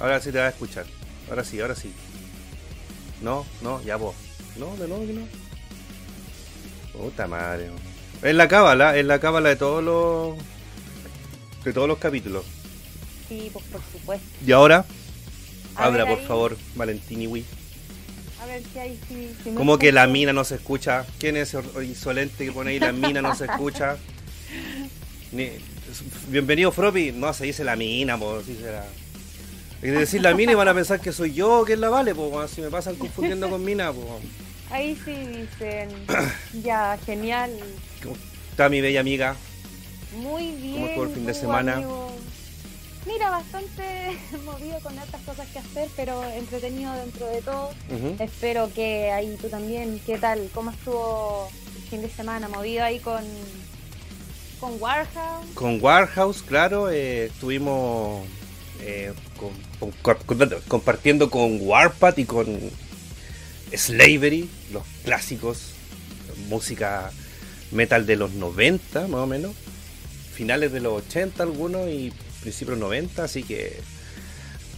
Ahora sí te vas a escuchar. Ahora sí, ahora sí. No, no, ya vos. No, de nuevo que no. Puta madre. Es la cábala, es la cábala de todos los. de todos los capítulos. Sí, pues por supuesto. Y ahora, A abra ver por ahí. favor, Valentini Wii. A ver si hay. Si, ¿Cómo que la mina no se escucha? ¿Quién es ese or- insolente que pone ahí la mina no se escucha? Ni- Bienvenido Fropi, no se dice la mina, pues si será. De decir la mina y van a pensar que soy yo que es la vale, pues si me pasan confundiendo con mina, pues. Ahí sí dicen. ya, genial. ¿Cómo está mi bella amiga? Muy bien. ¿Cómo estuvo el fin de semana? amigo. Mira, bastante movido con hartas cosas que hacer, pero entretenido dentro de todo. Espero que ahí tú también, ¿qué tal? ¿Cómo estuvo el fin de semana? ¿Movido ahí con, con Warhouse? Con Warhouse, claro, eh, estuvimos eh, con- con- con- compartiendo con Warpath y con Slavery, los clásicos, música metal de los 90 más o menos, finales de los 80 algunos y principios de los 90, así que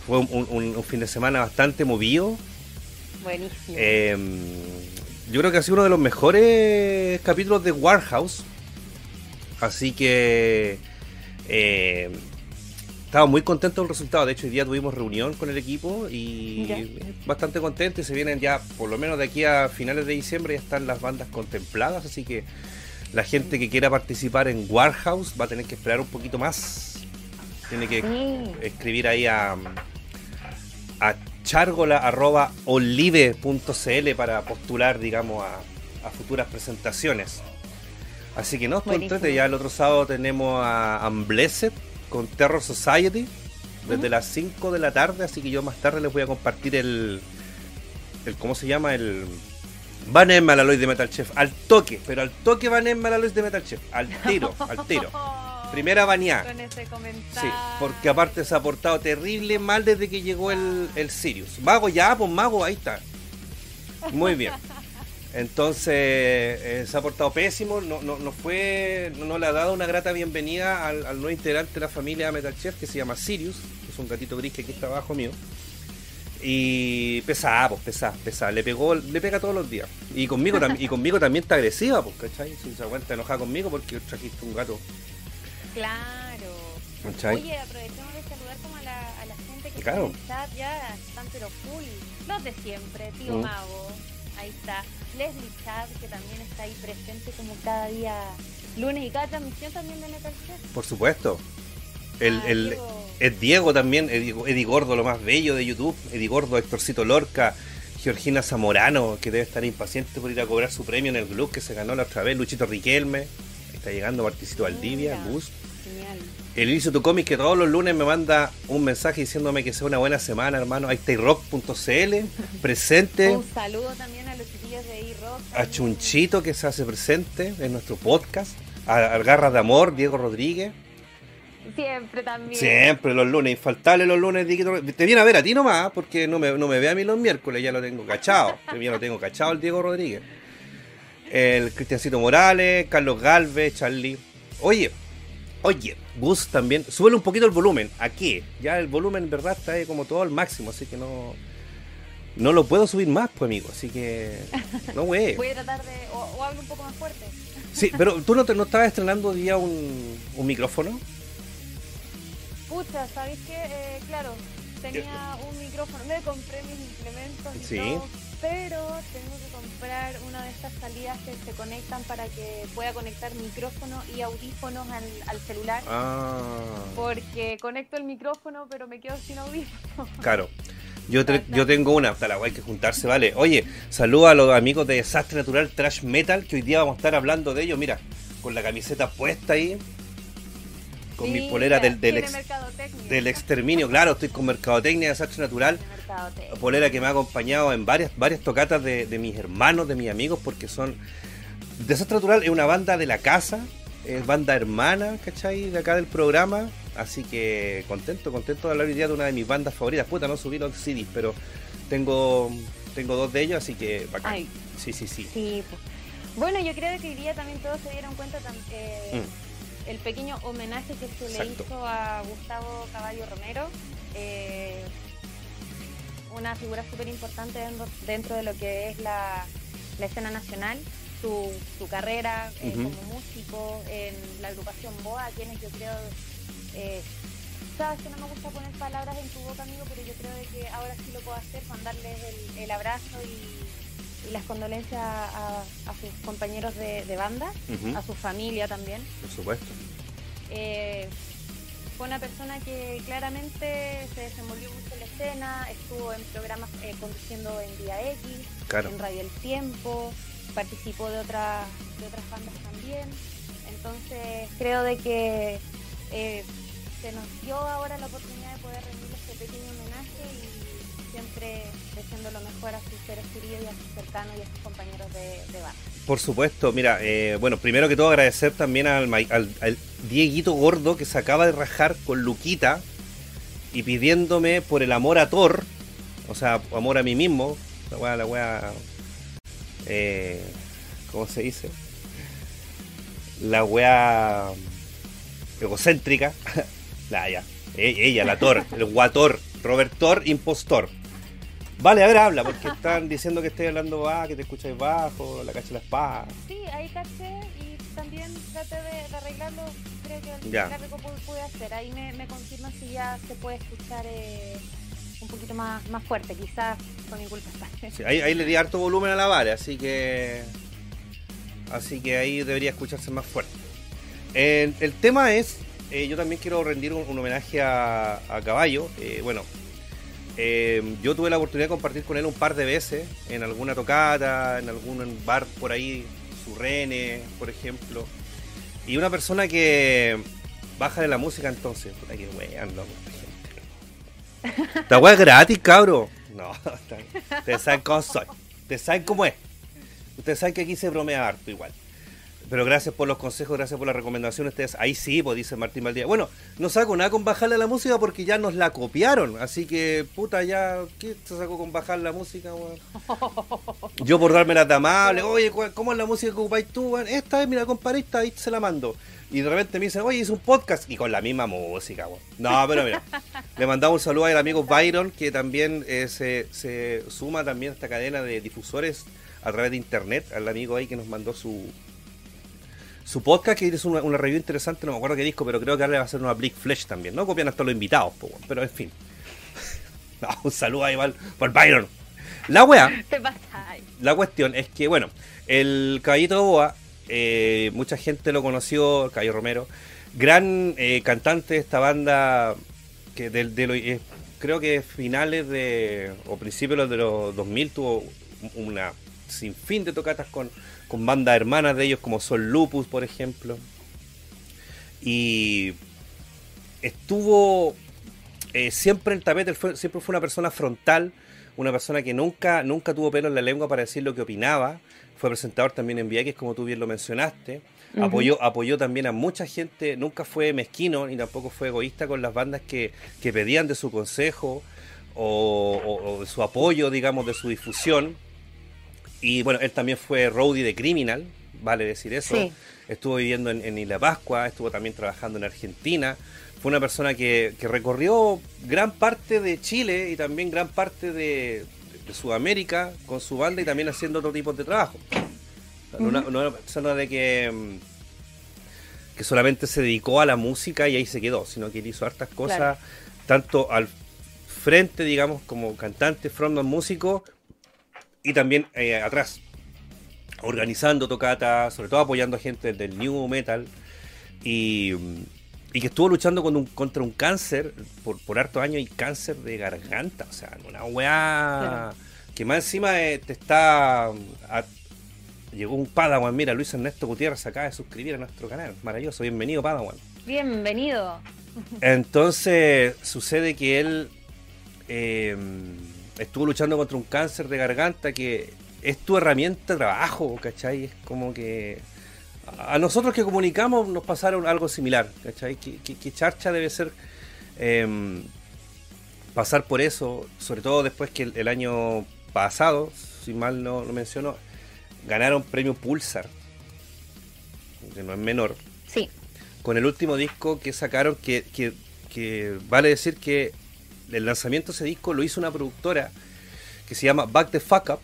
fue un, un- un fin de semana bastante movido. Buenísimo. Eh, yo creo que ha sido uno de los mejores capítulos de Warhouse. Así que eh, estaba muy contento del resultado. De hecho, hoy día tuvimos reunión con el equipo y bastante contento. Y se vienen ya, por lo menos de aquí a finales de diciembre, ya están las bandas contempladas. Así que la gente que quiera participar en Warhouse va a tener que esperar un poquito más. Tiene que Sí. escribir ahí a, a chargola.olive.cl para postular, digamos, a, a futuras presentaciones. Así que no, estoy. Ya el otro sábado tenemos a Unblessed con Terror Society desde las 5 de la tarde. Así que yo más tarde les voy a compartir el. el ¿Cómo se llama? El. Van en Malaloy de Metal Chef. Al toque, pero al toque van en Malaloy de Metal Chef. Al tiro, al tiro. Primera bañada. Con ese comentario. Sí, porque aparte se ha portado terrible mal desde que llegó el, el Sirius. Mago, ya, pues mago, ahí está. Muy bien. Entonces, eh, se ha portado pésimo, no, no, no fue, no, le ha dado una grata bienvenida al, al nuevo integrante de la familia Metal Chef que se llama Sirius, que es un gatito gris que aquí está abajo mío. Y pesada, pues pesada, pesada. Le pegó, le pega todos los días. Y conmigo, y conmigo también está agresiva, pues, ¿cachai? Si se aguanta enojada conmigo porque trajiste un gato. Claro. ¿Cachai? Oye, aprovechemos de saludar como a la, a la gente que Claro. está en el chat ya, están pero full. Los de siempre, tío Mm. Mago, ahí está. Leslie Chad, que también está ahí presente como cada día, lunes y cada transmisión también de Metal Chef. Por supuesto. El, Ah, el, Diego. es Diego también, Eddie, Gordo, lo más bello de YouTube. Eddie Gordo, Héctorcito Lorca, Georgina Zamorano, que debe estar impaciente por ir a cobrar su premio en el Gloop que se ganó la otra vez. Luchito Riquelme, está llegando Marticito Valdivia, Mira. Gus. Genial. El Inicio Tu que todos los lunes me manda un mensaje diciéndome que sea una buena semana, hermano. Ahí está rock.cl, presente. Un saludo también a los chiquillos de E-Rock. A Chunchito, que se hace presente en nuestro podcast. A, Garras de Amor, Diego Rodríguez. Siempre también. Siempre los lunes, infaltable los lunes. Te viene a ver a ti nomás, porque no me, no me ve a mí los miércoles, ya lo tengo cachado. Ya lo tengo cachado el Diego Rodríguez. El Cristiancito Morales, Carlos Galvez, Charlie. Oye, oye, Gus también. Súbele un poquito el volumen. ¿A qué? Ya el volumen en verdad está ahí como todo al máximo, así que no. No lo puedo subir más, pues amigo, así que. No, güey. Voy a tratar de. O, o hablo un poco más fuerte. Sí, pero tú no, te, no estabas estrenando día un, un micrófono. Pucha, ¿sabéis qué? Eh, claro, tenía un micrófono, me compré mis implementos y Sí. todo, pero tengo que comprar una de estas salidas que se conectan para que pueda conectar micrófono y audífonos al, al celular. Ah. Porque conecto el micrófono, pero me quedo sin audífono. Claro. Yo, te- yo tengo una, hasta la hay que juntarse, vale. Oye, saluda a los amigos de Desastre Natural Trash Metal, que hoy día vamos a estar hablando de ellos, mira, con la camiseta puesta ahí, con mi Sí, polera del, del, ex- del exterminio, claro, estoy con Mercadotecnia de Desastre Natural, polera que me ha acompañado en varias, varias tocatas de, de mis hermanos, de mis amigos, porque son... Desastre Natural es una banda de la casa, es banda hermana, ¿cachai? De acá del programa, así que contento, contento de hablar hoy día de una de mis bandas favoritas. Puta, no subí los CDs, pero tengo, tengo dos de ellos, así que bacán. Ay. Sí, sí, sí. Sí, pues. Bueno, yo creo que hoy día también todos se dieron cuenta eh, Mm. El pequeño homenaje que se le hizo a Gustavo Caballo Romero. Eh, una figura súper importante dentro, de lo que es la, la escena nacional. Su, su carrera eh, como músico en la agrupación BOA, quienes yo creo, eh, sabes que no me gusta poner palabras en tu boca, amigo, pero yo creo de que ahora sí lo puedo hacer, mandarles el, el abrazo y, y las condolencias a, a sus compañeros de, de banda, a su familia también. Por supuesto. Eh, fue una persona que claramente se desenvolvió mucho en la escena, estuvo en programas eh, conduciendo en Día X, Claro. en Radio El Tiempo, participó de, otras de otras bandas también. Entonces creo de que eh, se nos dio ahora la oportunidad de poder rendirle este pequeño homenaje y siempre deseando lo mejor a sus seres queridos y a sus cercanos y a sus compañeros de, banda. Por supuesto, mira, eh, bueno, primero que todo agradecer también al, al, al Dieguito Gordo que se acaba de rajar con Luquita y pidiéndome por el amor a Thor, o sea, amor a mí mismo, la weá, la weá, eh, ¿cómo se dice? La weá egocéntrica, la ya, e- ella, la Thor, el guator, Robert Thor, impostor. Vale, a ver, habla, porque están diciendo que estoy hablando bajo, que te escucháis bajo, la cacha de la espada. Sí, ahí caché y también traté de, de arreglarlo. Creo que el Ya. gráfico pude, hacer. Ahí me, me confirma si ya se puede escuchar eh, un poquito más, más fuerte. Quizás con mi culpa está. Sí, ahí, ahí le di harto volumen a la vara, así que. Así que ahí debería escucharse más fuerte. El, el tema es. eh, yo también quiero rendir un, un homenaje a, a Caballo. Eh, bueno, eh, yo tuve la oportunidad de compartir con él un par de veces en alguna tocata, en algún bar por ahí, su Rene, por ejemplo. Y una persona que baja de la música entonces. Puta que weón, loco, esta gente. Esta weá es gratis, cabro. No, ustedes saben cómo soy. Ustedes saben cómo es. Ustedes saben que aquí se bromea harto igual. Pero gracias por los consejos, gracias por las recomendaciones. Ustedes, ahí sí, pues dice Martín Valdía. Bueno, no saco nada con bajarle la música porque ya nos la copiaron. Así que, puta, ya, ¿qué se sacó con bajar la música, weón? Yo por darme la amable, oye, ¿cómo es la música que ocupáis tú, weón? Esta es, mira, compadre, esta, ahí se la mando. Y de repente me dicen, oye, hice un podcast y con la misma música, weón. No, pero mira, le mandamos un saludo al amigo Byron, que también eh, se, se suma también a esta cadena de difusores a través de internet, al amigo ahí que nos mandó su su podcast, que es una, una review interesante, no me acuerdo qué disco, pero creo que ahora le va a hacer una Blick Flesh también, ¿no? Copian hasta los invitados, po, pero en fin. No, un saludo ahí por, por Byron. La wea, la cuestión es que, bueno, el Caballito de Boa, eh, mucha gente lo conoció, el Caballo Romero, gran eh, cantante de esta banda que del- de, lo- eh, creo que finales de, o principios de los 2000 tuvo una sinfín de tocatas con, con bandas hermanas de ellos como Sol Lupus, por ejemplo. Y estuvo eh, siempre en el tapete, fue- siempre fue una persona frontal, una persona que nunca, nunca tuvo pelo en la lengua para decir lo que opinaba. Fue presentador también en VX, como tú bien lo mencionaste. Apoyó, apoyó también a mucha gente, nunca fue mezquino ni tampoco fue egoísta con las bandas que, que pedían de su consejo o, o- o de su apoyo, digamos, de su difusión. Y bueno, él también fue roadie de Criminal, vale decir eso. Sí. Estuvo viviendo en, en Isla Pascua, estuvo también trabajando en Argentina. Fue una persona que, que recorrió gran parte de Chile y también gran parte de, de Sudamérica con su banda y también haciendo otro tipo de trabajo. No, una, persona de que, mm, que solamente se dedicó a la música y ahí se quedó, sino que él hizo hartas cosas, Claro. tanto al frente, digamos, como cantante, frontman músico y también eh, atrás, organizando tocatas, sobre todo apoyando a gente del new metal y, y que estuvo luchando con un- contra un cáncer por, por hartos años y cáncer de garganta, o sea, una weá que más encima eh, te está... a- llegó un Padawan, mira, Luis Ernesto Gutiérrez acaba de suscribir a nuestro canal, maravilloso, bienvenido Padawan. Bienvenido. Entonces sucede que él eh, estuvo luchando contra un cáncer de garganta que es tu herramienta de trabajo, ¿cachai? Es como que a nosotros que comunicamos nos pasaron algo similar, ¿cachai? Que, que- que charcha debe ser eh, pasar por eso, sobre todo después que el, el año pasado, si mal no lo menciono, ganaron premio Pulsar, que no es menor, Sí. con el último disco que sacaron, que, que- que vale decir que el lanzamiento de ese disco lo hizo una productora que se llama Back the Fuck Up,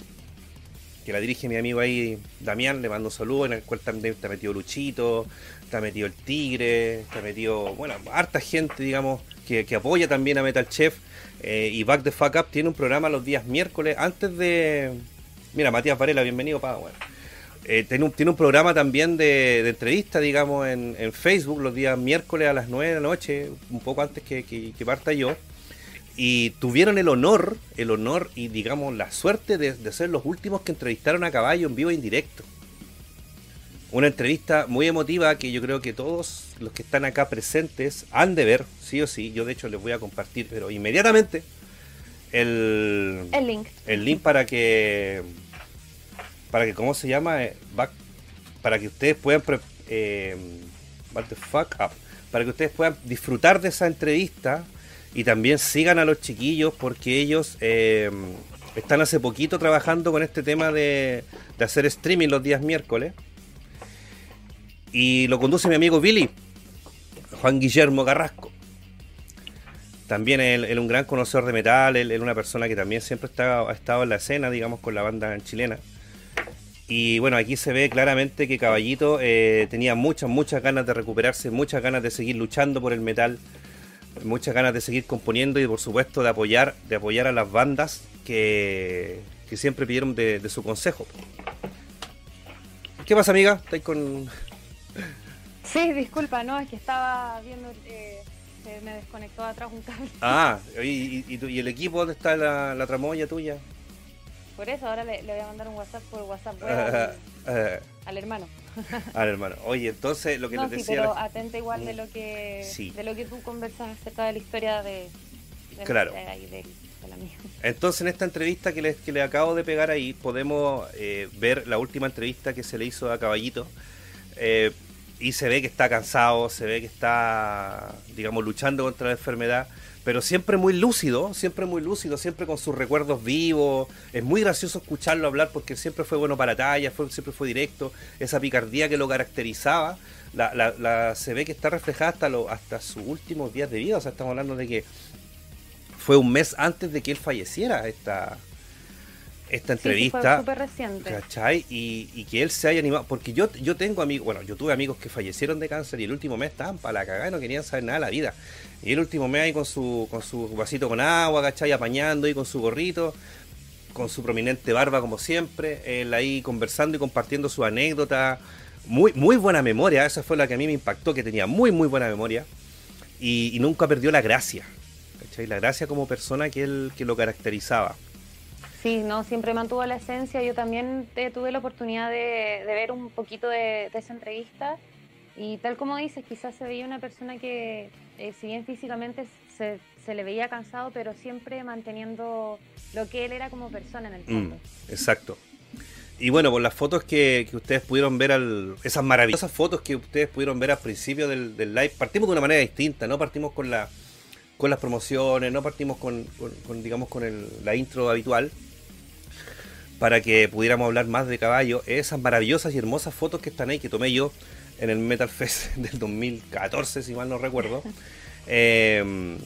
que la dirige mi amigo ahí, Damián, le mando un saludo, en el cual también está metido Luchito, está metido el Tigre, está metido, bueno, harta gente, digamos, que, apoya también a Metal Chef. Eh, y Back the Fuck Up tiene un programa los días miércoles, antes de... Mira, Matías Varela, bienvenido, pa, bueno. Eh, tiene, un, programa también de, entrevista, digamos, en, en, Facebook los días miércoles a las 9 de la noche, un poco antes que, que, parta yo. Y tuvieron el honor, el honor y digamos la suerte de, de, ser los últimos que entrevistaron a Caballo en vivo e indirecto. Una entrevista muy emotiva que yo creo que todos los que están acá presentes han de ver, sí o sí. Yo de hecho les voy a compartir, pero inmediatamente el, el link. El link para que para que, ¿cómo se llama? Eh, para que ustedes puedan... Eh, fuck up. Para que ustedes puedan disfrutar de esa entrevista y también sigan a los chiquillos porque ellos eh, están hace poquito trabajando con este tema de, hacer streaming los días miércoles. Y lo conduce mi amigo Billy, Juan Guillermo Carrasco. También él, es un gran conocedor de metal, él una persona que también siempre está, ha estado en la escena, digamos, con la banda chilena. Y bueno, aquí se ve claramente que Caballito eh, tenía muchas, muchas ganas de recuperarse, muchas ganas de seguir luchando por el metal, muchas ganas de seguir componiendo y por supuesto de apoyar, de apoyar a las bandas que, siempre pidieron de, su consejo. ¿Qué pasa, amiga? ¿Estáis con...? Sí, disculpa, no, es que estaba viendo... Eh, se me desconectó atrás un cable. Ah, ¿y, y, el equipo dónde está la, la tramoya tuya? Por eso ahora le, voy a mandar un WhatsApp por WhatsApp al, hermano. al hermano. Oye, entonces lo que les decía. pero atenta igual de lo que de lo que tú conversas acerca de la historia de, claro. Entonces en esta entrevista que les, que le acabo de pegar ahí podemos eh, ver la última entrevista que se le hizo a Caballito eh, y se ve que está cansado, se ve que está, digamos, luchando contra la enfermedad pero siempre muy lúcido, siempre muy lúcido, siempre con sus recuerdos vivos. Es muy gracioso escucharlo hablar porque siempre fue bueno para talla, fue, siempre fue directo. Esa picardía que lo caracterizaba, la, la, se ve que está reflejada hasta, lo, hasta sus últimos días de vida. O sea, estamos hablando de que fue un mes antes de que él falleciera esta, esta entrevista. Sí, reciente. ¿Cachai? Y, y, que él se haya animado. Porque yo, yo tengo amigos, bueno, yo tuve amigos que fallecieron de cáncer y el último mes estaban para la cagada y no querían saber nada de la vida. Y el último mes ahí con su, con su vasito con agua, ¿cachai? Apañando y con su gorrito, con su prominente barba como siempre, él ahí conversando y compartiendo su anécdota. Muy, muy buena memoria, esa fue la que a mí me impactó, que tenía muy, muy buena memoria. Y, nunca perdió la gracia, ¿cachai? La gracia como persona que él que lo caracterizaba. Sí, no, siempre mantuvo la esencia. Yo también tuve la oportunidad de, ver un poquito de, esa entrevista y tal como dices, quizás se veía una persona que, eh, si bien físicamente se, le veía cansado, pero siempre manteniendo lo que él era como persona en el fondo. Mm, exacto. Y bueno, por las fotos que, ustedes pudieron ver, al, esas maravillosas fotos que ustedes pudieron ver al principio del, live, partimos de una manera distinta, no partimos con la con las promociones, no partimos con, digamos con la intro habitual, para que pudiéramos hablar más de caballo, esas maravillosas y hermosas fotos que están ahí, que tomé yo en el Metal Fest del 2014, si mal no recuerdo. Em,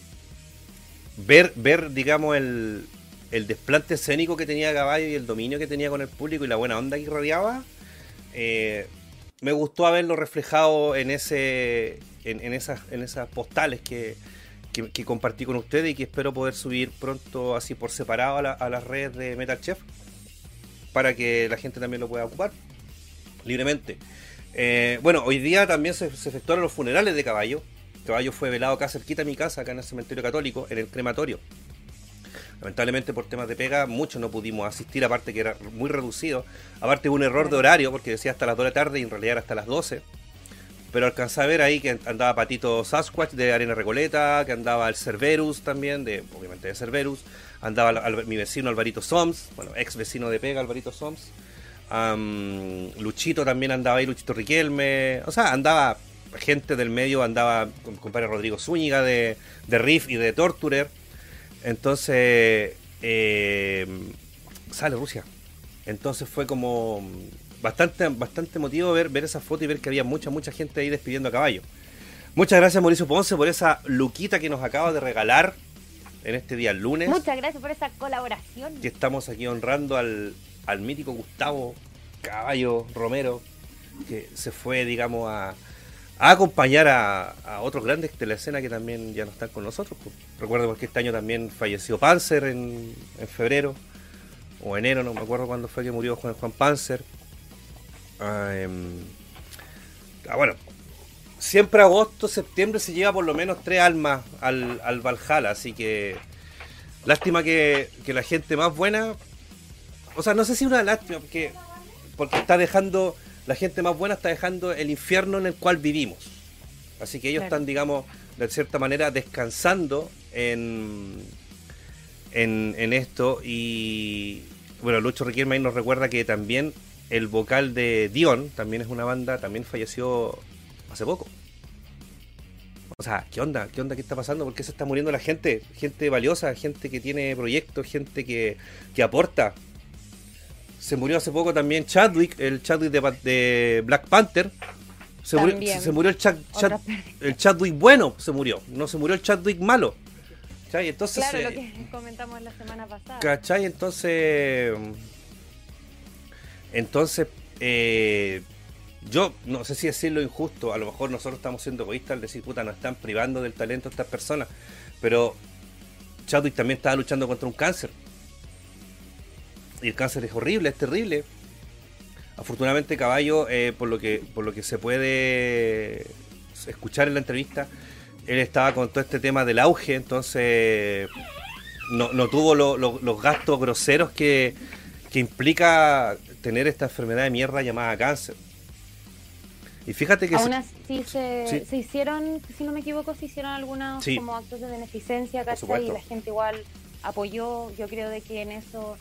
ver, ver, digamos, el, el desplante escénico que tenía Caballo y el dominio que tenía con el público y la buena onda que rodeaba, eh, me gustó haberlo reflejado en ese en, esas, en esas postales que, que, compartí con ustedes y que espero poder subir pronto así por separado a, a las redes de Metal Chef para que la gente también lo pueda ocupar libremente. Eh, bueno, hoy día también se, efectuaron los funerales de Caballo. Caballo fue velado acá cerquita de mi casa, acá en el cementerio católico, en el crematorio. Lamentablemente por temas de pega, muchos no pudimos asistir, aparte que era muy reducido. Aparte hubo un error de horario, porque decía hasta las 2 de la tarde y en realidad era hasta las 12. Pero alcanzé a ver ahí que andaba Patito Sasquatch de Arena Recoleta, que andaba el Cerberus también, de obviamente de Cerberus, andaba mi vecino Alvarito Soms, bueno, ex vecino de Pega, Alvarito Soms. Luchito también andaba ahí, Luchito Riquelme. O sea, andaba gente del medio, andaba con compadre Rodrigo Zúñiga de, de Riff y de Torturer. Entonces, eh, sale Rusia. Entonces fue como bastante, bastante emotivo ver, ver esa foto y ver que había mucha, mucha gente ahí despidiendo a caballo. Muchas gracias Mauricio Ponce por esa luquita que nos acaba de regalar en este día lunes. Muchas gracias por esa colaboración. Que estamos aquí honrando al, al mítico Gustavo Caballo Romero, que se fue, digamos, a, acompañar a, otros grandes de la escena que también ya no están con nosotros. Pues, recuerdo que este año también falleció Panzer en, en, febrero o enero, no me acuerdo cuándo fue que murió Juan, Juan Panzer. Ah, eh, ah, bueno, siempre agosto, septiembre se lleva por lo menos tres almas al, al Valhalla, así que lástima que, que, la gente más buena, o sea, no sé si una lástima, porque, porque está dejando, la gente más buena está dejando el infierno en el cual vivimos. Así que ellos claro. están, digamos, de cierta manera descansando en, en, en esto y, bueno, Lucho Riquelme nos recuerda que también el vocal de Dion, también es una banda, también falleció hace poco. O sea, ¿qué onda? ¿Qué onda? ¿Qué está pasando? ¿Por qué se está muriendo la gente? Gente valiosa, gente que tiene proyectos, gente que, que aporta. Se murió hace poco también Chadwick, el Chadwick de, de Black Panther. Se murió, se murió, el, Chad, Chad, el Chadwick bueno, se murió. No se murió el Chadwick malo. ¿Cachai? Entonces, claro, lo que comentamos la semana pasada. ¿Cachai? Entonces. Entonces, eh, yo no sé si decirlo injusto, a lo mejor nosotros estamos siendo egoístas al decir, puta, nos están privando del talento a estas personas, pero Chadwick también estaba luchando contra un cáncer. Y el cáncer es horrible, es terrible. Afortunadamente Caballo, eh, por lo que por lo que se puede escuchar en la entrevista, él estaba con todo este tema del auge, entonces no, no tuvo lo, lo, los gastos groseros que, que implica tener esta enfermedad de mierda llamada cáncer. Y fíjate que... Aún así se, sí. se hicieron, si no me equivoco, se hicieron algunos Sí. como actos de beneficencia, ¿cachai? Y la gente igual apoyó. Yo creo de que en eso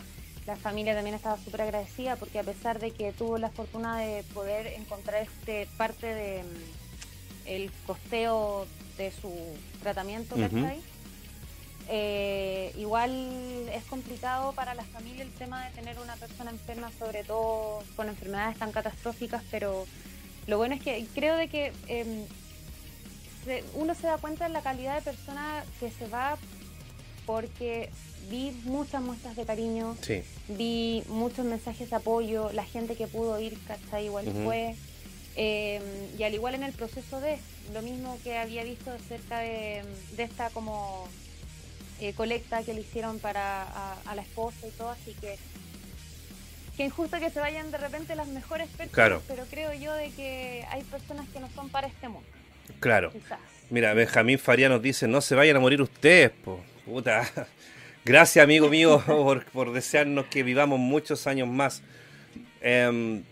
la familia también estaba súper agradecida porque a pesar de que tuvo la fortuna de poder encontrar este parte de mm, el costeo de su tratamiento. Eh, igual es complicado para la familia el tema de tener una persona enferma, sobre todo con enfermedades tan catastróficas, pero lo bueno es que creo de que eh, se- uno se da cuenta de la calidad de persona que se va porque vi muchas muestras de cariño, Sí, vi muchos mensajes de apoyo, la gente que pudo ir, ¿cachai? Igual fue. Eh, y al igual en el proceso de lo mismo que había visto acerca de, de esta como eh, colecta que le hicieron para a, a la esposa y todo, así que que injusto que se vayan de repente las mejores personas, Claro. pero creo yo de que hay personas que no son para este mundo, claro. quizás. Mira, Benjamín Faría nos dice, no se vayan a morir ustedes, po. Puta. Gracias, amigo mío, por, por desearnos que vivamos muchos años más. Em,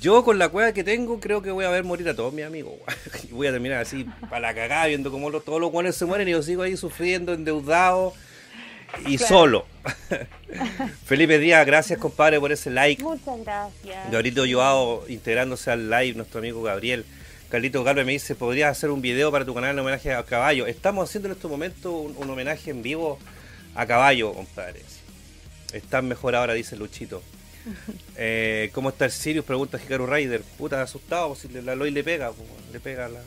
yo con la cueva que tengo creo que voy a ver morir a todos mis amigos. Voy a terminar así, para la cagada, viendo cómo los- todos los guanes se mueren y yo sigo ahí sufriendo, endeudado y Claro. solo. Felipe Díaz, gracias compadre por ese like. Muchas gracias. Gabrielito Joao integrándose al live, nuestro amigo Gabriel. Carlito Galvez me dice, ¿podrías hacer un video para tu canal en homenaje a Caballo? Estamos haciendo en este momento un, un homenaje en vivo a Caballo, compadre. Están mejor ahora, dice Luchito. Eh, ¿Cómo está el Sirius? Pregunta Hikaru Rider. Puta, asustado, pues, si le- la Loy le pega, pues, le pega la...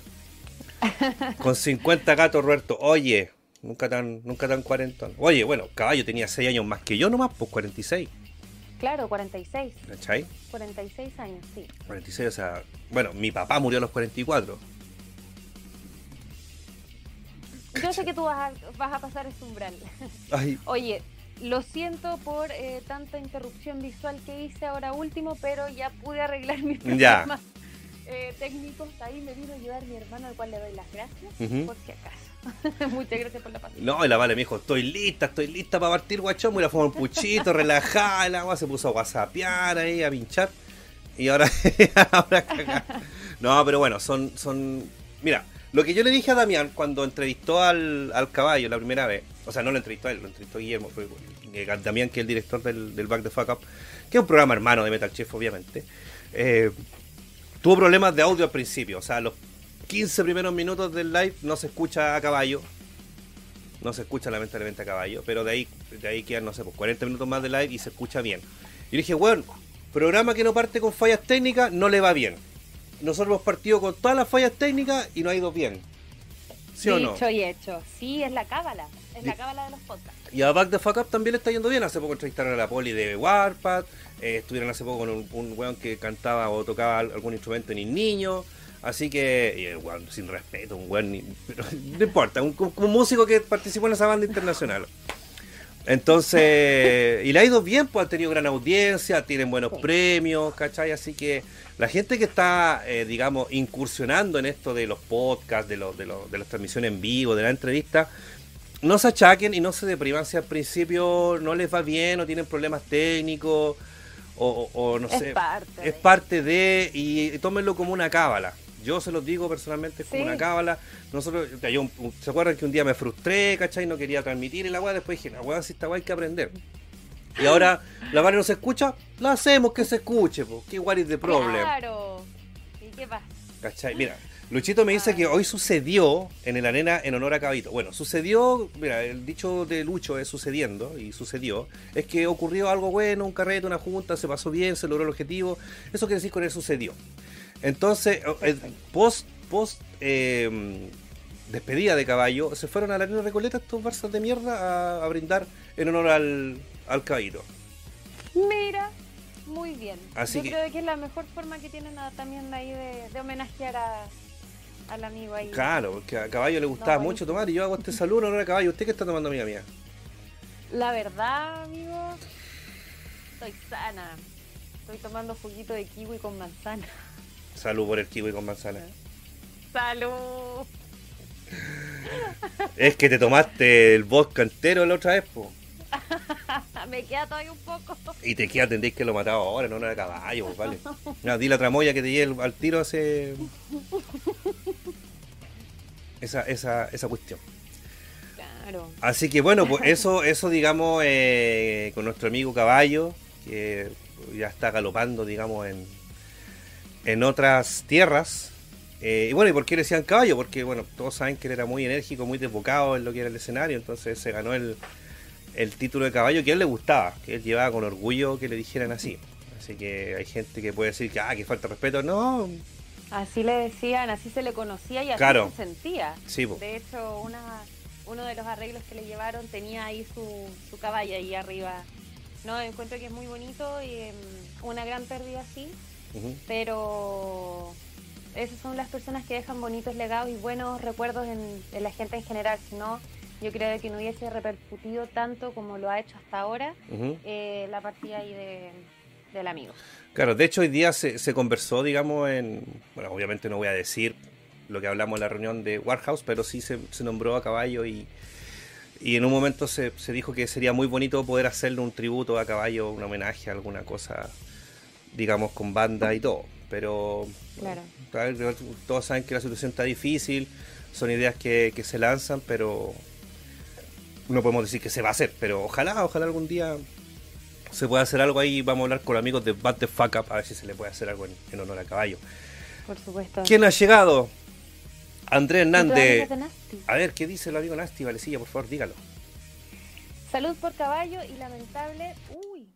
Con 50 gatos, Roberto. Oye, nunca tan, nunca tan cuarentón. Oye, bueno, Caballo tenía 6 años más que yo nomás, pues 46. Claro, 46. ¿Cachai? 46 años, sí. 46, o sea, bueno, mi papá murió a los 44. Yo sé que tú vas a, vas a pasar ese umbral. Ay, Oye, lo siento por eh, tanta interrupción visual que hice ahora último, pero ya pude arreglar mis problemas eh, técnicos. Ahí me vino a ayudar mi hermano, al cual le doy las gracias, Ujú. por si acaso. Muchas gracias por la paciencia. no, la vale me dijo, estoy lista, estoy lista para partir guachón, voy a fumar un puchito, relajada, el agua se puso a whatsappear ahí, a pinchar. Y ahora, ahora. No, pero bueno, son, son. Mira, lo que yo le dije a Damián cuando entrevistó al, al caballo la primera vez, o sea, no lo entrevistó a él, lo entrevistó Guillermo, fue eh, Damián, que es el director del, del Back the Fuck Up, que es un programa hermano de Metal Chef, obviamente. Eh, tuvo problemas de audio al principio, o sea, los 15 primeros minutos del live no se escucha a caballo. No se escucha lamentablemente a caballo, pero de ahí, de ahí quedan, no sé, pues 40 minutos más de live y se escucha bien. Y dije, bueno, programa que no parte con fallas técnicas no le va bien. Nosotros hemos partido con todas las fallas técnicas y no ha ido bien. ¿Sí o no? Y hecho. Sí, es la cábala. Es la cábala de los podcasts. Y a Back the Fuck Up también le está yendo bien. Hace poco entrevistaron a la poli de Warpath. eh, estuvieron hace poco con un, un weón que cantaba o tocaba al- algún instrumento en el niño. Así que, y el weón, sin respeto, un weón, ni- pero no importa, un, un- músico que participó en esa banda internacional. Entonces, y le ha ido bien, pues ha tenido gran audiencia, tienen buenos Sí. premios, ¿cachai? Así que la gente que está, eh, digamos, incursionando en esto de los podcasts, de, los de, los- de las transmisiones en vivo, de la entrevista, no se achaquen y no se depriman si al principio no les va bien o tienen problemas técnicos o, o- o no Es sé. parte de- Es parte de, y, y tómenlo como una cábala. Yo se los digo personalmente, es como Sí. una cábala. Nosotros, yo, ¿se acuerdan que un día me frustré, cachai? No quería transmitir y la weá, después dije, la weá, si esta weá hay que aprender. Y ahora la weá no se escucha, la hacemos que se escuche, po. ¿Qué what is the problem? Claro. ¿Y qué pasa? ¿Cachai? Mira, Luchito me dice que hoy sucedió en el arena en honor a Cabito. Bueno, sucedió, mira, el dicho de Lucho es sucediendo y sucedió. Es que ocurrió algo bueno, un carrete, una junta, se pasó bien, se logró el objetivo. Eso quiere decir con él sucedió. Entonces, eh, post, post eh, despedida de caballo, se fueron a la arena Recoleta estos barzas de mierda a, a brindar en honor al, al Cabito. Mira, muy bien. Así Yo que- creo que es la mejor forma que tienen a- también ahí de, de homenajear a, al amigo ahí. Claro, porque a Caballo le gustaba No, mucho tomar y yo hago este saludo en honor a Caballo. ¿Usted qué está tomando, amiga mía? La verdad, amigo, estoy sana. Estoy tomando juguito de kiwi con manzana. Salud por el kiwi con manzana. ¡Salud! Es que te tomaste el vodka entero la otra vez, po. Me queda todavía un poco. Y te queda, tendréis que lo mataba ahora, no era caballo, pues, vale. No, di la tramoya que te lleve al tiro hace. Esa, esa, esa cuestión. Claro. Así que bueno, pues eso, eso digamos, eh, con nuestro amigo Caballo, que ya está galopando, digamos, en, en otras tierras. Eh, y bueno, ¿y por qué le decían caballo? Porque, bueno, todos saben que él era muy enérgico, muy desbocado en lo que era el escenario, entonces se ganó el, el título de caballo que a él le gustaba, que él llevaba con orgullo que le dijeran así. Así que hay gente que puede decir que, ah, que falta respeto. No, Así le decían, así se le conocía y así Claro. se sentía. sí, po. De hecho, una, uno de los arreglos que le llevaron tenía ahí su, su caballo ahí arriba. No, encuentro que es muy bonito y em, una gran pérdida pero esas son las personas que dejan bonitos legados y buenos recuerdos en, en la gente en general. Si no, yo creo que no hubiese repercutido tanto como lo ha hecho hasta ahora eh, la partida ahí de, del amigo. Claro, de hecho hoy día se, se conversó, digamos, en... Bueno, obviamente no voy a decir lo que hablamos en la reunión de Warhouse, pero sí se, se nombró a Caballo y, y en un momento se, se dijo que sería muy bonito poder hacerle un tributo a Caballo, un homenaje a alguna cosa, digamos, con banda y todo. Pero Claro. todos saben que la situación está difícil, son ideas que, que se lanzan, pero no podemos decir que se va a hacer, pero ojalá, ojalá algún día se pueda hacer algo ahí. Vamos a hablar con amigos de Bad the Fuck Up a ver si se le puede hacer algo en, en honor a caballo. Por supuesto. ¿Quién ha llegado? Andrés ¿Y tu amigo Hernández. A ver, ¿qué dice el amigo Nasty? Valecilla, por favor, dígalo. Salud por caballo y lamentable,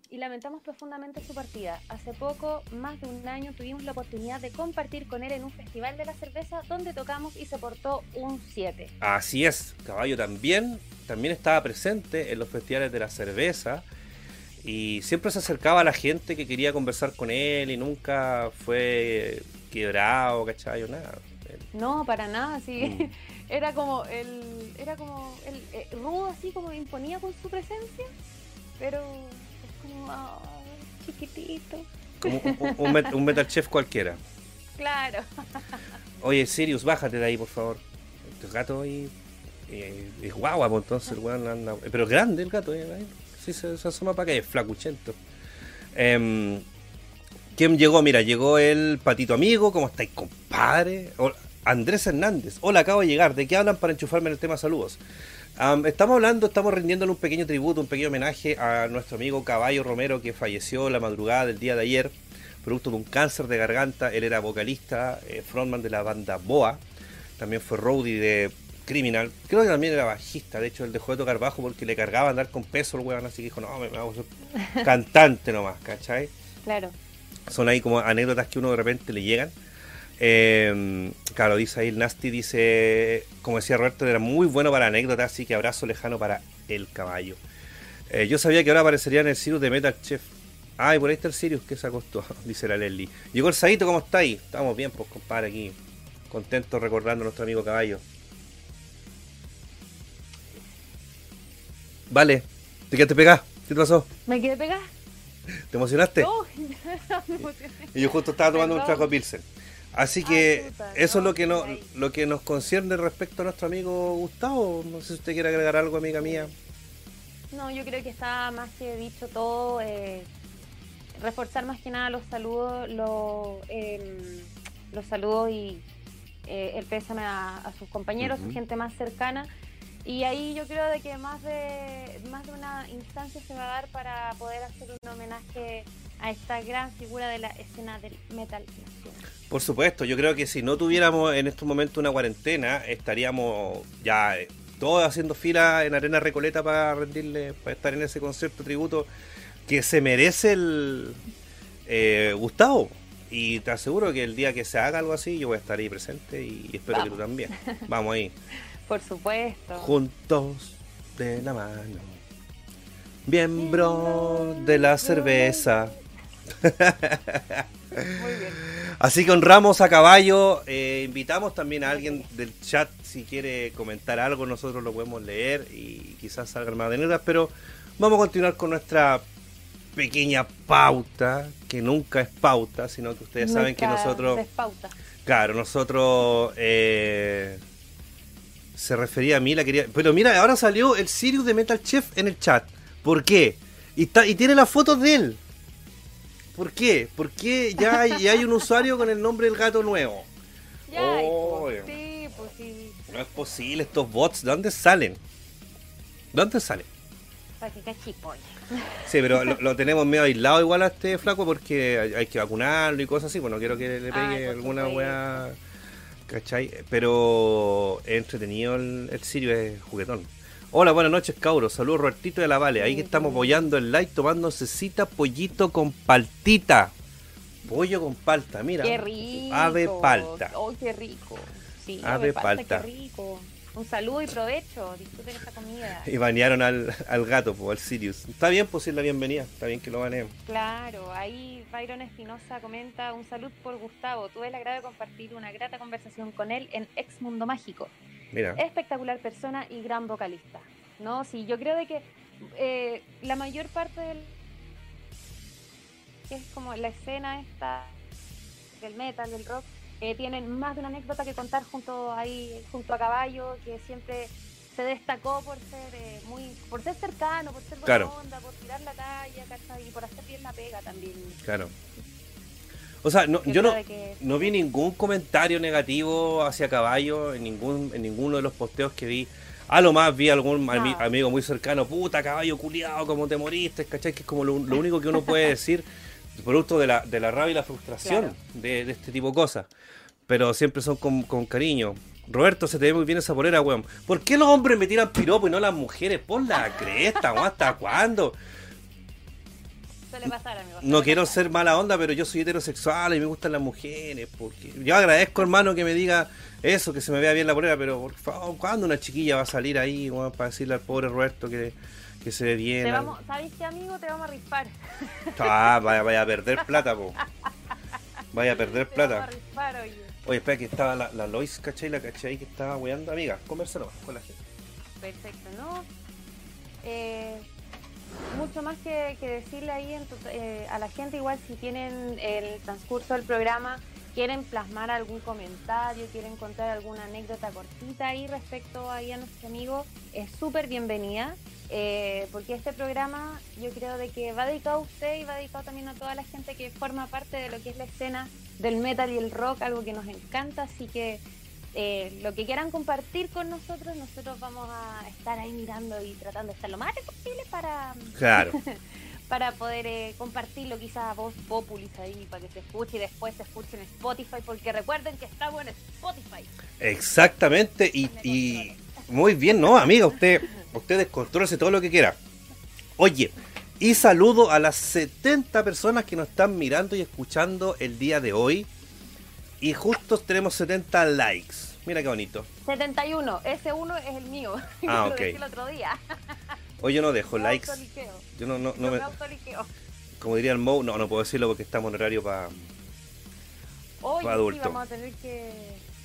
y lamentamos profundamente su partida. Hace poco, más de un año, tuvimos la oportunidad de compartir con él en un festival de la cerveza donde tocamos y se portó un 7. Así es, Caballo también, también estaba presente en los festivales de la cerveza y siempre se acercaba a la gente que quería conversar con él y nunca fue quebrado, ¿cachai? O nada. No, para nada, sí. Mm. Era como el, era como el eh, rudo así como imponía con su presencia, pero como chiquitito. Como un, un- un met- un Metal Chef cualquiera. Claro. Oye, Sirius, bájate de ahí, por favor. Este gato ahí eh, es guagua, pues, entonces el weón anda. Pero es grande el gato, eh, ahí. Sí, se, se asoma para acá, es flacuchento. Em, ¿Quién llegó? Mira, llegó el patito amigo. ¿Cómo estáis, compadre? Hola, Andrés Hernández. Hola, acabo de llegar. ¿De qué hablan para enchufarme en el tema saludos? Am, estamos hablando, estamos rindiéndole un pequeño tributo, un pequeño homenaje a nuestro amigo Caballo Romero que falleció la madrugada del día de ayer, producto de un cáncer de garganta. Él era vocalista, eh, frontman de la banda Boa, también fue roadie de Criminal. Creo que también era bajista, de hecho él dejó de tocar bajo porque le cargaba andar con peso el weón, así que dijo, no, me, me hago ser cantante nomás, ¿cachai? Claro. Son ahí como anécdotas que uno de repente le llegan. Eh, claro, dice ahí el Nasty, dice, como decía Roberto, era muy bueno para anécdotas, así que abrazo lejano para el caballo. Eh, yo sabía que ahora aparecería en el Sirius de Metal Chef. Ay, por ahí está el Sirius que se acostó, dice la Leslie. Llegó el ¿cómo está ahí? Estamos bien, pues compadre, aquí. Contentos recordando a nuestro amigo caballo. Vale, ¿te quedaste pegada? ¿Qué te pasó? ¿Me quedé pegada? ¿Te emocionaste? No, me emocioné. Y yo justo estaba tomando un trago de Pilsen. Así que eso es lo que, no, lo que nos concierne respecto a nuestro amigo Gustavo. No sé si usted quiere agregar algo, amiga mía. No, yo creo que está más que dicho todo. eh, reforzar más que nada los saludos, los, em, los saludos y eh, el pésame a, a sus compañeros, Ujú. su gente más cercana. Y ahí yo creo de que más de más de una instancia se va a dar para poder hacer un homenaje a esta gran figura de la escena del metal nacional. Por supuesto, yo creo que si no tuviéramos en estos momentos una cuarentena, estaríamos ya eh, todos haciendo fila en Arena Recoleta para rendirle, para estar en ese concierto tributo que se merece el eh, Gustavo. Y te aseguro que el día que se haga algo así, yo voy a estar ahí presente y espero que tú también. Vamos ahí. Por supuesto. juntos de la mano. Miembro de la cerveza. Muy bien. Así que honramos a caballo. eh, invitamos también a alguien del chat si quiere comentar algo. Nosotros lo podemos leer y quizás salgan más anécdotas. Pero vamos a continuar con nuestra pequeña pauta, que nunca es pauta, sino que ustedes saben que nosotros. Claro, nosotros eh, se refería a mí, la quería. Pero mira, ahora salió el Sirius de Metal Chef en el chat. ¿Por qué? Y, está, y tiene las fotos de él. ¿Por qué? ¿Por qué ya hay, ya hay un usuario con el nombre del gato nuevo? Ya, Oh, sí, pues sí. No es posible, estos bots, ¿de dónde salen? ¿De dónde salen? Para que cachipolle. Sí, pero lo, lo tenemos medio aislado igual a este flaco porque hay, hay que vacunarlo y cosas así. Bueno, no quiero que le pegue alguna weá. ¿Cachai? Pero es entretenido el, el Sirio, es juguetón. Hola, buenas noches, cabros. Saludos, Robertito de la Vale. Ahí que estamos apoyando el like, tomando cecita, pollito con paltita. Pollo con palta, mira. Qué rico. Ave palta. Oh, qué rico. Sí, Ave ave, palta, palta. qué rico. Un saludo y provecho. Disfruten esta comida. Y banearon al, al gato, al Sirius. Está bien, pues sí, la bienvenida. Está bien que lo baneen. Claro, ahí Byron Espinosa comenta un salud por Gustavo. Tuve el agrado de compartir una grata conversación con él en Ex Mundo Mágico. Mira. Espectacular persona y gran vocalista. No, sí, yo creo de que eh, la mayor parte del que es como la escena esta del metal, del rock, eh, tienen más de una anécdota que contar junto ahí, junto a Caballo, que siempre se destacó por ser eh, muy, por ser cercano, por ser buena Claro. onda, por tirar la talla, ¿cachai? y por hacer bien la pega también. Claro. O sea, no, yo no, que- no vi ningún comentario negativo hacia Caballo en ningún en ninguno de los posteos que vi. A lo más vi algún ami- amigo muy cercano, puta caballo culiado, como te moriste, ¿cachai? Que es como lo, lo único que uno puede decir, producto de la, de la rabia y la frustración Claro. de, de este tipo de cosas. Pero siempre son con, con cariño. Roberto, se te ve muy bien esa polera, weón. ¿Por qué los hombres me tiran piropo y no las mujeres? Pon la cresta, weón, ¿hasta cuándo? Suele pasar, amigo. No quiero pasar. ser mala onda, pero yo soy heterosexual y me gustan las mujeres. Porque yo agradezco, hermano, que me diga eso, que se me vea bien la polera, pero por favor, ¿cuándo una chiquilla va a salir ahí para decirle al pobre Roberto que, que se ve bien? Te vamos, ¿Sabes qué, amigo? Te vamos a rifar. Ah, vaya, vaya a perder plata, po. Vaya a perder Te vamos a plata. rifar, oye. Oye, espera, que estaba la, la Lois, ¿cachai? La cachai que estaba weando. Amiga, conversalo con la gente. Perfecto, ¿no? Eh, mucho más que, decirle ahí eh, a la gente, igual si tienen el transcurso del programa, quieren plasmar algún comentario, quieren contar alguna anécdota cortita ahí respecto ahí a nuestro amigo, es súper bienvenida. eh, porque este programa yo creo de que va dedicado a usted y va dedicado también a toda la gente que forma parte de lo que es la escena del metal y el rock, algo que nos encanta, así que eh, lo que quieran compartir con nosotros, nosotros vamos a estar ahí mirando y tratando de estar lo más posible para, Claro. para poder eh, compartirlo quizás a voz populis ahí, para que se escuche y después se escuche en Spotify, porque recuerden que estamos en Spotify. Exactamente, y, y muy bien, ¿no, amiga? Usted, usted descontrólese todo lo que quiera. Oye, y saludo a las 70 personas que nos están mirando y escuchando el día de hoy. Y justo tenemos 70 likes. Mira qué bonito. 71. Ese uno es el mío. Ah, Lo ok. dejé el otro día. Hoy yo no dejo Me likes. autoliqueo. Yo no, no, me, me autoliqueo. como diría el Mo, no, no puedo decirlo porque estamos en horario para... Oye, Pa' adulto. sí, vamos a tener que...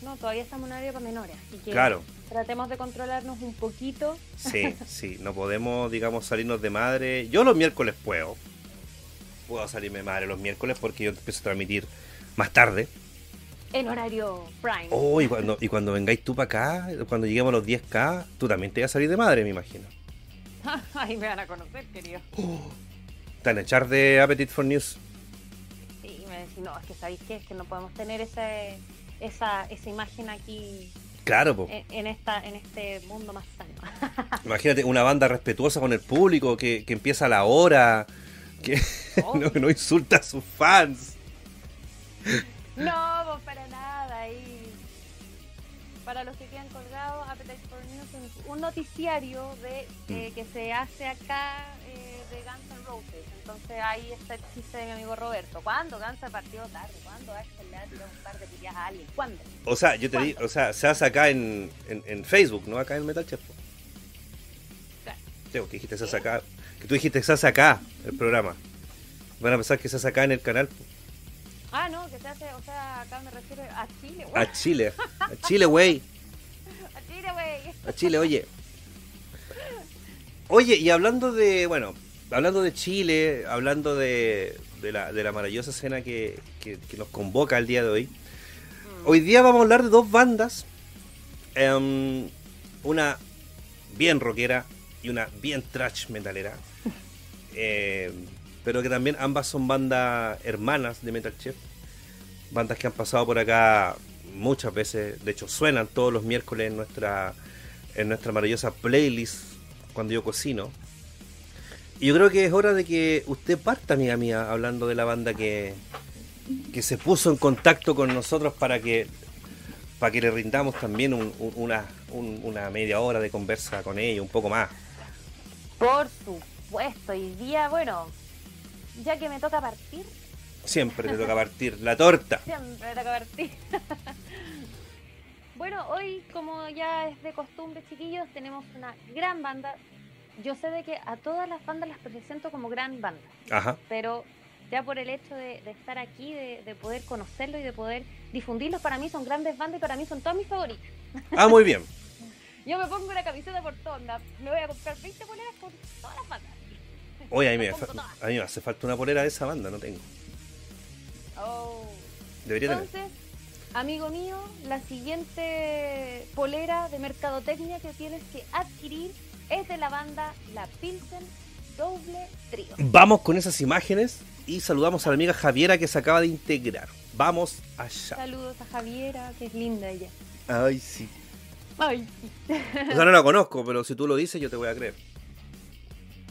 No, todavía estamos en horario para menores, así que Claro. tratemos de controlarnos un poquito. Sí, sí, no podemos, digamos, salirnos de madre. Yo los miércoles puedo. Puedo salirme de madre los miércoles porque yo empiezo a transmitir más tarde. En horario prime. Oh, y cuando, y cuando vengáis tú para acá, cuando lleguemos a los 10K, tú también te vas a salir de madre, me imagino. Ahí me van a conocer, querido. Te van a echar de Appetite for News. Sí, me decís, no, es que sabéis qué, es que no podemos tener ese, esa, esa imagen aquí Claro, po. en, en esta, en este mundo más sano. Imagínate una banda respetuosa con el público que, que empieza a la hora, que Oh. no, no insulta a sus fans. no, pues para para los que quedan colgados, Appetite for News es un noticiario de eh, Mm. que se hace acá eh, de Guns N' Roses. Entonces ahí está el chiste de mi amigo Roberto. ¿Cuándo Guns ha partido tarde? ¿Cuándo a este le ha un par de pillas a alguien? ¿Cuándo? O sea, yo te digo, o sea, se hace acá en, en, en Facebook, no acá en Metal Chef. Claro. Sí, porque dijiste se hace acá, que tú dijiste se hace acá el programa. Van a pensar que se hace acá en el canal. po. Ah, no, que se hace, o sea, acá me refiero a Chile, güey. A Chile, a Chile, güey. A Chile, güey. A Chile, oye. Oye, y hablando de, bueno, hablando de Chile, hablando de, de, la, de la maravillosa escena que, que- que nos convoca el día de hoy, hoy día vamos a hablar de dos bandas. em, una bien rockera y una bien trash metalera. Em, pero que también ambas son bandas hermanas de Metal Chef. Bandas que han pasado por acá muchas veces. De hecho, suenan todos los miércoles en nuestra, en nuestra maravillosa playlist cuando yo cocino. Y yo creo que es hora de que usted parta, amiga mía, hablando de la banda que, que se puso en contacto con nosotros para que para que le rindamos también un- un- una, un- una media hora de conversa con ellos, un poco más. Por supuesto, hoy día, bueno, ya que me toca partir, Siempre te toca partir la torta. siempre me toca partir. bueno, hoy, como ya es de costumbre, chiquillos, tenemos una gran banda. Yo sé de que a todas las bandas las presento como gran banda, Ajá. pero ya por el hecho de, de estar aquí, de, de poder conocerlos y de poder difundirlos, para mí son grandes bandas y para mí son todas mis favoritas. Ah, muy bien. Yo me pongo una camiseta por todas, me voy a comprar 20 poleras por todas las bandas. Oye, a mí, me, a mí me hace falta una polera de esa banda, no tengo. Oh. Debería tener. Entonces, amigo mío, la siguiente polera de mercadotecnia que tienes que adquirir es de la banda La Pilsen Doble Trío. Vamos con esas imágenes y saludamos a la amiga Javiera que se acaba de integrar. Vamos allá. Saludos a Javiera, que es linda ella. Ay, sí. Ay, O sea, no la conozco, pero si tú lo dices, yo te voy a creer.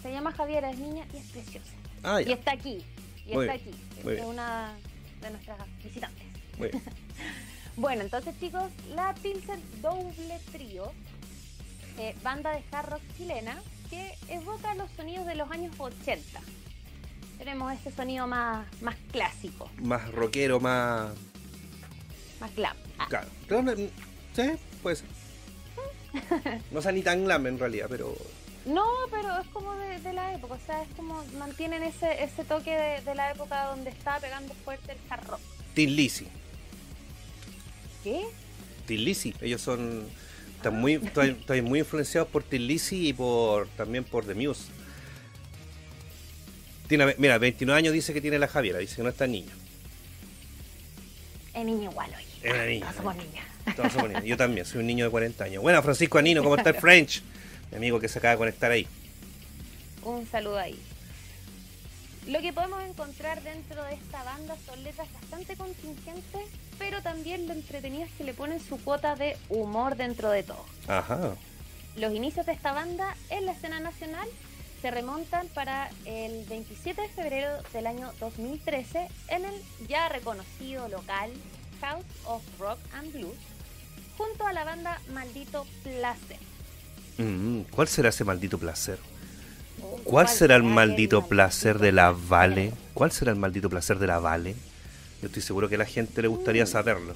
Se llama Javiera, es niña y es preciosa. Ah, Y está aquí, y Muy está bien, aquí. Es una de nuestras visitantes. Muy bien. Bueno, entonces chicos, la Pilsen Doble Trío, eh, banda de hard rock chilena que evoca los sonidos de los años 80. Tenemos este sonido más, más clásico, Más rockero, más. más glam. Ah, Claro. Claro, Sí, puede ser. No sea ni tan glam en realidad, pero. No, pero es como de, de la época, o sea, es como mantienen ese, ese toque de, de la época donde estaba pegando fuerte el hard rock. Tin Lizzy. ¿Qué? Tin Lizzy. Ellos son. Están muy, están, están muy influenciados por Tin Lizzy y por también por The Muse. Tiene, mira, 29 años dice que tiene la Javiera, dice que no está niño. Es niño igual, oye. Es niña. Todos somos niñas. Todos somos niños. Yo también, soy un niño de 40 años. Bueno, Francisco Anino, ¿cómo está el French? Mi amigo que se acaba de conectar ahí. Un saludo ahí. Lo que podemos encontrar dentro de esta banda son letras bastante contingentes, pero también lo entretenidas que le ponen su cuota de humor dentro de todo. Ajá. Los inicios de esta banda en la escena nacional se remontan para el 27 de febrero del año 2013 en el ya reconocido local House of Rock and Blues, junto a la banda Maldito Placer. Mm, ¿Cuál será ese maldito placer? ¿Cuál será el maldito placer de la Vale? ¿Cuál será el maldito placer de la Vale? Yo estoy seguro que a la gente le gustaría Mm. saberlo.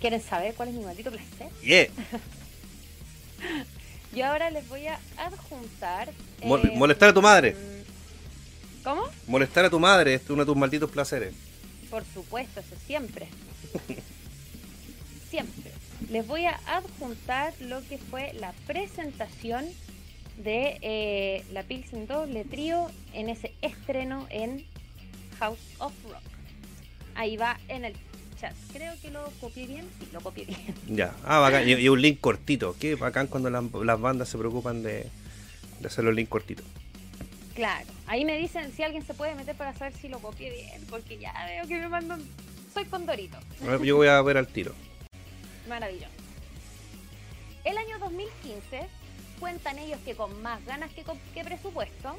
¿Quieren saber cuál es mi maldito placer? Yeah. Yo ahora les voy a adjuntar. Eh, molestar a tu madre. mm, ¿Cómo? Molestar a tu madre es uno de tus malditos placeres. Por supuesto, eso siempre. siempre. Les voy a adjuntar lo que fue la presentación de eh, la Pilsen Doble Trío en ese estreno en House of Rock. Ahí va en el chat. Creo que lo copié bien. Sí, lo copié bien. Ya. Ah, bacán. Y, y un link cortito. Qué bacán cuando las, las bandas se preocupan de, de hacer los links cortitos. Claro. Ahí me dicen si alguien se puede meter para saber si lo copié bien, porque ya veo que me mandan. Soy Condorito. Yo voy a ver al tiro. Maravilloso. El año 2015, cuentan ellos que con más ganas que, que presupuesto,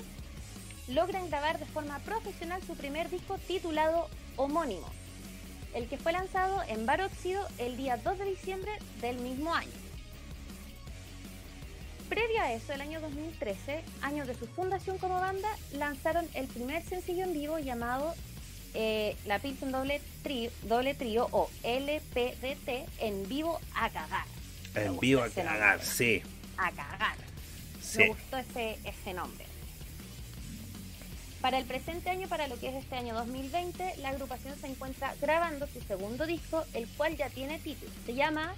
logran grabar de forma profesional su primer disco titulado Homónimo, el que fue lanzado en Bar Óxido el día 2 de diciembre del mismo año. Previo a eso, el año 2013, año de su fundación como banda, lanzaron el primer sencillo en vivo llamado eh, La Pilsen Doble Trío, Doble Trío o LPDT en vivo a cagar. En vivo a cagar, nombre, sí. A cagar. Sí. Me gustó ese, ese nombre. Para el presente año, para lo que es este año 2020, la agrupación se encuentra grabando su segundo disco, el cual ya tiene título. Se llama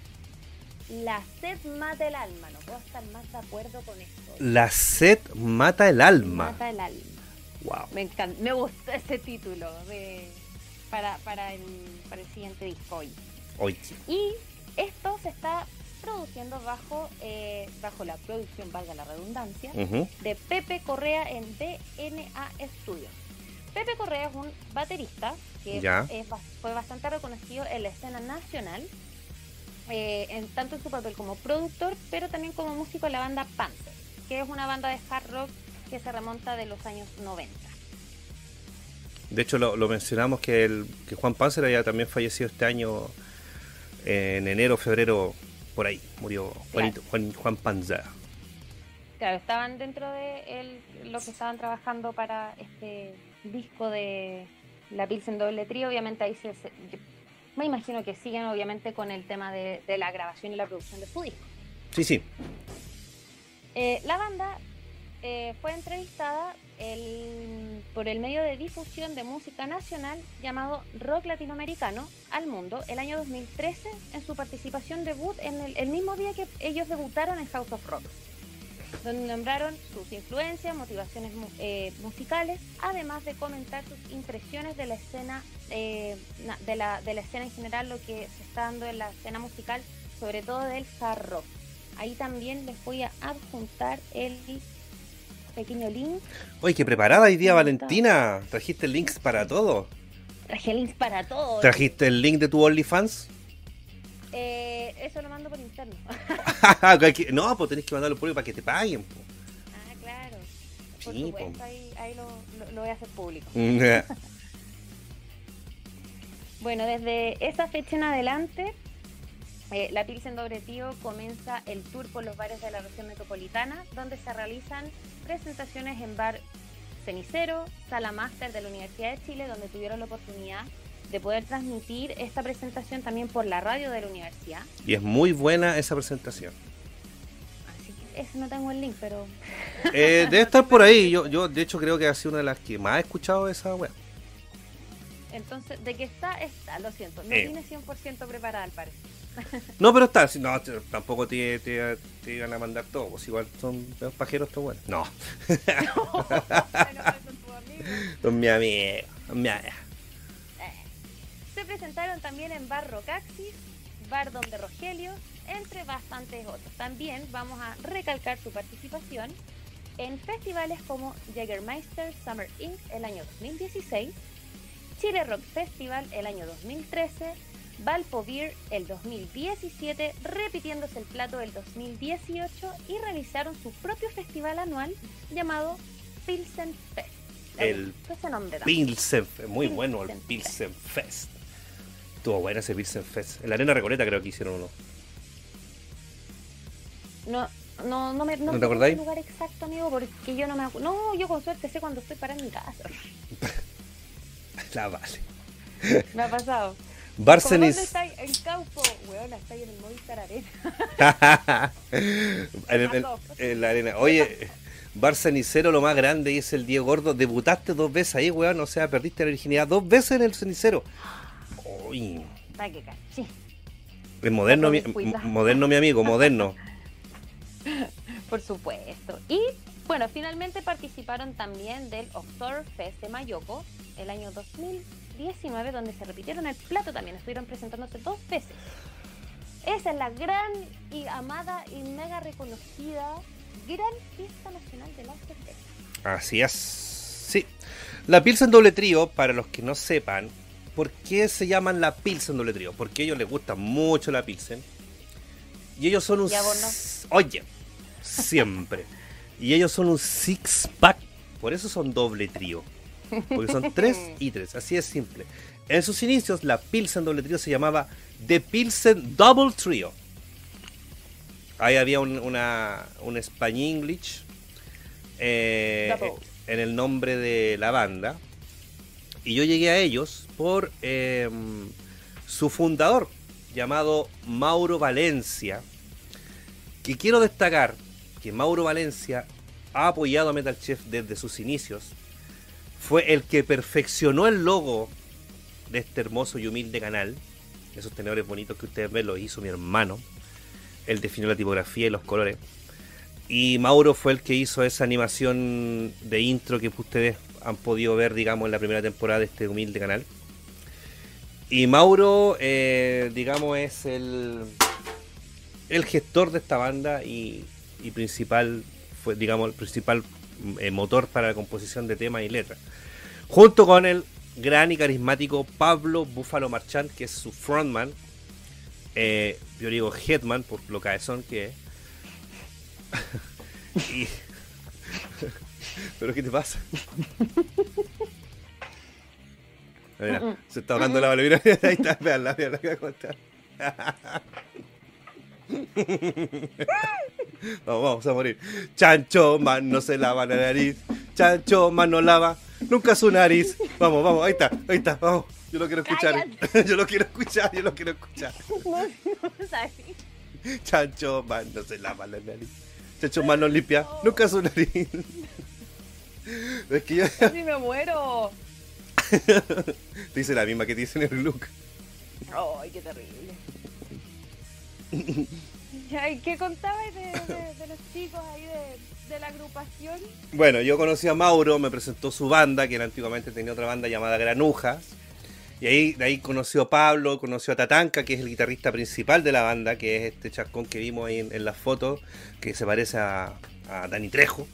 La sed mata el alma. No puedo estar más de acuerdo con esto. La sed mata el alma. Mata el alma. Wow. Me encanta, me gustó ese título de, para, para, el, para el siguiente disco hoy. Oye, Y esto se está produciendo bajo, eh, bajo la producción, valga la redundancia, de Pepe Correa en DNA Studios. Pepe Correa es un baterista que Ya. es ba- fue bastante reconocido en la escena nacional, eh, en, tanto en su papel como productor, pero también como músico en la banda Panzer, que es una banda de hard rock que se remonta de los años 90. De hecho, lo, lo mencionamos que, el, que Juan Panzer había también fallecido este año en enero, febrero, por ahí. Murió Juanito- Juan, Juan Panzer. Claro, estaban dentro de el- lo que estaban trabajando para este disco de la Pilsen Doble Trío. Obviamente ahí se, me imagino que siguen obviamente con el tema de, de la grabación y la producción de su disco. Sí, sí. Eh, la banda eh, fue entrevistada por el medio de difusión de música nacional llamado Rock Latinoamericano al Mundo el año 2013 en su participación debut en el, mismo día que ellos debutaron en House of Rock, donde nombraron sus influencias, motivaciones eh, musicales, además de comentar sus impresiones de la escena eh, na- de, la, de la escena en general, lo que se está dando en la escena musical, sobre todo del hard rock. Ahí también les voy a adjuntar el pequeño link. Oye, qué preparada hoy día, Valentina. Trajiste links para todo. Traje links para todo. Trajiste el link de tu OnlyFans. Eh, eso lo mando por interno. No, pues tenés que mandarlo ahí para que te paguen. po. ah, claro. Por Sí, supuesto, ahí, ahí lo, lo- lo voy a hacer público. Mm, Bueno, desde esa fecha en adelante, eh, la Pilsen Doble Tío comienza el tour por los bares de la región metropolitana, donde se realizan presentaciones en bar Cenicero, Sala Máster de la Universidad de Chile, donde tuvieron la oportunidad de poder transmitir esta presentación también por la radio de la universidad. Y es muy buena esa presentación. Así que ese no tengo el link, pero Eh, debe estar por ahí. Yo, yo, de hecho, creo que ha sido una de las que más he escuchado de esa wea. Entonces, de que está, está, lo siento. No Eh. vine 100% preparada al parecer. No, pero está. No, tampoco te, te, te iban a mandar todo. Pues igual son los pajeros, estos buenos. No, Bueno, son mi amiga. Mi amiga. Se presentaron también en Bar Rocaxis, Bar Donde Rogelio, entre bastantes otros. También vamos a recalcar su participación en festivales como Jägermeister Summer Inc. el año 2016, Chile Rock Festival el año 2013, Valpo Beer el 2017, repitiéndose el plato del 2018 y realizaron su propio festival anual llamado Pilsen Fest. El ese nombre. Pilsen Fest. Muy bueno el Pilsen Pilsen Fest. Estuvo bueno ese Pilsen Fest. En la Arena Recoleta creo que hicieron uno. No, no, no me no ¿No te acordáis? el lugar exacto, amigo, porque yo no me No, yo con suerte sé cuando estoy para en mi casa. La vale. Me ha pasado. Bárcenis. ¿Dónde está? En Caupo. Weón, está ahí en el Movistar Arena. en, el- en la arena. Oye, Barcenicero lo más grande y es el Diego Gordo. Debutaste dos veces ahí, weón. O sea, perdiste la virginidad dos veces en el cenicero. Uy, caché. es moderno, mi, moderno mi amigo, moderno. Por supuesto. Y bueno, finalmente participaron también del Oktoberfest de Mayoko el año 2019, donde se repitieron el plato también. Estuvieron presentándose dos veces. Esa es la gran y amada y mega reconocida gran fiesta nacional de la cerveza. Así es. Sí. La Pilsen doble trío, para los que no sepan, ¿por qué se llaman la Pilsen doble trío? Porque a ellos les gusta mucho la Pilsen. Y ellos son un... S- Oye, siempre. y ellos son un six pack. Por eso son doble trío. Porque son tres y tres. Así es simple. En sus inicios, la Pilsen doble trío se llamaba The Pilsen Double Trio. Ahí había un, una, un Spain English eh, en el nombre de la banda. Y yo llegué a ellos por eh, su fundador, llamado Mauro Valencia. Que quiero destacar que Mauro Valencia ha apoyado a Metal Chef desde sus inicios. Fue el que perfeccionó el logo de este hermoso y humilde canal. Esos tenedores bonitos que ustedes ven los hizo mi hermano. Él definió la tipografía y los colores. Y Mauro fue el que hizo esa animación de intro que ustedes han podido ver, digamos, en la primera temporada de este humilde canal. Y Mauro, eh, digamos, es el, el gestor de esta banda y, y principal, fue, digamos, el principal eh, motor para la composición de temas y letras. Junto con el gran y carismático Pablo Búfalo Marchand, que es su frontman. Eh, yo digo Headman por lo cabezón que es. Y- ¿Pero qué te pasa? Mira, se está ahogando la balona. Ahí está, veanla, veanla, cómo está. Vamos, vamos a morir. Chancho man no se lava la nariz. Chancho man no lava nunca su nariz. Vamos, vamos, ahí está, ahí está, vamos. Yo lo quiero escuchar. Yo lo quiero escuchar, yo lo quiero escuchar. No, no. Chancho man no se lava la nariz. Chancho man no limpia nunca su nariz. Es que yo Casi me muero. te dice la misma que te dice en el look. Ay, qué terrible. Ya, ¿y ¿Qué contabas de, los chicos ahí de, la agrupación? Bueno, yo conocí a Mauro, me presentó su banda, que él antiguamente tenía otra banda llamada Granujas. Y ahí, de conoció a Pablo, conoció a Tatanka, que es el guitarrista principal de la banda, que es este chascón que vimos ahí en, en las fotos, que se parece a, Dani Trejo.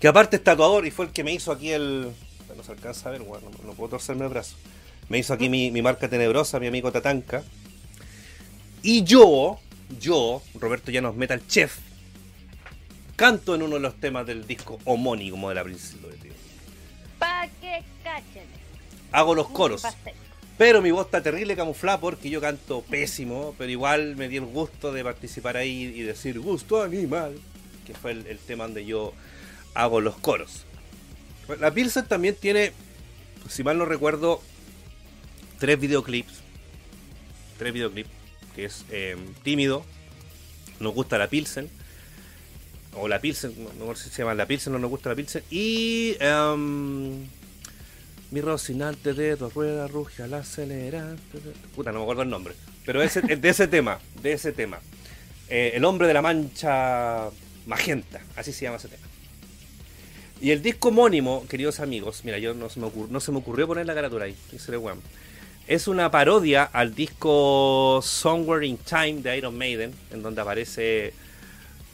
Que aparte es tatuador y fue el que me hizo aquí el... No se alcanza a ver, bueno, no, no puedo torcerme el brazo. Me hizo aquí mi, mi marca tenebrosa, mi amigo Tatanka. Y yo, yo, Roberto Llanos Metal Chef, canto en uno de los temas del disco homónimo de la Princesa. Pa' que cachen. Hago los coros, pero mi voz está terrible camuflada porque yo canto pésimo, pero igual me di el gusto de participar ahí y decir gusto animal, que fue el, el tema donde yo hago los coros. La Pilsen también tiene, si mal no recuerdo, tres videoclips. Tres videoclips, que es eh, Tímido, Nos gusta la Pilsen, o la Pilsen, no, sé si se llama la Pilsen, no nos gusta la Pilsen, y em, mi Rocinante de dos ruedas ruge al acelerar. Puta, no me acuerdo el nombre. Pero ese, de ese tema, de ese tema. Eh, el hombre de la mancha magenta, así se llama ese tema. Y el disco homónimo, queridos amigos, mira, yo no se me, ocur- no se me ocurrió poner la carátula ahí, que seré weón. Es una parodia al disco Somewhere in Time de Iron Maiden, en donde aparece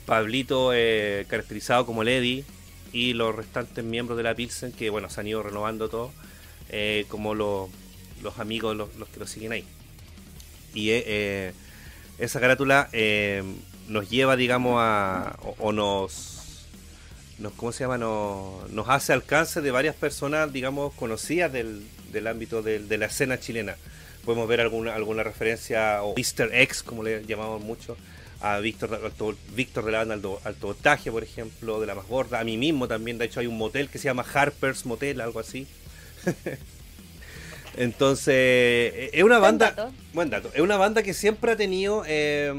Pablito eh, caracterizado como Lady y los restantes miembros de la Pilsen, que bueno, se han ido renovando todo, eh, como lo- los amigos, los, los que lo siguen ahí. Y eh, eh, esa carátula eh, nos lleva, digamos, a. o, o nos, nos. ¿Cómo se llama? Nos, nos hace alcance de varias personas, digamos, conocidas del, del ámbito del- de la escena chilena. Podemos ver alguna, alguna referencia, o Mr. X, como le llamamos mucho, a Víctor, Alto- Víctor de la banda Alto, Alto Voltaje, por ejemplo, de la más gorda, a mí mismo también, de hecho hay un motel que se llama Harper's Motel, algo así. Entonces, eh, es una banda. dato. Buen dato. Es una banda que siempre ha tenido eh,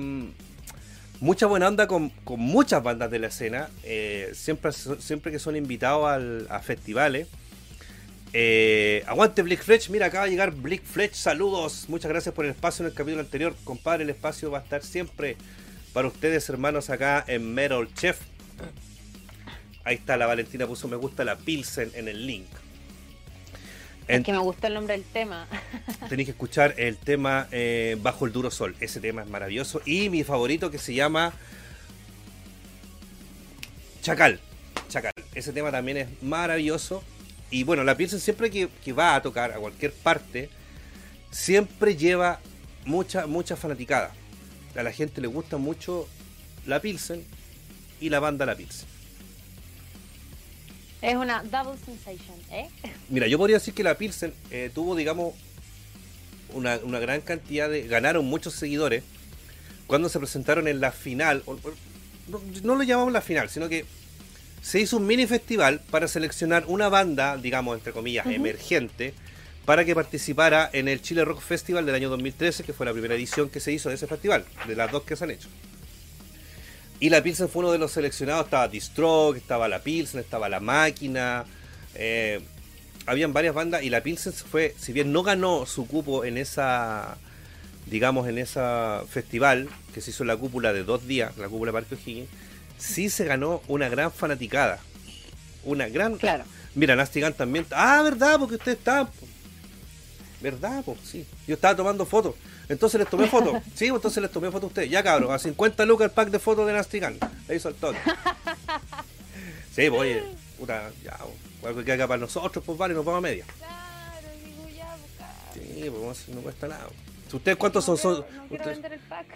mucha buena onda con, con muchas bandas de la escena. eh, siempre, siempre que son invitados al- a festivales. Eh, aguante Blick Fletch, mira, acaba de llegar Blick Fletch, saludos, muchas gracias por el espacio en el capítulo anterior, compadre, el espacio va a estar siempre para ustedes hermanos acá en Metal Chef. Ahí está, la Valentina puso me gusta la Pilsen en el link. Es que me gustó el nombre del tema. Tenéis que escuchar el tema eh, Bajo el Duro Sol. Ese tema es maravilloso. Y mi favorito que se llama Chacal. Chacal. Ese tema también es maravilloso. Y bueno, la Pilsen siempre que, que va a tocar a cualquier parte, siempre lleva mucha, mucha fanaticada. A la gente le gusta mucho la Pilsen y la banda La Pilsen. Es una double sensation, ¿eh? Mira, yo podría decir que la Pilsen eh, tuvo, digamos, una, una gran cantidad de. ganaron muchos seguidores cuando se presentaron en la final. o- o- No, no lo llamamos la final, sino que se hizo un mini festival para seleccionar una banda, digamos, entre comillas, emergente, para que participara en el Chile Rock Festival del año 2013, que fue la primera edición que se hizo de ese festival, de las dos que se han hecho. Y la Pilsen fue uno de los seleccionados, estaba Distroke, estaba la Pilsen, estaba la Máquina, eh, habían varias bandas y la Pilsen fue, si bien no ganó su cupo en esa, digamos, en esa festival que se hizo en la cúpula de dos días, la cúpula Parque O'Higgins, sí se ganó una gran fanaticada. Una gran... Claro. Mira, Nasty Gun también... Ah, ¿verdad? Porque ustedes estaban... po. ¿Verdad? Pues sí. Yo estaba tomando fotos. Entonces les tomé fotos. Sí, pues entonces les tomé fotos a ustedes. Ya cabrón, a 50 lucas el pack de fotos de Nasty Gun. Ahí toque. Sí, pues oye, puta, ya, algo que haga para nosotros, pues vale, nos vamos a media. Claro, digo ya, buscar. Sí, pues no cuesta nada. ¿Ustedes cuántos son? son No quiero vender el pack.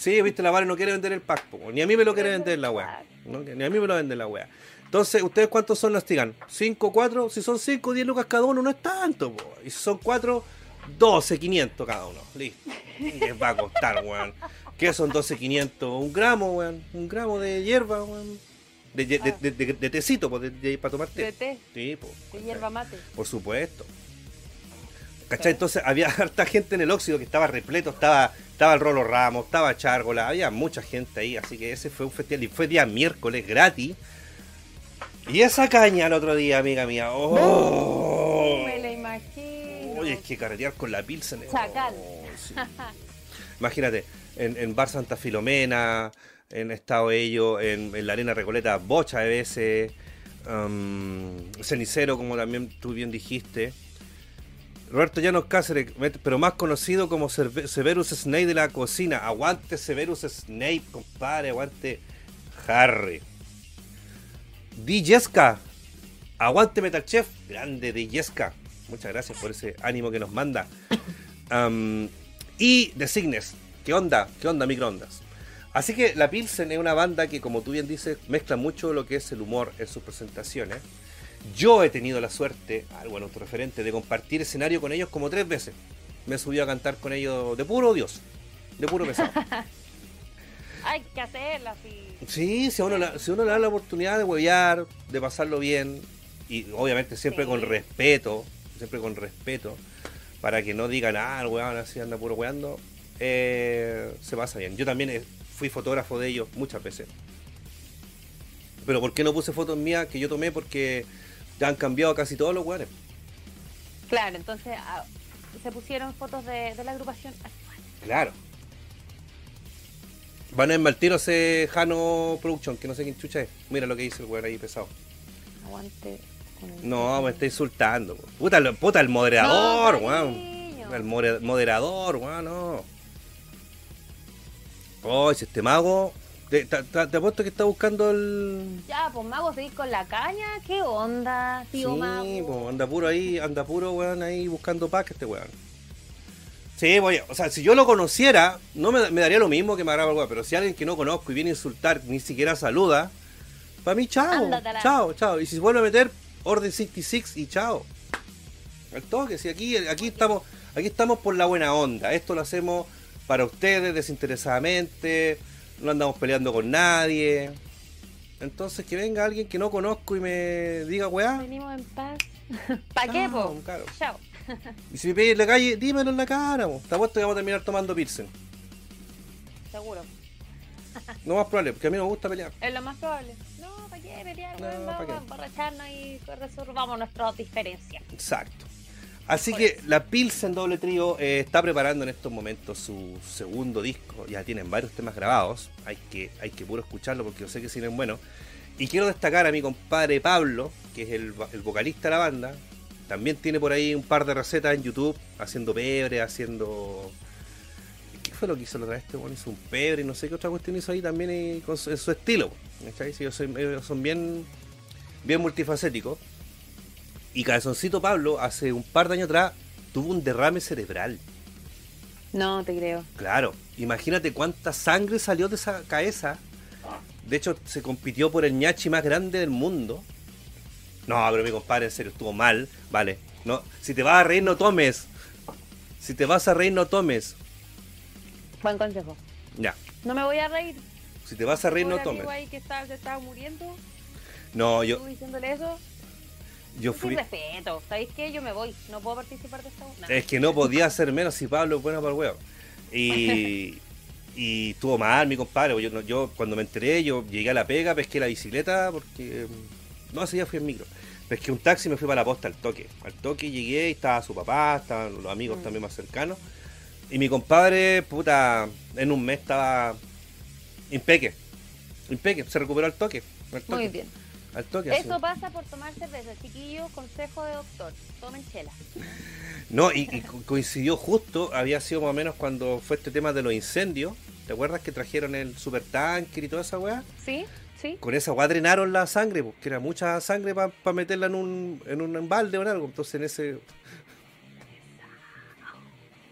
Sí, viste, la Vale no quiere vender el pack, po, ni a mí me lo quiere vender la wea. No, Ni a mí me lo vende la wea. Entonces, ¿ustedes cuántos son las tigan? ¿5, 4? Si son 5, 10 lucas cada uno, no es tanto, po. Y si son 4, 12, 500 cada uno. Listo. ¿Qué les va a costar, weón? ¿Qué son 12, 500? Un gramo, weón. Un gramo de hierba, weón. De, de, de, de- de- tecito, pues, para tomar té. De té, Sí, po. de hierba mate. Por supuesto. ¿Cachai? Entonces había harta gente en el óxido que estaba repleto, estaba, estaba el Rolo Ramos, estaba Chárgola, había mucha gente ahí, así que ese fue un festival y fue día miércoles gratis. Y esa caña el otro día, amiga mía. ¡Oh! Me la imagino. Oye, es que carretear con la Pilsen. oh, Chacal. sí. Imagínate, en, en Bar Santa Filomena, en Estado Ello, en, en la Arena Recoleta, bocha de veces, um, Cenicero, como también tú bien dijiste. Roberto Llanos Cáceres, pero más conocido como Severus Snape de la cocina. Aguante Severus Snape, compadre, aguante Harry. Dijeska, aguante Metal Chef, grande Dijeska. Muchas gracias por ese ánimo que nos manda. Y The Signes, ¿qué onda? ¿Qué onda microondas? Así que la Pilsen es una banda que, como tú bien dices, mezcla mucho lo que es el humor en sus presentaciones. Yo he tenido la suerte, algo en otro referente, de compartir escenario con ellos como tres veces. Me he subido a cantar con ellos de puro Dios, de puro pesado. Hay que hacerla así. Sí, si a uno, la- si uno le da la oportunidad de huevear, de pasarlo bien, y obviamente siempre Sí. con respeto, siempre con respeto, para que no digan, ah, el weón así anda puro weando, eh, se pasa bien. Yo también eh, fui fotógrafo de ellos muchas veces. Pero ¿por qué no puse fotos mías que yo tomé? Porque ya han cambiado casi todos los weones. Claro, entonces ah, se pusieron fotos de, de la agrupación actual. Claro. Van a enmartir ese Jano Production, que no sé quién chucha es. Mira lo que dice el weón ahí pesado. Aguante. con el- No, me está insultando. Puta, el- puta el moderador, No, weón. El moderador, weón, no. Oh, si este mago. Te, te- te- te apuesto que está buscando el. Ya, pues mago, seguir con la caña. ¿Qué onda, tío sí, mago? po, anda puro ahí, anda puro, weón, ahí buscando pack este weón. Sí, voy, o sea, si yo lo conociera, no me, me daría lo mismo que me agarraba el weón, pero si alguien que no conozco y viene a insultar, ni siquiera saluda, para mí, chao, chao, chao. Y si se vuelve a meter, Orden 66 y chao. Al toque, si aquí, aquí estamos, aquí estamos por la buena onda. Esto lo hacemos para ustedes desinteresadamente, no andamos peleando con nadie. Entonces que venga alguien que no conozco y me diga weá. Venimos en paz. ¿Para qué, No, po? claro. Chao. Y si me pegas en la calle, dímelo en la cara, po. Te apuesto que vamos a terminar tomando Pilsen. Seguro. No más probable, porque a mí no me gusta pelear. Es lo más probable. No, ¿para qué pelear? No, weón? ¿pa' vamos a emborracharnos y resolvamos nuestras diferencias. Exacto. Así que la Pilsen Doble Trío eh, está preparando en estos momentos su segundo disco. Ya tienen varios temas grabados. Hay que, hay que puro escucharlo porque yo sé que es bueno. Y quiero destacar a mi compadre Pablo, que es el, vocalista de la banda. También tiene por ahí un par de recetas en YouTube, haciendo pebre, haciendo... ¿Qué fue lo que hizo la otra vez? Este weón hizo un pebre y no sé qué otra cuestión hizo ahí también en su estilo. Sí, son, ellos son bien, bien multifacéticos. Y Cabezoncito Pablo, hace un par de años atrás, tuvo un derrame cerebral. No, te creo. Claro, imagínate cuánta sangre salió de esa cabeza. De hecho, se compitió por el ñachi más grande del mundo. No, pero mi compadre, en serio, estuvo mal. Vale, no, si te vas a reír, no tomes. Si te vas a reír, no tomes. Buen consejo. Ya, No me voy a reír. si te vas a reír, no tomes. ahí que estaba, se estaba muriendo. No, yo, diciéndole eso. Yo fui. respeto. ¿Sabéis qué? Yo me voy. No puedo participar de esta. No. Es que no podía hacer menos si Pablo es bueno para el huevo. Y, y estuvo mal mi compadre. porque Yo, yo cuando me enteré, yo llegué a la pega, pesqué la bicicleta, porque... No, ese día fui en micro. Pesqué un taxi y me fui para la posta al toque. Al toque llegué y estaba su papá, estaban los amigos Mm. también más cercanos. Y mi compadre, puta, en un mes estaba impeque. Impeque, se recuperó al toque. Al toque Muy bien. Al toque. Eso pasa por tomar cerveza. Chiquillos, consejo de doctor. Tomen chela. No, y, y co- coincidió justo, había sido más o menos cuando fue este tema de los incendios. ¿Te acuerdas que trajeron el supertanker y toda esa weá? ¿Sí? ¿Sí? Con esa weá drenaron la sangre, porque era mucha sangre para meterla en un, en un balde o en algo. Entonces en ese.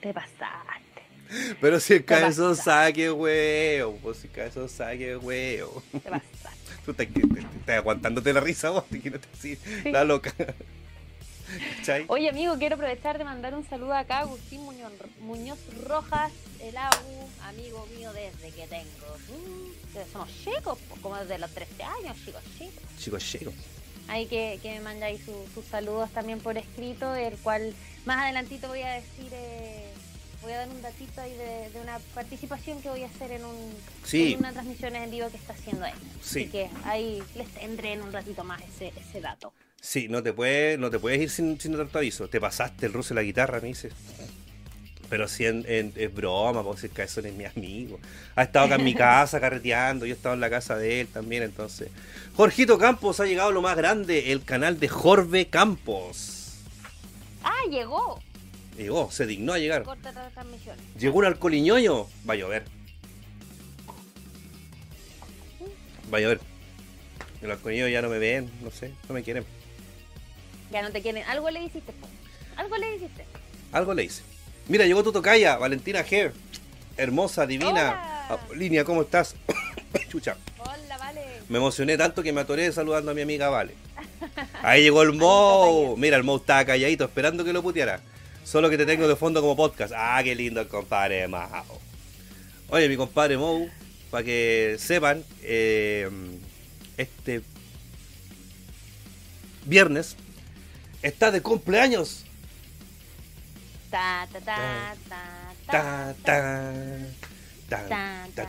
Te pasaste. Pero si el cabezón saque huevo, pues si el cabezón saque huevo. Te pasaste. Estás, te- te- estás aguantándote la risa vos, te decir, la loca. ¿Cachai? Oye, amigo, quiero aprovechar de mandar un saludo acá a Agustín Muñoz, Muñoz Rojas, el Agu, amigo mío desde que tengo. mm, somos chicos, como desde los 13 años, chicos, chicos. Chicos, chicos. Ahí que, que me manda ahí su- sus saludos también por escrito, el cual más adelantito voy a decir, eh, voy a dar un datito ahí de, de una participación que voy a hacer en, un, Sí. en una transmisión en vivo que está haciendo él. Sí. Así que ahí les tendré en un ratito más ese, ese dato. Sí, no te puedes, no te puedes ir sin, sin tanto aviso. Te pasaste el ruso de la guitarra, me dices. Pero si en, en- es broma, porque el cabezón es mi amigo. Ha estado acá en mi casa carreteando, yo he estado en la casa de él también, entonces. Jorgito Campos ha llegado a lo más grande, el canal de Jorge Campos. ¡Ah, llegó! Llegó, se dignó a llegar. Corta. Llegó un alcoholiñoño. Va a llover. Va a llover. El alcoholiñoño ya no me ven, no sé, no me quieren. Ya no te quieren. Algo le hiciste, po. Algo le hiciste. Algo le hice. Mira, llegó tu tocaya, Valentina G. Hermosa, divina. Hola. Ah, Línea, ¿cómo estás? Chucha. Hola, vale. Me emocioné tanto que me atoré saludando a mi amiga Vale. Ahí llegó el Mo. Mira, el Mo estaba calladito esperando que lo puteara. Solo que te tengo de fondo como podcast. Ah, qué lindo el compadre Mao. Oye, mi compadre Mo, para que sepan, eh, este viernes está de cumpleaños. Ta, ta, ta, ta, Ta, ta, ta, ta, ta,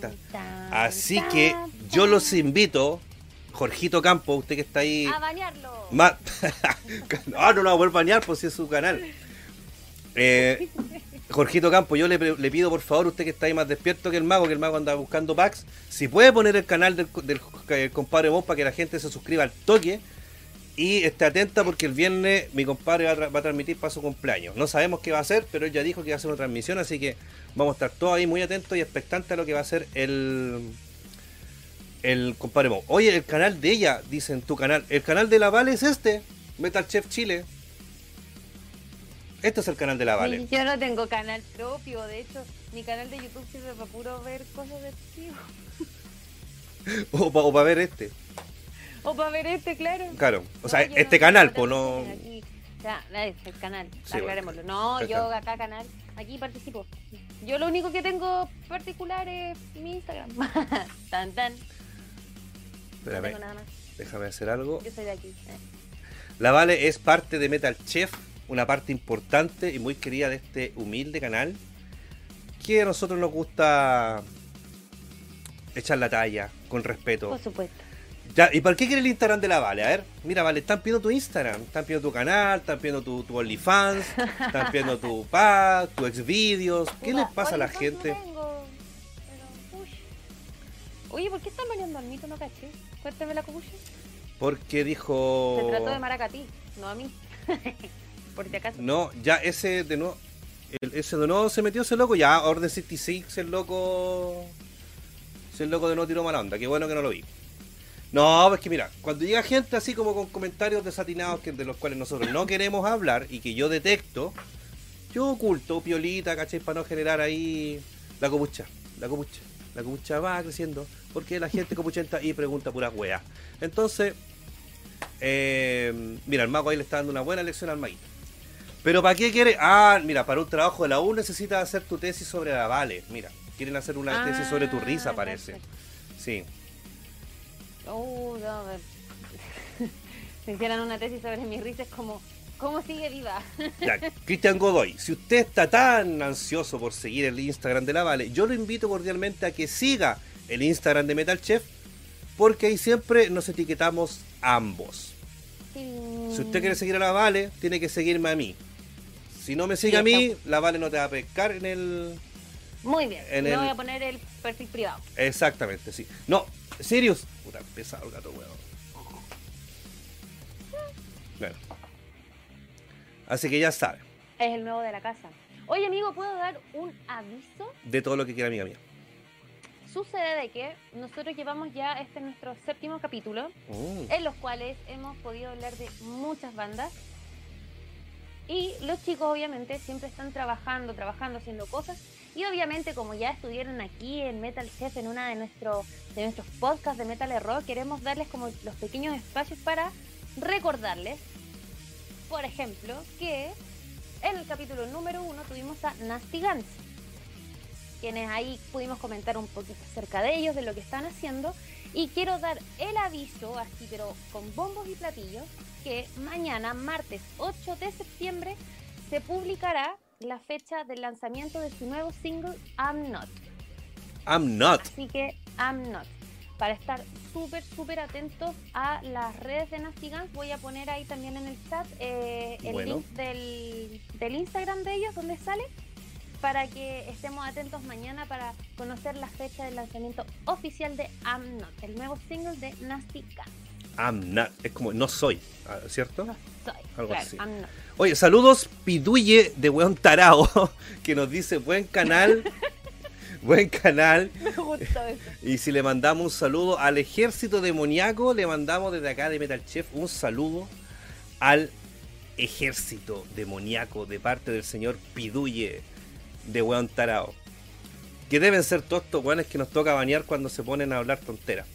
ta. tan, Así que yo los invito, Jorgito Campo, usted que está ahí. A bañarlo. Ma- ah, no lo va a bañar, pues si es su canal. Eh, Jorgito Campo, yo le, pido por favor, usted que está ahí más despierto que el mago, que el mago anda buscando packs, si puede poner el canal del, del, eh, compadre Vos para que la gente se suscriba al toque y esté atenta porque el viernes mi compadre va a, tra- va a transmitir para su cumpleaños. No sabemos qué va a hacer, pero él ya dijo que va a hacer una transmisión, así que vamos a estar todos ahí muy atentos y expectantes a lo que va a hacer el, el compadre Mo. Oye, el canal de ella, dicen tu canal. El canal de la Vale es este, Metal Chef Chile. Este es el canal de la Vale. Yo no tengo canal propio, de hecho, mi canal de YouTube sirve para puro ver cosas de tío. O para ver este. O para ver este, claro. Claro. O sea, No, este no- canal, pues no. O sea, el canal, Sí, aclarémoslo. No, yo canal. acá canal, aquí participo. Yo lo único que tengo particular es mi Instagram. tan tan. No Espérame, tengo nada más. déjame hacer algo. Yo soy de aquí. eh. La Vale es parte de Metal Chef, una parte importante y muy querida de este humilde canal que a nosotros nos gusta echar la talla con respeto. Por supuesto. Ya, ¿Y por qué quiere el Instagram de la Vale? A ver, mira, Vale, están pidiendo tu Instagram, están pidiendo tu canal, están pidiendo tu, tu OnlyFans, están pidiendo tu pack, tu Xvideos. ¿Qué les pasa a la gente? No tengo, pero, uy. Oye, ¿por qué están bailando al mito? No caché. Cuéntame la cubucha. Porque dijo... Se trató de Maracatí, no a mí. Por si acaso. No, ya ese de nuevo... el- ese de nuevo se metió ese loco, ya Orden 66, el loco... El loco de no tiró mala onda, qué bueno que no lo vi. No, pues que mira, cuando llega gente así como con comentarios desatinados que, de los cuales nosotros no queremos hablar y que yo detecto, yo oculto, piolita, ¿cachai? Para no generar ahí la copucha, la copucha. La copucha va creciendo porque la gente copuchenta y pregunta puras weas. Entonces, eh, mira, el mago ahí le está dando una buena lección al maguito. Pero ¿para qué quiere? Ah, mira, para un trabajo de la U necesitas hacer tu tesis sobre la Vale. Mira, quieren hacer una tesis sobre tu risa, Ah, parece. perfecto. Sí. Oh, no, a ver. Si hicieran una tesis sobre mis risas, como, ¿cómo sigue viva? Ya, Cristian Godoy, si usted está tan ansioso por seguir el Instagram de la Vale, yo lo invito cordialmente a que siga el Instagram de Metal Chef, porque ahí siempre nos etiquetamos ambos. Si usted quiere seguir a la Vale, tiene que seguirme a mí. Si no me sigue Sí, a mí, la Vale no te va a pescar en el... Muy bien, en el- voy a poner el perfil privado. Exactamente, sí. No, Sirius. Puta, pesado el gato, weón. Así que ya sabe, Es el nuevo de la casa. Oye, amigo, ¿puedo dar un aviso? de todo lo que quiera amiga mía. Sucede de que nosotros llevamos ya este nuestro séptimo capítulo, Mm. en los cuales hemos podido hablar de muchas bandas. Y los chicos obviamente siempre están trabajando, trabajando, haciendo cosas. Y obviamente como ya estuvieron aquí en Metal Chef en una de, nuestro, de nuestros podcasts de Metal Error, queremos darles como los pequeños espacios para recordarles, por ejemplo, que en el capítulo número uno tuvimos a Nasty Guns, quienes ahí pudimos comentar un poquito acerca de ellos, de lo que están haciendo. Y quiero dar el aviso, así pero con bombos y platillos, que mañana, martes 8 de septiembre, se publicará la fecha del lanzamiento de su nuevo single I'm Not. I'm not. Así que I'm Not. Para estar súper, súper atentos a las redes de Nasty Guns, voy a poner ahí también en el chat eh, el Bueno. link del, del Instagram de ellos, donde sale, para que estemos atentos mañana para conocer la fecha del lanzamiento oficial de I'm Not, el nuevo single de Nasty Guns. I'm not. Es como no soy, ah, ¿cierto? No soy, Algo claro, así. I'm Not. Oye, saludos Piduye de Weón Tarao, que nos dice buen canal, buen canal. Me gustó eso. Y si le mandamos un saludo al ejército demoníaco, le mandamos desde acá de Metal Chef un saludo al ejército demoníaco de parte del señor Piduye de Weón Tarao. Que deben ser todos estos weones que nos toca bañar cuando se ponen a hablar tonteras.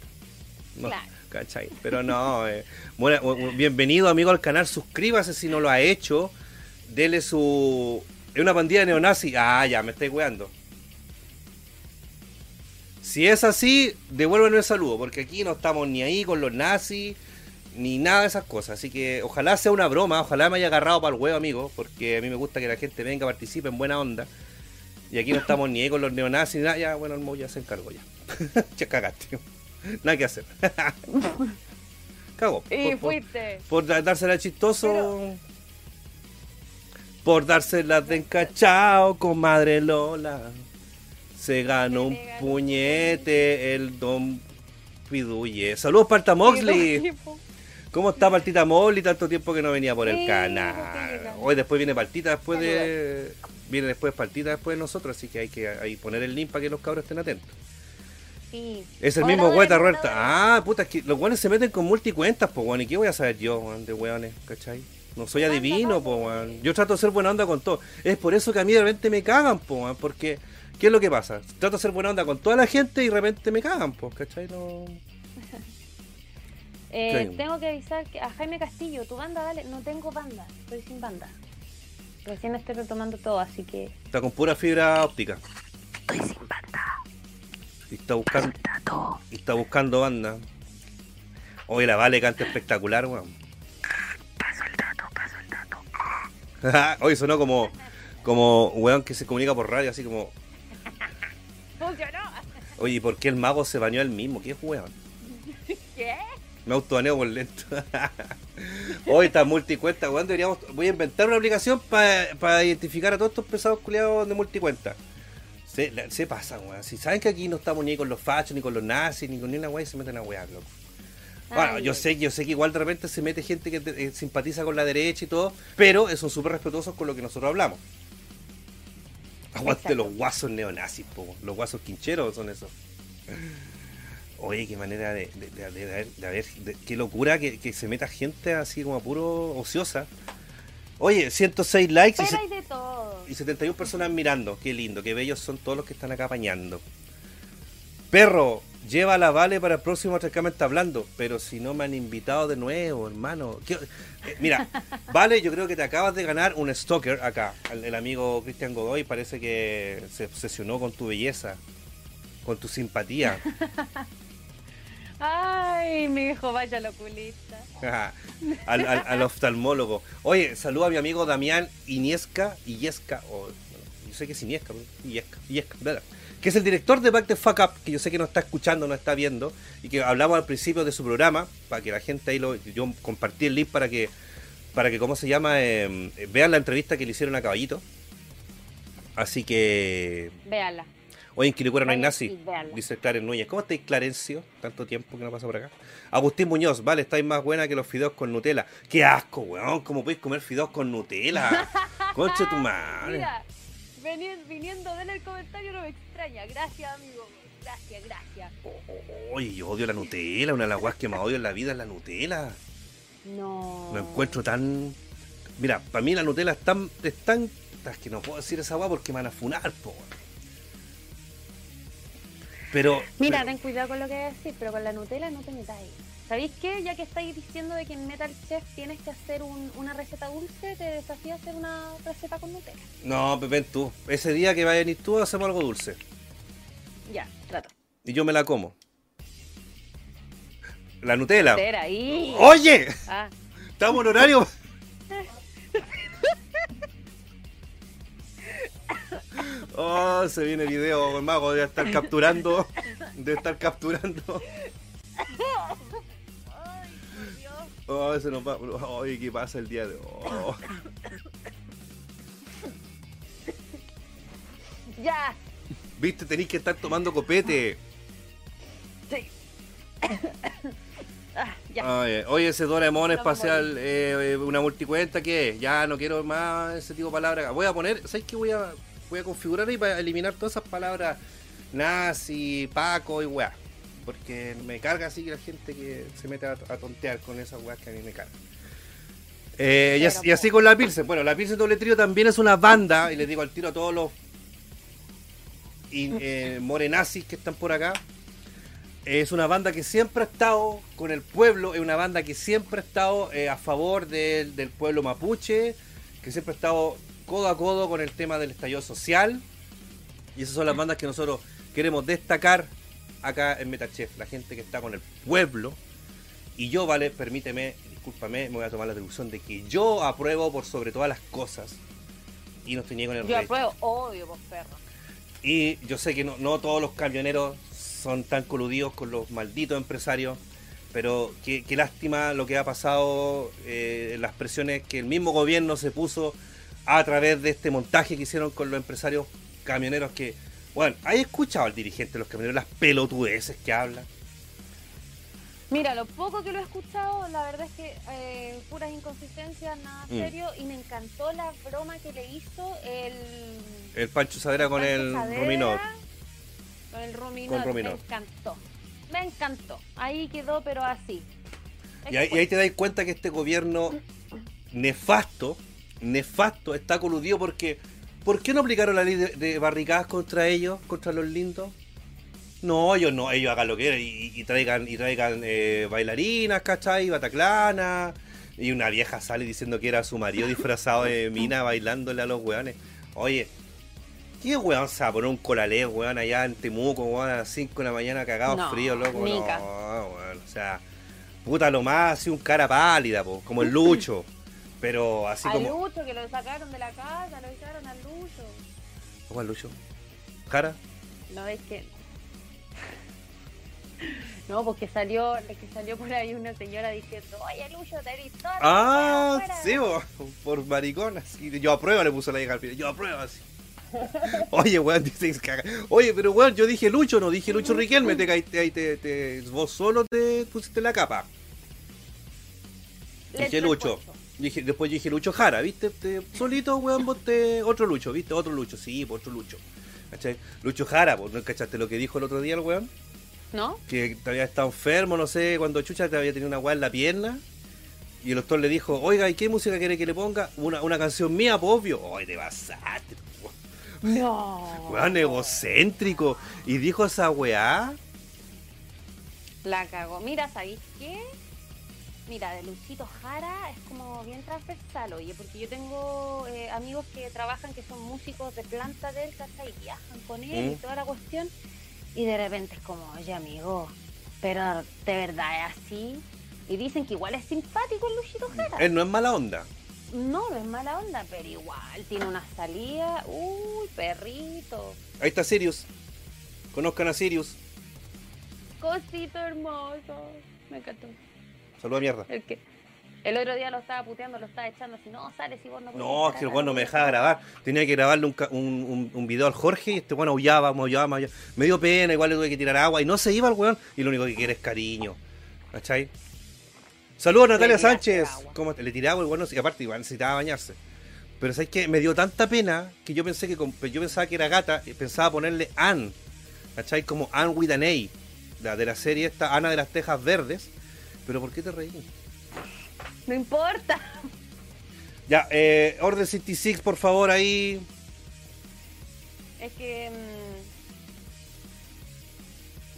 No, Claro. ¿cachai? Pero no, eh, bueno, bu- bu- bienvenido amigo al canal, suscríbase si no lo ha hecho, dele su... Es una pandilla de neonazis, ah, ya, me estáis weando. Si es así, devuélvenme el saludo, porque aquí no estamos ni ahí con los nazis, ni nada de esas cosas. Así que ojalá sea una broma, ojalá me haya agarrado para el huevo, amigo, porque a mí me gusta que la gente venga, participe en buena onda. Y aquí no estamos ni ahí con los neonazis, ni nada. Ya, bueno, el Mo ya se encargó ya. ya cagaste. Nada que hacer. Cago. Y Por- por- fuiste. por da- dársela chistoso. Por dársela de encachao, comadre Lola. Se ganó un puñete el don Piduye. Saludos Parta Moxley. ¿Cómo está Partita Moxley? Tanto tiempo que no venía por el canal. Hoy después viene Partita después de. Viene después Partita después de nosotros, así que hay que ahí poner el link para que los cabros estén atentos. Sí. Es el Hola, mismo Ruerta. hola. Ah, puta, es que los weones se meten con multicuentas, pues weón. ¿Y qué voy a saber yo, de weones, cachai? No soy adivino, pues. Yo trato de ser buena onda con todo. Es por eso que a mí de repente me cagan, pues weón. Porque, ¿qué es lo que pasa? Trato de ser buena onda con toda la gente y de repente me cagan, pues, cachai? No... Eh. Tengo que avisar que a Jaime Castillo, tu banda, dale. No tengo banda, estoy sin banda. Recién estoy retomando todo, así que Está con pura fibra óptica. estoy sin banda. Y está buscando, y está buscando banda. Oye, la Vale canta espectacular, weón. Paso el dato, paso el dato. Hoy sonó como, como weón que se comunica por radio, así como. ¡Funcionó! Oye, ¿y por qué el mago se bañó él mismo? ¿Qué es weón? ¿Qué? Me autobaneo por lento. Hoy está multicuenta, weón. Deberíamos, voy a inventar una aplicación para identificar a todos estos pesados culiados de multicuenta. Se, la- se pasan, weón. Si saben que aquí no estamos ni con los fachos, ni con los nazis, ni con ni una weá, se meten a weá, loco. Bueno, Ay, yo sé, yo sé que igual de repente se mete gente que eh, simpatiza con la derecha y todo, pero son súper respetuosos con lo que nosotros hablamos. Aguante los guasos neonazis, po. los guasos quincheros son esos. Oye, qué manera de, de, de- de- haber- qué locura que, que se meta gente así como a puro ociosa. Oye, 106 likes y, Pero hay de todo. y 71 personas mirando. Qué lindo, qué bellos son todos los que están acá apañando. Perro, lleva a la Vale para el próximo Atracamente hablando. Pero si no me han invitado de nuevo, hermano. ¿Qué- eh, mira, Vale, yo creo que te acabas de ganar un stalker acá. El, el amigo Cristian Godoy parece que se obsesionó con tu belleza, con tu simpatía. Ay, mi hijo, vaya al oculista. Ajá, al, al- al oftalmólogo. Oye, saluda a mi amigo Damián Iniesca, Illesca, o bueno, yo sé que es Iniesca, pero Illesca, Illesca, bla, que es el director de Back the Fuck Up, que yo sé que no está escuchando, no está viendo, y que hablamos al principio de su programa, para que la gente ahí lo, yo compartí el link para que, para que, ¿cómo se llama? Eh, vean la entrevista que le hicieron a Caballito. Así que, Véala. Hoy en Quilicura no hay nazi, véanla. dice Clarence Núñez. ¿Cómo estáis, Clarencio? Tanto tiempo que no pasa por acá. Agustín Muñoz, vale, estáis más buena que los fideos con Nutella. ¡Qué asco, weón! ¿Cómo podéis comer fideos con Nutella? Concha tu madre. Mira, veni- viniendo de él el comentario no me extraña. Gracias, amigo. Gracias, gracias. Oye, yo odio la Nutella. Una de las weas que más odio en la vida es la Nutella. No. Lo encuentro tan. Mira, para mí la Nutella es tan. Es tan. Es que no puedo decir esa wea porque me van a funar, po. Pero. Mira, pero- ten cuidado con lo que voy a decir, pero con la Nutella no te metáis. ¿Sabéis qué? Ya que estáis diciendo de que en Metal Chef tienes que hacer un- una receta dulce, te desafío a hacer una receta con Nutella. No, Pepe, tú. Ese día que vaya a venir tú, hacemos algo dulce. Ya, trato. Y yo me la como. La Nutella. Ahí. ¡Oye! Ah, Estamos en horario. Oh, se viene el video, el mago debe estar capturando. Debe estar capturando. Oh, se nos va. Oye, ¿qué pasa el día de hoy? Ya. Viste, tenéis que estar tomando copete. Sí. Ah, ya. Ay, oye, ese Doraemon espacial, eh, eh, una multicuenta, ¿qué es? Ya no quiero más ese tipo de palabras. Voy a poner, ¿sabes qué? Voy a, voy a configurar ahí para eliminar todas esas palabras nazi, paco y weá. Porque me carga así que la gente que se mete a, a tontear con esas weas que a mí me cargan. Eh, y, as- y así con la Pilsen. Bueno, la Pilsen Doble Trío también es una banda, y les digo al tiro a todos los y, eh, morenazis que están por acá. Es una banda que siempre ha estado con el pueblo, es una banda que siempre ha estado eh, a favor del, del pueblo mapuche, que siempre ha estado codo a codo con el tema del estallido social. Y esas son las bandas que nosotros queremos destacar acá en Metachef, la gente que está con el pueblo. Y yo, vale, permíteme, discúlpame, me voy a tomar la atribución de que yo apruebo por sobre todas las cosas. Y no estoy ni con el Yo apruebo, odio, vos perro. Y yo sé que no, no todos los camioneros son tan coludidos con los malditos empresarios, pero qué, qué lástima lo que ha pasado, eh, las presiones que el mismo gobierno se puso a través de este montaje que hicieron con los empresarios camioneros que, bueno, ¿hay escuchado al dirigente de los camioneros las pelotudeces que habla? Mira, lo poco que lo he escuchado, la verdad es que eh, puras inconsistencias, nada Mm. serio, y me encantó la broma que le hizo el... El Pancho Sadera con el Ruminot. Con el Ruminot. me encantó. Me encantó. Ahí quedó, pero así. Y ahí, y ahí te das cuenta que este gobierno nefasto, nefasto, está coludido porque ¿por qué no aplicaron la ley de, de barricadas contra ellos, contra los lindos? No, ellos no, ellos hagan lo que quieran y, y traigan, y traigan eh, bailarinas, ¿cachai? Bataclana. Y una vieja sale diciendo que era su marido disfrazado de mina bailándole a los weones. Oye, ¿qué weón se va a poner un colalé, weón, allá en Temuco, weón, a las 5 de la mañana cagado No, frío, loco? nica. No, weón, o sea, puta lo más, así un cara pálida, po, como el Lucho. Pero así a como. Lucho, que lo sacaron de la casa, lo echaron al Lucho. ¿Cuál Lucho? ¿Jara? No es que. No, porque salió, que salió por ahí una señora diciendo, oye Lucho, te eres todo. Ah, sí, bo, por mariconas. Y yo apruebo le puso la hija al final. Yo apruebo así. Oye, weón, dice que caga. Oye, pero weón, yo dije Lucho, no dije Lucho Riquelme, te caíste ahí, te, te, vos solo te pusiste la capa. Dije Lucho. pocho. Dije, después dije Lucho Jara, ¿viste? Te- solito, weón, vos te, otro Lucho, ¿viste? Otro Lucho, sí, pues, otro Lucho. ¿Cachai? Lucho Jara, pues, ¿no cachaste lo que dijo el otro día el weón? ¿No? Que te había estado enfermo, no sé, cuando Chucha te había tenido una weá en la pierna. Y el doctor le dijo, oiga, ¿y qué música quiere que le ponga? Una, una canción mía, pues obvio. Ay, te pasaste, No. weón, egocéntrico. Y dijo esa weá. La cagó. Mira, ¿sabéis qué? Mira, de Luchito Jara es como bien transversal, oye, porque yo tengo eh, amigos que trabajan, que son músicos de planta del ¿cachai? Y viajan con él y Mm. toda la cuestión. Y de repente es como, oye, amigo, pero de verdad es así. Y dicen que igual es simpático el Luchito Jara. Él no es mala onda. No, no es mala onda, pero igual tiene una salida. Uy, perrito. Ahí está Sirius. Conozcan a Sirius. Cosito hermoso. Me encantó. Saluda mierda. El que el otro día lo estaba puteando, lo estaba echando así, no, sale si vos no No, es que el weón no me dejaba grabar. Tenía que grabarle un, ca- un, un, un video al Jorge y este weón aullaba, maullaba, maullaba. Me dio pena, igual le tuve que tirar agua y no se iba el weón. Y lo único que quiere es cariño. ¿Cachai? Saludos Natalia tiraste Sánchez. agua. ¿Cómo te- le tiraba el weón? Y aparte igual necesitaba bañarse. Pero sabes que me dio tanta pena que yo pensé que con- yo pensaba que era gata y pensaba ponerle Ann. ¿Cachai? Como Ann with an A. La de la serie esta, Ana de las Tejas Verdes. Pero ¿por qué te reí? No importa. Ya, eh, Order 66, por favor, ahí. Es que. mm,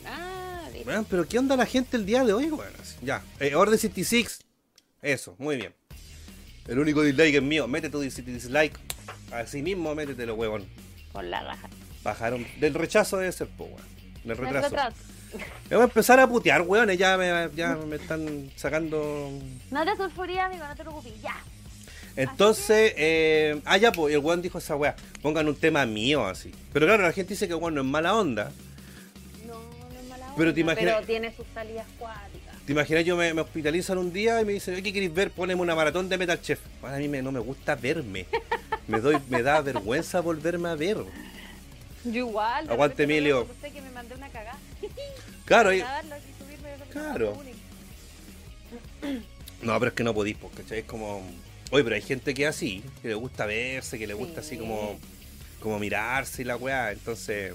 Ah. Weón, pero ¿qué onda la gente el día de hoy? Así, Ya, eh, Order 66. Eso, muy bien. El único dislike es mío. Mete tu dis- dislike. Así mismo, métetelo, huevón. Con la raja. Bajaron. Del rechazo debe ser, po, weón. Del El retraso. retraso. Me voy a empezar a putear, weón. Ya me, ya me están sacando. No te sulfurías, amigo, no te preocupes. Ya. Entonces, eh, ah, ya, pues, el weón dijo esa weá. Pongan un tema mío así. Pero claro, la gente dice que weón no es mala onda. No, no es mala onda. Pero te imaginas- Pero tiene sus salidas cuáticas. ¿Te imaginas? Yo me, me hospitalizan un día y me dicen, ¿qué queréis ver? Poneme una maratón de Metal Chef. Bueno, a mí me- no me gusta verme. Me doy, me da vergüenza volverme a ver. Yo igual. Aguante, Emilio. porque Sé que me mandé una cagada. Claro, y- Claro. no, pero es que no podís, porque ¿cachai? Es como. Oye, pero hay gente que es así, que le gusta verse, que le gusta así Sí. como, como mirarse y la weá. Entonces,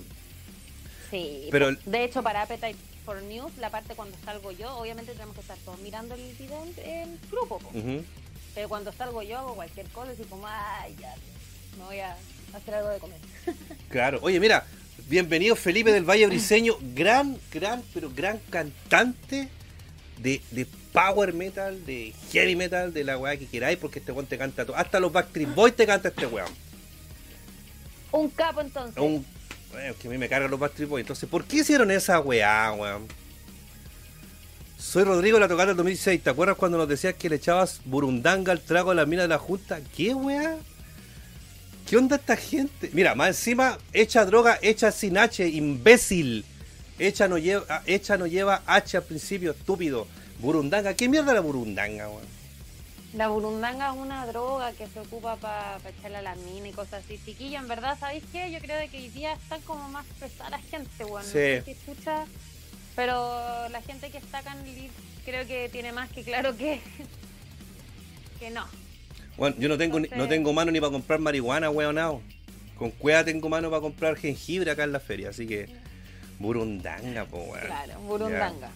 Sí, Pero- pues, de hecho para Appetite for News, la parte cuando salgo yo, obviamente tenemos que estar todos mirando el video en, en grupo, po. ujú. pero cuando salgo yo hago cualquier cosa y como, ay, ya, me voy a hacer algo de comer. claro. Oye, mira, bienvenido Felipe del Valle Briseño, gran, gran, pero gran cantante de, de power metal, de heavy metal, de la weá que queráis, porque este weón te canta todo. Hasta los Backstreet Boys te canta este weón. Un capo entonces. Un, bueno, es que a mí me cargan los Backstreet Boys. Entonces, ¿por qué hicieron esa weá, weón? Soy Rodrigo de la Tocata del 2016. ¿Te acuerdas cuando nos decías que le echabas burundanga al trago a la mina de la Junta? ¿Qué weá? ¿Qué onda esta gente? Mira, más encima, echa droga, echa sin H, imbécil. Echa no lleva, ah, echa no lleva H al principio, estúpido. Burundanga, ¿qué mierda la burundanga, weón? La burundanga es una droga que se ocupa para echarle a la mina y cosas así. Chiquillo, en verdad, ¿sabéis qué? Yo creo de que hoy día están como más pesada la gente, bueno. Sí. No sé si escucha, pero la gente que está acá en Lid creo que tiene más que claro que, que no. Bueno, yo no tengo, ni- no Entonces- tengo mano ni para comprar marihuana, weonado. Con cueva tengo mano para comprar jengibre acá en la feria, así que burundanga, po, weón. Claro, burundanga.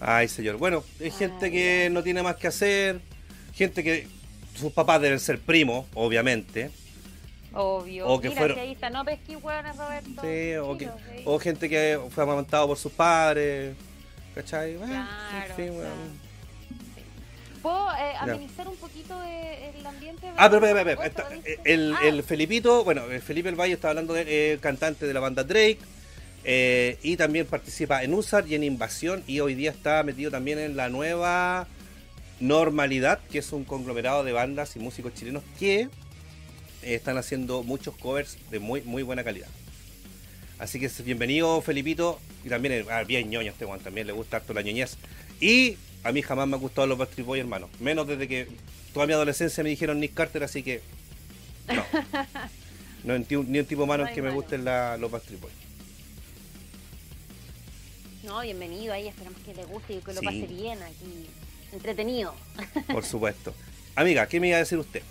Ay, señor. Bueno, hay gente Ay, que no tiene más que hacer, gente que sus papás deben ser primos, obviamente. Obvio. O que Mira, fueron- si ahí está, no pesquí hueones, Roberto. Sí, o, que, sí. o gente que fue amamantado por sus padres. ¿Cachai? Bueno, Claro, en fin. ¿Puedo eh, amenizar un poquito eh, el ambiente? Ah, pero, pero, pero, ¿Vos esta- lo viste? el, Ah, el Felipito, bueno, el Felipe El Valle está hablando de eh, cantante de la banda Drake eh, y también participa en USAR y en Invasión y hoy día está metido también en la nueva Normalidad, que es un conglomerado de bandas y músicos chilenos que están haciendo muchos covers de muy, muy buena calidad. Así que bienvenido, Felipito. Y también, ah, bien ñoño este Juan, también le gusta harto la ñoñez. Y a mí jamás me han gustado los Backstreet Boys, hermano. Menos desde que toda mi adolescencia me dijeron Nick Carter, así que. No. no ni un tipo malo en que me gusten los Backstreet Boys. No, bienvenido ahí, esperamos que le guste y que lo pase bien aquí. Entretenido. Por supuesto. Amiga, ¿qué me iba a decir usted?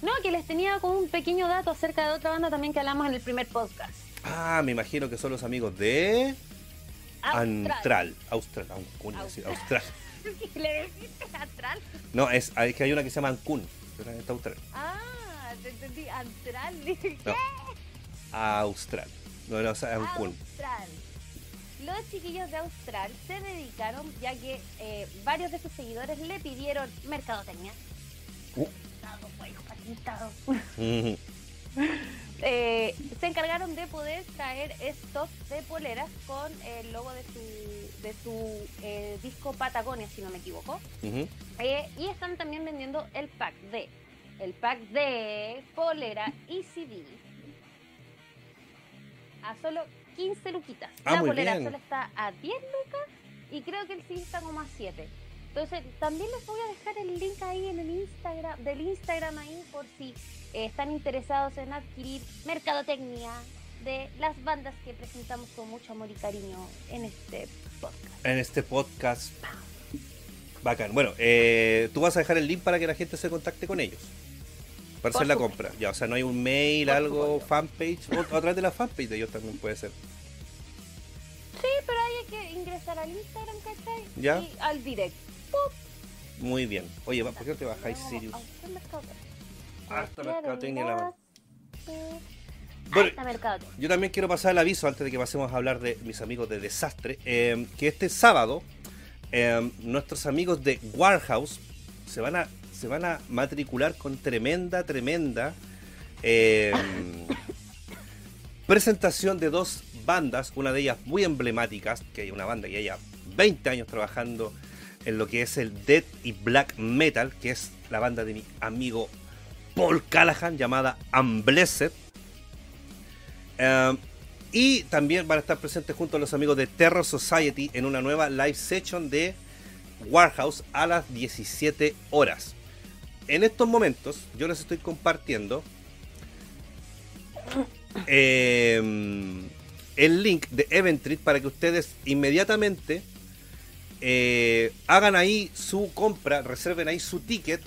No, que les tenía con un pequeño dato acerca de otra banda también que hablamos en el primer podcast. Ah, me imagino que son los amigos de... Antral. Austral. Austral. Austral. Austral. ¿Le deciste Antral? No, es, es, que hay una que se llama Ancún. Está Austral. Ah, te entendí. Antral. Dije, ¿qué? Austral. No, no, es Ancún. Austral. Los chiquillos de Austral se dedicaron, ya que eh, varios de sus seguidores le pidieron mercadotecnia. Uh. Eh, se encargaron de poder traer stock de poleras con el logo de su, de su eh, disco Patagonia, si no me equivoco. Eh, y están también vendiendo el pack de el pack de polera y CD a solo 15 luquitas. Ah, La polera solo está a 10 lucas y creo que el CD está como a 7. Entonces, también les voy a dejar el link ahí en el Instagram, del Instagram ahí por si eh, están interesados en adquirir mercadotecnia de las bandas que presentamos con mucho amor y cariño en este podcast. En este podcast. Bacán. Bueno, eh, tú vas a dejar el link para que la gente se contacte con ellos. Para hacer la compra. Ya, o sea, no hay un mail, algo, fanpage. O, a través de la fanpage de ellos también puede ser. Sí, pero hay que ingresar al Instagram, ¿cachai? Ya. Y al direct. Muy bien. Oye, ¿por qué no te bajáis Sirius? Hasta mercadotecnia la bueno, yo también quiero pasar el aviso antes de que pasemos a hablar de mis amigos de Desastre, eh, que este sábado eh, nuestros amigos de Warehouse se van a se van a matricular con tremenda, tremenda eh, presentación de dos bandas, una de ellas muy emblemáticas, que hay una banda que ya 20 años trabajando en lo que es el Dead y Black Metal, que es la banda de mi amigo Paul Callahan llamada Unblessed. Em, y también van a estar presentes junto a los amigos de Terror Society en una nueva live session de Warehouse a las 17 horas. En estos momentos yo les estoy compartiendo em, el link de Eventrit para que ustedes inmediatamente eh, hagan ahí su compra, reserven ahí su ticket,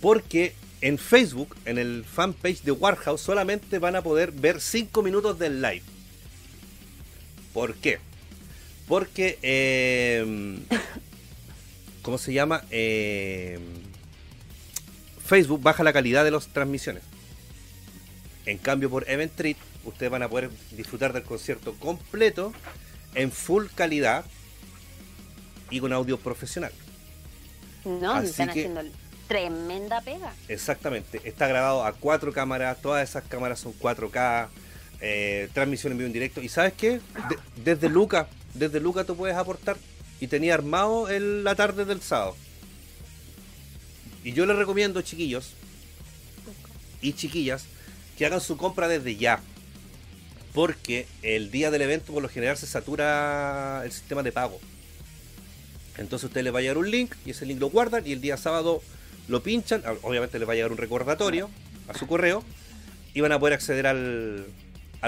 porque en Facebook, en el fanpage de Warehouse, solamente van a poder ver 5 minutos del live. ¿Por qué? Porque, eh, ¿cómo se llama? Eh, Facebook baja la calidad de las transmisiones. En cambio, por Event Treat, ustedes van a poder disfrutar del concierto completo en full calidad y con audio profesional. No, están haciendo tremenda pega. Exactamente, está grabado a cuatro cámaras, todas esas cámaras son 4K, eh, transmisión en vivo en directo. ¿Y sabes qué? desde Luca, desde Luca tú puedes aportar. Y tenía armado el, la tarde del sábado. Y yo les recomiendo, chiquillos y chiquillas, que hagan su compra desde ya. Porque el día del evento por lo general se satura el sistema de pago. Entonces usted le va a llegar un link y ese link lo guardan y el día sábado lo pinchan. Ah, obviamente le va a llegar un recordatorio a su correo y van a poder acceder al,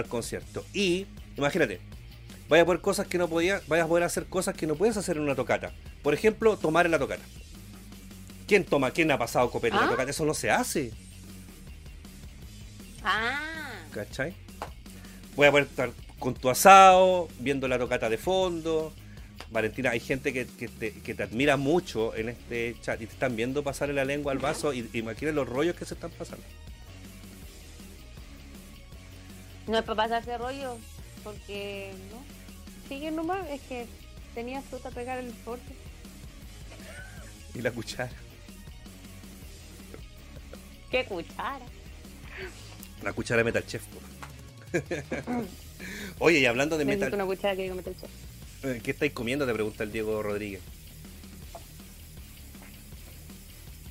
concierto. Y imagínate, vaya a poder cosas que no podía, vaya a poder hacer cosas que no puedes hacer en una tocata. Por ejemplo, tomar en la tocata. ¿Quién toma? ¿Quién ha pasado copete en la ¿Ah? tocata? Eso no se hace. Ah. ¿Cachai? Voy a poder estar con tu asado, viendo la tocata de fondo, Valentina, hay gente que, te, admira mucho en este chat y te están viendo pasarle la lengua al vaso y imaginen los rollos que se están pasando. No es para pasarse rollo, porque no. Sigue nomás, es que tenía fruta a pegar el forte. Y la cuchara. ¿Qué cuchara? La cuchara de Metal Chef. Oye, y hablando de Metal. una cuchara que Metal Chef. Eh, ¿Qué estáis comiendo? Te pregunta el Diego Rodríguez.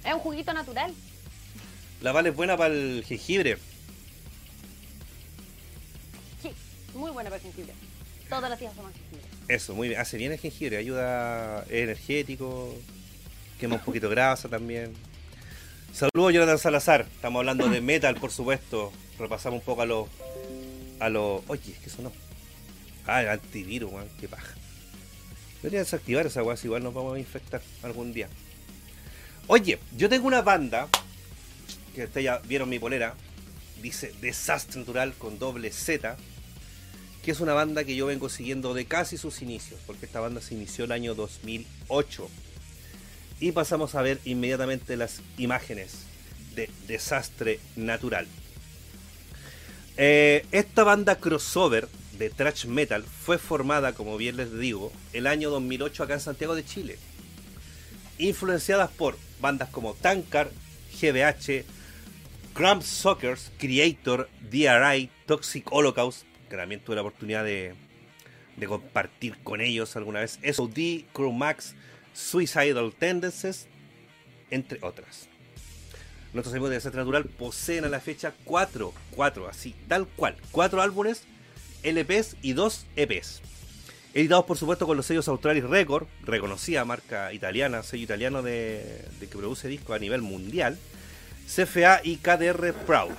Es un juguito natural. La Vale es buena para el jengibre. Sí, muy buena para el jengibre. Todos los días toman jengibre. Eso, muy bien. Hace bien el jengibre, ayuda, es energético, quema un poquito grasa también. Saludos, Jonathan Salazar. Estamos hablando de metal, por supuesto. Repasamos un poco a los. A los. Oye, ¿qué sonó? Ah, el antivirus, weón, qué paja. Debería desactivar esa weá, si igual nos vamos a infectar algún día. Oye, yo tengo una banda, que ustedes ya vieron mi polera, dice Desastre Natural con doble Z, que es una banda que yo vengo siguiendo de casi sus inicios, porque esta banda se inició el año 2008. Y pasamos a ver inmediatamente las imágenes de Desastre Natural. Eh, esta banda crossover de thrash metal fue formada, como bien les digo, el año 2008 acá en Santiago de Chile. Influenciadas por bandas como Tankard, GBH, Crumb Sockers, Creator, DRI, Toxic Holocaust, que también tuve la oportunidad de, de compartir con ellos alguna vez, SOD, Crew Max, Suicidal Tendencies, entre otras. Nuestros amigos de Desastre Natural poseen a la fecha 4, 4, así, tal cual, 4 álbumes, LPs y 2 EPs. Editados por supuesto con los sellos Australis Record, reconocida marca italiana, sello italiano de, que produce discos a nivel mundial, CFA y KDR Proud.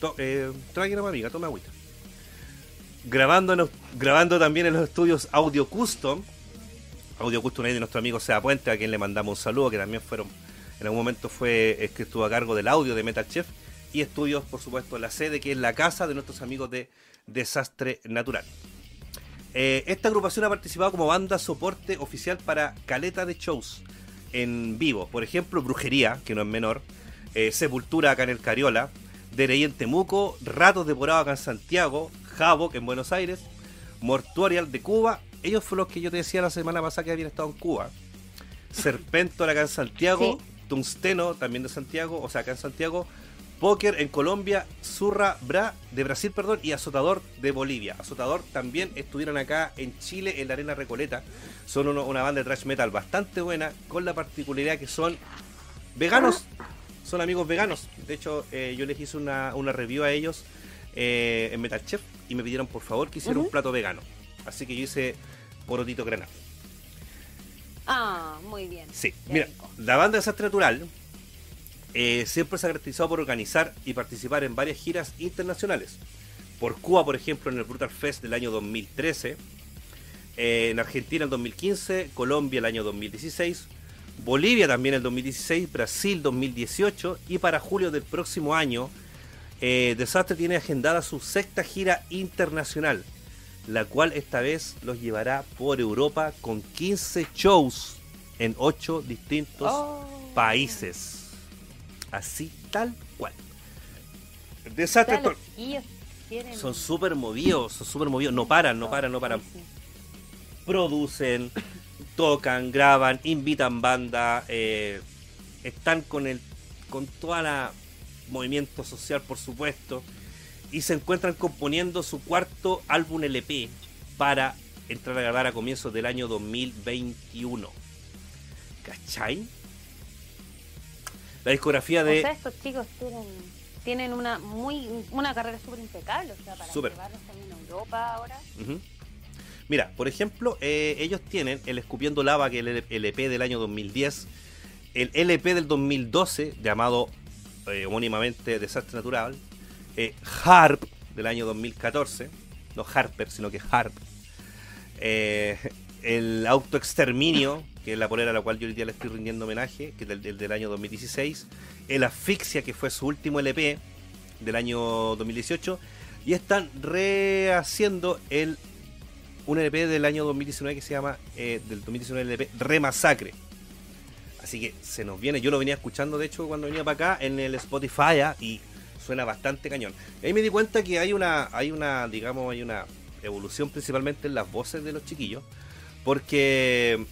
To, eh, una amiga, toma agüita. Grabando, grabando también en los estudios Audio Custom. Audio Custom de nuestro amigo Sea Puente, a quien le mandamos un saludo, que también fueron, en algún momento fue, es que estuvo a cargo del audio de Metal Chef. Y estudios, por supuesto, la sede, que es la casa de nuestros amigos de Desastre Natural. Eh, esta agrupación ha participado como banda soporte oficial para caleta de shows en vivo. Por ejemplo, Brujería, que no es menor, eh, Sepultura acá en el Cariola, Derey en Temuco, Ratos de Porado acá en Santiago, Havoc en Buenos Aires, Mortuarial de Cuba. Ellos fueron los que yo te decía la semana pasada que habían estado en Cuba. Serpentor acá en Santiago, sí. Tungsteno también de Santiago, o sea, acá en Santiago, Poker en Colombia, Zurra Bra de Brasil, perdón, y Azotador de Bolivia. Azotador también estuvieron acá en Chile, en la Arena Recoleta. Son uno, una banda de thrash metal bastante buena, con la particularidad que son veganos. Son amigos veganos. De hecho, eh, yo les hice una, una, review a ellos eh, en Metal Chef y me pidieron por favor que hiciera uh -huh. un plato vegano. Así que yo hice porotito granado. Ah, muy bien. Sí, mira, la banda Desastre Natural eh, siempre se ha caracterizado por organizar y participar en varias giras internacionales. Por Cuba, por ejemplo, en el Brutal Fest del año 2013. Eh, en Argentina el 2015. Colombia el año 2016. Bolivia también el 2016. Brasil 2018. Y para julio del próximo año, eh, Desastre tiene agendada su sexta gira internacional. La cual esta vez los llevará por Europa con 15 shows en 8 distintos oh. países así tal cual. Desastre. Son súper movidos, son súper movidos, no paran, no paran, no paran. Sí, sí. Producen, tocan, graban, invitan banda, eh, están con el, con toda la movimiento social, por supuesto, y se encuentran componiendo su cuarto álbum LP para entrar a grabar a comienzos del año 2021. ¿Cachai? La discografía de. O sea, estos chicos tienen, tienen una muy una carrera súper impecable, o sea, para super. llevarlos también a Europa ahora. Uh -huh. Mira, por ejemplo, eh, ellos tienen el Escupiendo Lava, que es el LP del año 2010, el LP del 2012, llamado eh, homónimamente Desastre Natural, eh, Harp del año 2014, no Harper, sino que Harp, el Autoexterminio que es la polera a la cual yo hoy día le estoy rindiendo homenaje, que es del, del, año 2016, El Asfixia, que fue su último LP del año 2018, y están rehaciendo el un LP del año 2019 que se llama, eh, del 2019 LP, Remasacre. Así que se nos viene, yo lo venía escuchando de hecho cuando venía para acá en el Spotify ¿ah? y suena bastante cañón. Y ahí me di cuenta que hay una, hay una, digamos, hay una evolución principalmente en las voces de los chiquillos, porque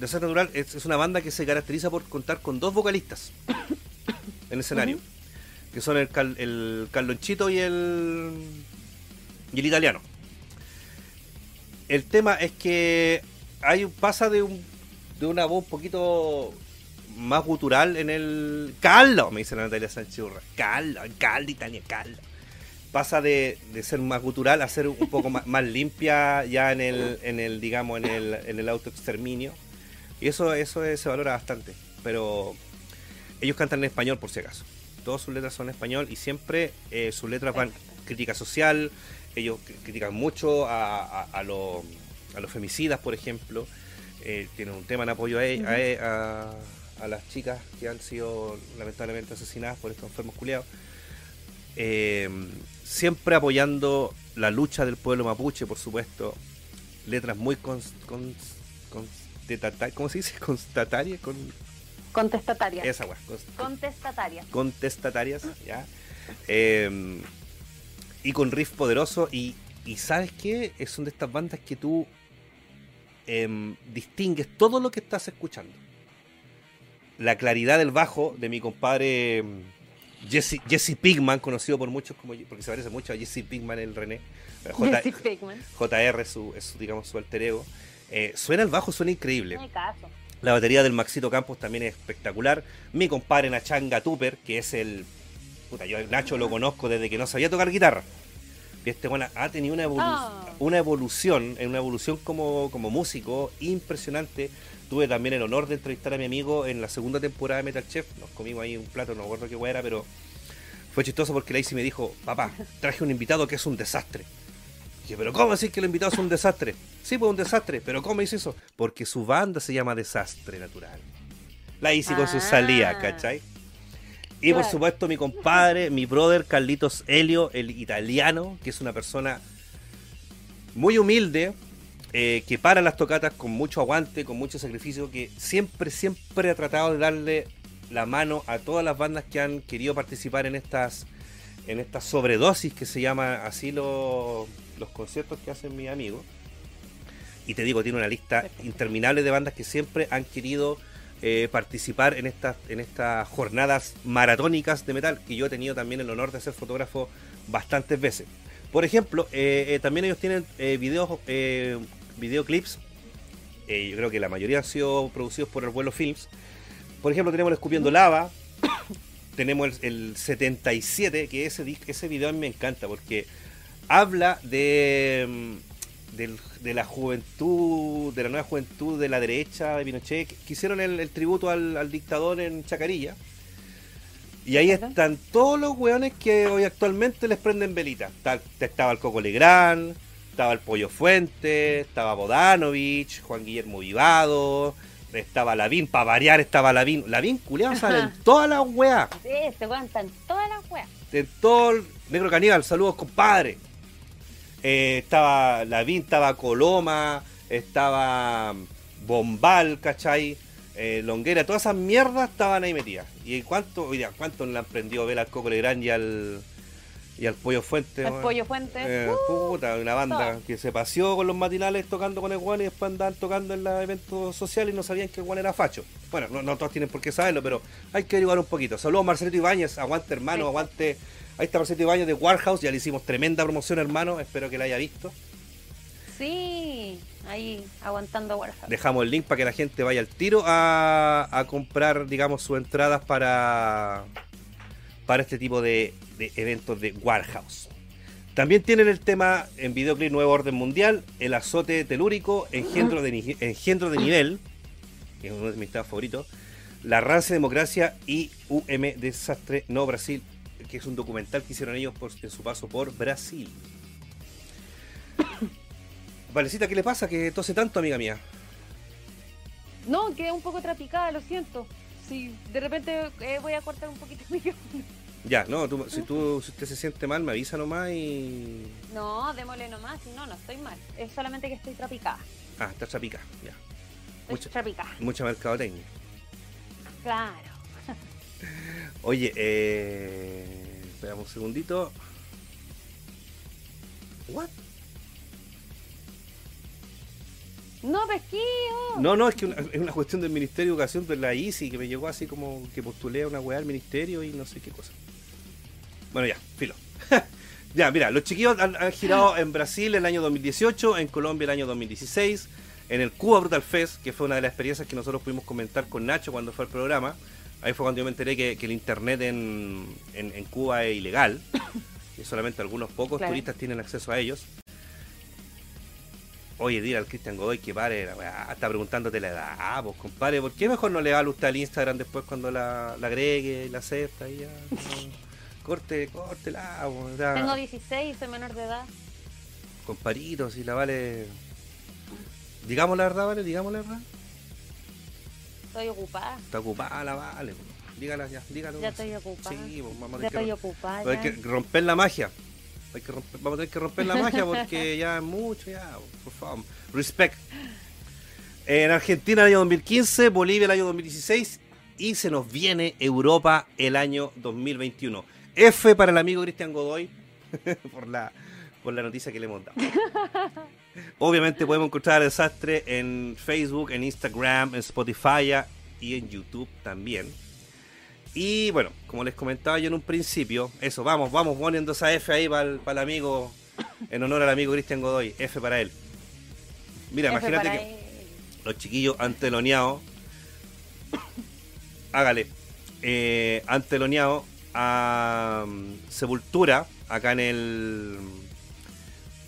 Desastre Natural es, es, una banda que se caracteriza por contar con dos vocalistas en el escenario, uh -huh. que son el, Cal, el Carlonchito y el, y el italiano. El tema es que hay pasa de, un, de una voz un poquito más gutural en el... Carlos, me dice la Natalia Sánchez Urra. Carlos, Carlos, Italia, Carlos. Pasa de, de ser más gutural a ser un poco más, más limpia ya en el, en el digamos, en el, en el autoexterminio. Y eso, eso es- se valora bastante. Pero ellos cantan en español por si acaso. Todas sus letras son en español y siempre eh, sus letras van crítica social. Ellos cri- critican mucho a, a, a los, a los femicidas, por ejemplo. Eh, tienen un tema en apoyo a, e- a e- a- a las chicas que han sido lamentablemente asesinadas por estos enfermos culiados. Eh, siempre apoyando la lucha del pueblo mapuche, por supuesto. Letras muy cons, cons- ¿cómo se dice? Constatarias, con Contestataria. esa weá, Contestataria. contestatarias, ¿ya? Eh, y con riff poderoso. Y, y ¿sabes qué? Es una de estas bandas que tú em, distingues todo lo que estás escuchando. La claridad del bajo de mi compadre em, Jesse, Jesse Pigman, conocido por muchos como porque se parece mucho a Jesse Pigman el René. Eh, J- Jesse Pinkman. JR es su, es su, digamos, su alter ego. Eh, suena el bajo, suena increíble. No hay caso. La batería del Maxito Campos también es espectacular. Mi compadre Nachanga Tupper, que es el. Puta, yo el Nacho lo conozco desde que no sabía tocar guitarra. Y este bueno ha tenido una, evolu- Ah. una evolución, una evolución como, como músico impresionante. Tuve también el honor de entrevistar a mi amigo en la segunda temporada de Metal Chef. Nos comimos ahí un plato, no recuerdo qué hueá era, pero fue chistoso porque Lacey me dijo, papá, traje un invitado que es un desastre. Dije, pero ¿cómo decir que el invitado es un desastre? Sí, pues un desastre, pero ¿cómo dice eso? Porque su banda se llama Desastre Natural. La hice con su Ah. salida, ¿cachai? Y por supuesto mi compadre, mi brother Carlitos Helio, el italiano, que es una persona muy humilde, eh, que para las tocatas con mucho aguante, con mucho sacrificio, que siempre, siempre ha tratado de darle la mano a todas las bandas que han querido participar en estas en estas sobredosis que se llama así lo- los conciertos que hacen mis amigos. Y te digo, tiene una lista interminable de bandas que siempre han querido eh, participar en estas en estas jornadas maratónicas de metal, que yo he tenido también el honor de ser fotógrafo bastantes veces. Por ejemplo, eh, eh, también ellos tienen videos, videoclips, yo creo que la mayoría han sido producidos por el vuelo Films. Por ejemplo, tenemos el Escupiendo Lava, tenemos el, el 77, que ese, ese video a mí me encanta porque habla de, mm, del- de la juventud, de la nueva juventud de la derecha de Pinochet, que hicieron el, el tributo al, al dictador en Chacarilla. Y ahí están todos los weones que hoy actualmente les prenden velitas. Está- Estaba el Coco Legrand, estaba el Pollo Fuente, estaba Bodanovich, Juan Guillermo Vivado, estaba Lavín, para variar estaba Lavín. Lavín culeado sale en todas las weas. Sí, se aguantan todas las weas. En todo el Negro Caníbal, saludos compadre. Eh, estaba Lavín, estaba Coloma, estaba Bombal, ¿cachai? Eh, Longuera, todas esas mierdas estaban ahí metidas. ¿Y cuánto, cuánto le han prendido vela al Coco Legrand y al, y al Pollo Fuente? El weón? pollo fuente. Eh, uh, puta, una banda todo. que se paseó con los matinales tocando con el guan y después andaban tocando en los eventos sociales y no sabían que el guan era facho. Bueno, no, no todos tienen por qué saberlo, pero hay que averiguar un poquito. Saludos Marcelito Ibáñez, aguante hermano, Sí. aguante. Ahí está Marcelito Ibáñez de Warhouse, ya le hicimos tremenda promoción hermano, espero que la haya visto. sí, ahí aguantando Warhammer. Dejamos el link para que la gente vaya al tiro a, a comprar, digamos, sus entradas para, para este tipo de, de eventos de Warhouse. También tienen el tema en videoclip Nuevo Orden Mundial, el azote telúrico, engendro de, engendro de nivel, que es uno de mis temas favoritos, la rancia democracia y UM Desastre No Brasil, que es un documental que hicieron ellos por, en su paso por Brasil. Valecita, ¿qué le pasa? Que tose tanto, amiga mía. No, quedé un poco trapicada, lo siento. Si de repente eh, voy a cortar un poquito el micrófono. Ya, no, tú- si tú si usted se siente mal, me avisa nomás y. No, démosle nomás, no, no estoy mal. Es solamente que estoy trapicada. Ah, está chapica, ya. Estoy Mucha- trapicada. Mucha mercadotecnia. Claro. Oye, eh. Esperamos un segundito. ¿What? No, pesquillo. No, no, es que una- es una cuestión del Ministerio de Educación de la ICI que me llegó así como que postulé a una weá al ministerio y no sé qué cosa. Bueno, ya, filo. ya, mira, los chiquillos han, han girado en Brasil el año 2018, en Colombia el año 2016, en el Cuba Brutal Fest, que fue una de las experiencias que nosotros pudimos comentar con Nacho cuando fue al programa. Ahí fue cuando yo me enteré que, el internet en, en, Cuba es ilegal, y solamente algunos pocos turistas tienen acceso a ellos. Oye, dile al Cristian Godoy que pare, está preguntándote la edad. Ah, pues compadre, ¿por qué mejor no le va a usted al Instagram después cuando la, agregue y la acepta? Y ya, corte, corte la. Tengo 16 soy menor de edad. Comparito, si la vale. Digamos la verdad, ¿vale? Digamos la verdad. Estoy ocupada. Está ocupada la vale. Dígala ya, dígalo. Ya estoy ocupada. Sí, pues, vamos a ya estoy ocupada. Hay que romper la magia. Hay que romper, vamos a tener que romper la magia porque ya es mucho, ya, por favor. Respect. En Argentina el año 2015, Bolivia el año 2016 y se nos viene Europa el año 2021. F para el amigo Cristian Godoy por la por la noticia que le hemos dado. Obviamente podemos encontrar el desastre en Facebook, en Instagram, en Spotify y en YouTube también. Y bueno, como les comentaba yo en un principio, eso, vamos, vamos poniendo esa F ahí para el, amigo, en honor al amigo Cristian Godoy, F para él. Mira, imagínate que los chiquillos anteloneados, hágale, eh, anteloneados a um, Sepultura, acá en el,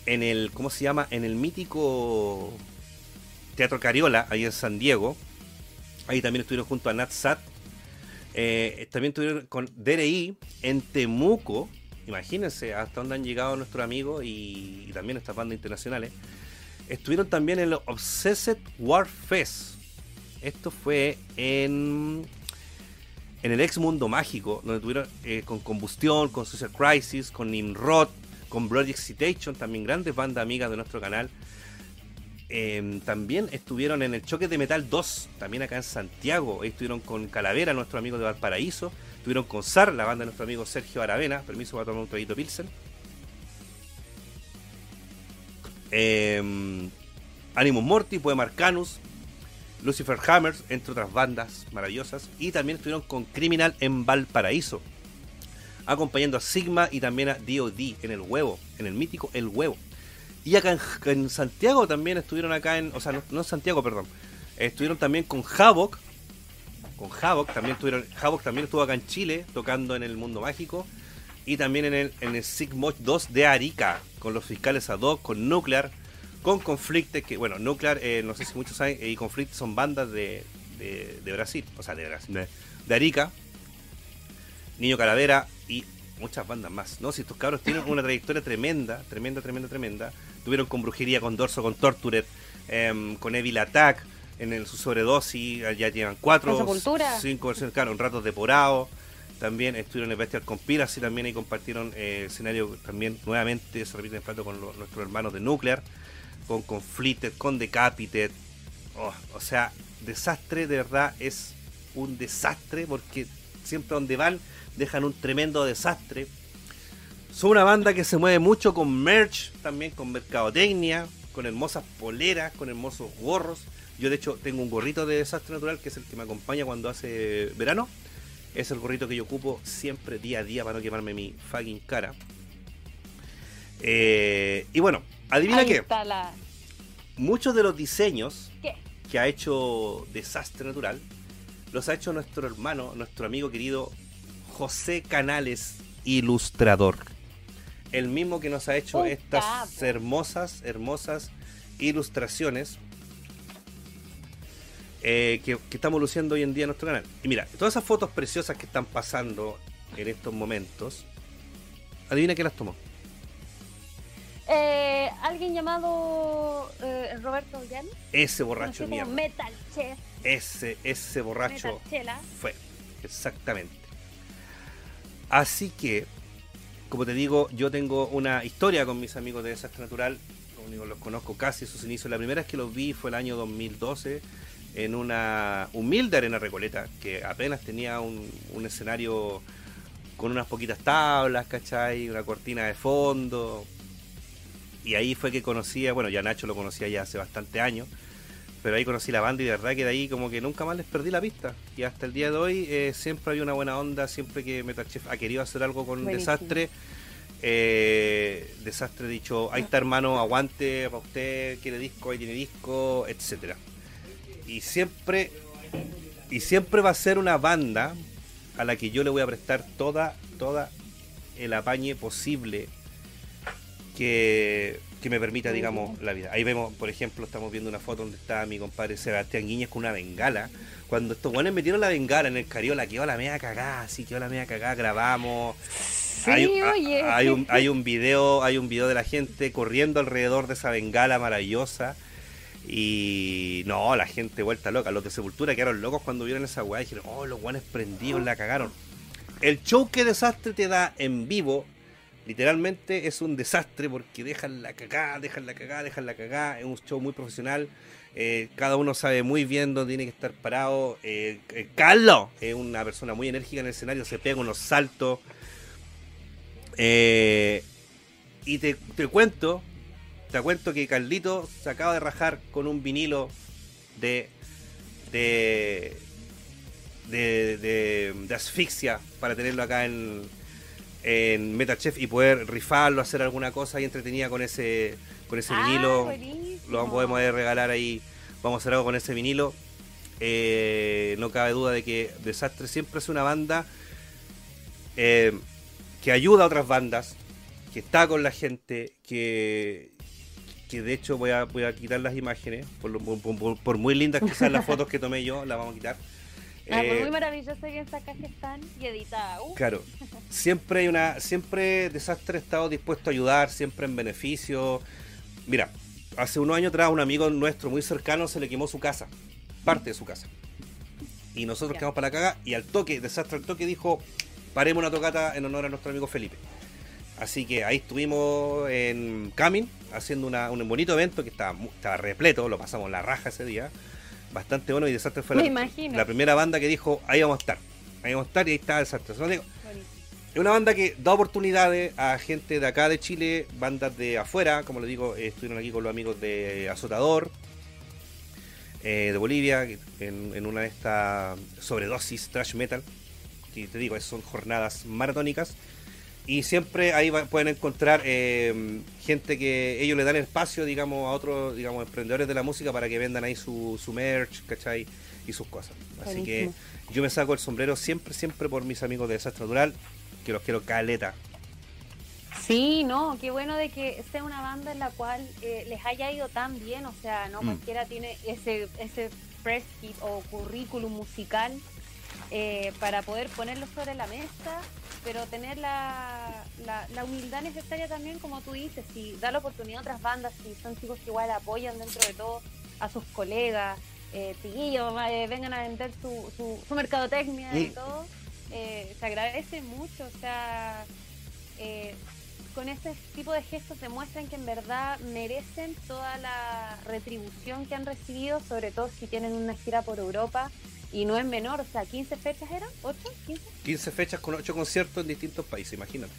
en el, ¿cómo se llama? En el mítico Teatro Cariola, ahí en San Diego. Ahí también estuvieron junto a Nat Sat eh, también estuvieron con DRI en Temuco. Imagínense hasta dónde han llegado nuestros amigos y, también estas bandas internacionales. Estuvieron también en el Obsessed War Fest. Esto fue en, en el ex mundo mágico, donde estuvieron eh, con Combustión, con Social Crisis, con Nimrod, con Blood Excitation, también grandes bandas amigas de nuestro canal. Em, también estuvieron en el Choque de Metal 2, también acá en Santiago. Estuvieron con Calavera, nuestro amigo de Valparaíso. Estuvieron con SAR, la banda de nuestro amigo Sergio Aravena. Permiso para tomar un traguito Pilsen. Eh, Animus Mortis, Poema Arcanus, Lucifer Hammers, entre otras bandas maravillosas. Y también estuvieron con Criminal en Valparaíso. Acompañando a Sigma y también a DOD en el huevo, en el mítico El Huevo. Y acá en, Santiago también estuvieron acá en. O sea, no, en Santiago, perdón. Estuvieron también con Havoc. Con Havoc también estuvieron. Havoc también estuvo acá en Chile tocando en el mundo mágico. Y también en el, en el 2 de Arica. Con los fiscales ad hoc, con Nuclear. Con Conflicte, que bueno, Nuclear, eh, no sé si muchos saben, y Conflicte son bandas de, de, Brasil. O sea, de Brasil. De, Arica. Niño Calavera y muchas bandas más, ¿no? Si estos cabros tienen una trayectoria tremenda, tremenda, tremenda, tremenda. Tuvieron con Brujería, con Dorso, con Tortured, em, con Evil Attack, en el, su sobredosis, ya llevan cuatro, cinco versiones, claro, un rato depurado. También estuvieron en Bestial Conspiracy, también y compartieron eh, escenario también nuevamente, se repite en plato con nuestros hermanos de Nuclear, con Conflicted, con Decapitated. Oh, o sea, desastre, de verdad, es un desastre porque siempre donde van dejan un tremendo desastre. Son una banda que se mueve mucho con merch, también con mercadotecnia, con hermosas poleras, con hermosos gorros. Yo de hecho tengo un gorrito de desastre natural que es el que me acompaña cuando hace verano. Es el gorrito que yo ocupo siempre día a día para no quemarme mi fucking cara. Eh, y bueno, adivina qué. Muchos de los diseños que ha hecho Desastre Natural los ha hecho nuestro hermano, nuestro amigo querido José Canales, ilustrador. El mismo que nos ha hecho estas hermosas, hermosas ilustraciones eh, que, estamos luciendo hoy en día en nuestro canal. Y mira, todas esas fotos preciosas que están pasando en estos momentos, adivina quién las tomó. Eh, alguien llamado eh, Roberto Llano. Ese borracho mierda. Metal Chef. Ese, ese borracho fue. Exactamente. Así que, como te digo, yo tengo una historia con mis amigos de Desastre Natural. Los conozco casi sus inicios. La primera vez que los vi fue el año 2012 en una humilde arena recoleta que apenas tenía un, escenario con unas poquitas tablas, ¿cachai? Una cortina de fondo. Y ahí fue que conocía, bueno, ya Nacho lo conocía ya hace bastante años pero ahí conocí la banda y de verdad que de ahí como que nunca más les perdí la pista. Y hasta el día de hoy eh, siempre hay una buena onda, siempre que Metal Chef ha querido hacer algo con un desastre, Eh, desastre dicho, ahí está hermano, aguante para usted, quiere disco, ahí tiene disco, etcétera. Y siempre, y siempre va a ser una banda a la que yo le voy a prestar toda, toda el apañe posible que, que me permita, digamos, la vida. Ahí vemos, por ejemplo, estamos viendo una foto donde está mi compadre Sebastián Guiñez con una bengala. Cuando estos buenos metieron la bengala en el cariola, quedó la media cagada, sí, quedó la media cagada, grabamos. Sí, hay, oye. hay un, hay un video, hay un video de la gente corriendo alrededor de esa bengala maravillosa. Y no, la gente vuelta loca. Los de Sepultura quedaron locos cuando vieron esa weá dijeron, oh, los guanes prendidos la cagaron. El show que desastre te da en vivo, literalmente es un desastre porque dejan la cagada, dejan la cagada, dejan la cagada. Es un show muy profesional. eh, cada uno sabe muy bien dónde tiene que estar parado. Eh, eh, Carlos es una persona muy enérgica en el escenario, se pega unos saltos. Eh, y te, te cuento, te cuento que Carlito se acaba de rajar con un vinilo de de de, de, de asfixia para tenerlo acá en, en MetaChef y poder rifarlo, hacer alguna cosa y entretenida con ese con ese Ah, vinilo. buenísimo. Lo podemos regalar ahí. Vamos a hacer algo con ese vinilo. Eh, no cabe duda de que Desastre siempre es una banda eh, que ayuda a otras bandas, que está con la gente, que, que de hecho voy a, voy a quitar las imágenes, por, por- por muy lindas que sean las fotos que tomé yo, las vamos a quitar. Ah, pues Eh, muy maravilloso que están y editadas. Uh, Claro, siempre hay una, siempre Desastre ha estado dispuesto a ayudar, siempre en beneficio. Mira, hace unos años atrás un amigo nuestro muy cercano se le quemó su casa, parte de su casa. Y nosotros Ya. quedamos para la caga y al toque, Desastre al toque dijo, paremos una tocata en honor a nuestro amigo Felipe. Así que ahí estuvimos en Camin haciendo una- un bonito evento que estaba, estaba repleto, lo pasamos la raja ese día. Bastante bueno y Desastre fue la, la primera banda que dijo, ahí vamos a estar. Ahí vamos a estar y ahí está Desastre. Digo, es una banda que da oportunidades a gente de acá de Chile, bandas de afuera, como les digo, eh, estuvieron aquí con los amigos de Azotador, eh, de Bolivia, en, en una de estas sobredosis trash metal, que te digo, son jornadas maratónicas. Y siempre ahí va- pueden encontrar eh, gente que ellos le dan espacio, digamos, a otros, digamos, emprendedores de la música para que vendan ahí su, su merch, ¿cachai? Y sus cosas. Así que yo me saco el sombrero siempre, siempre por mis amigos de Desastre Natural, que los quiero caleta. Sí, no, qué bueno de que sea una banda en la cual eh, les haya ido tan bien, o sea, no Mm. cualquiera tiene ese ese press kit o currículum musical eh, para poder ponerlo sobre la mesa, pero tener la, la, la humildad necesaria también, como tú dices, si da la oportunidad a otras bandas, si son chicos que igual apoyan dentro de todo a sus colegas, eh, chiquillos, eh, vengan a vender su, su, su mercadotecnia y todo, eh, se agradece mucho, o sea, con ese tipo de gestos demuestran que en verdad merecen toda la retribución que han recibido, sobre todo si tienen una gira por Europa y no es menor, o sea, 15 fechas eran, 8, 15, 15 fechas con 8 conciertos en distintos países, imagínate.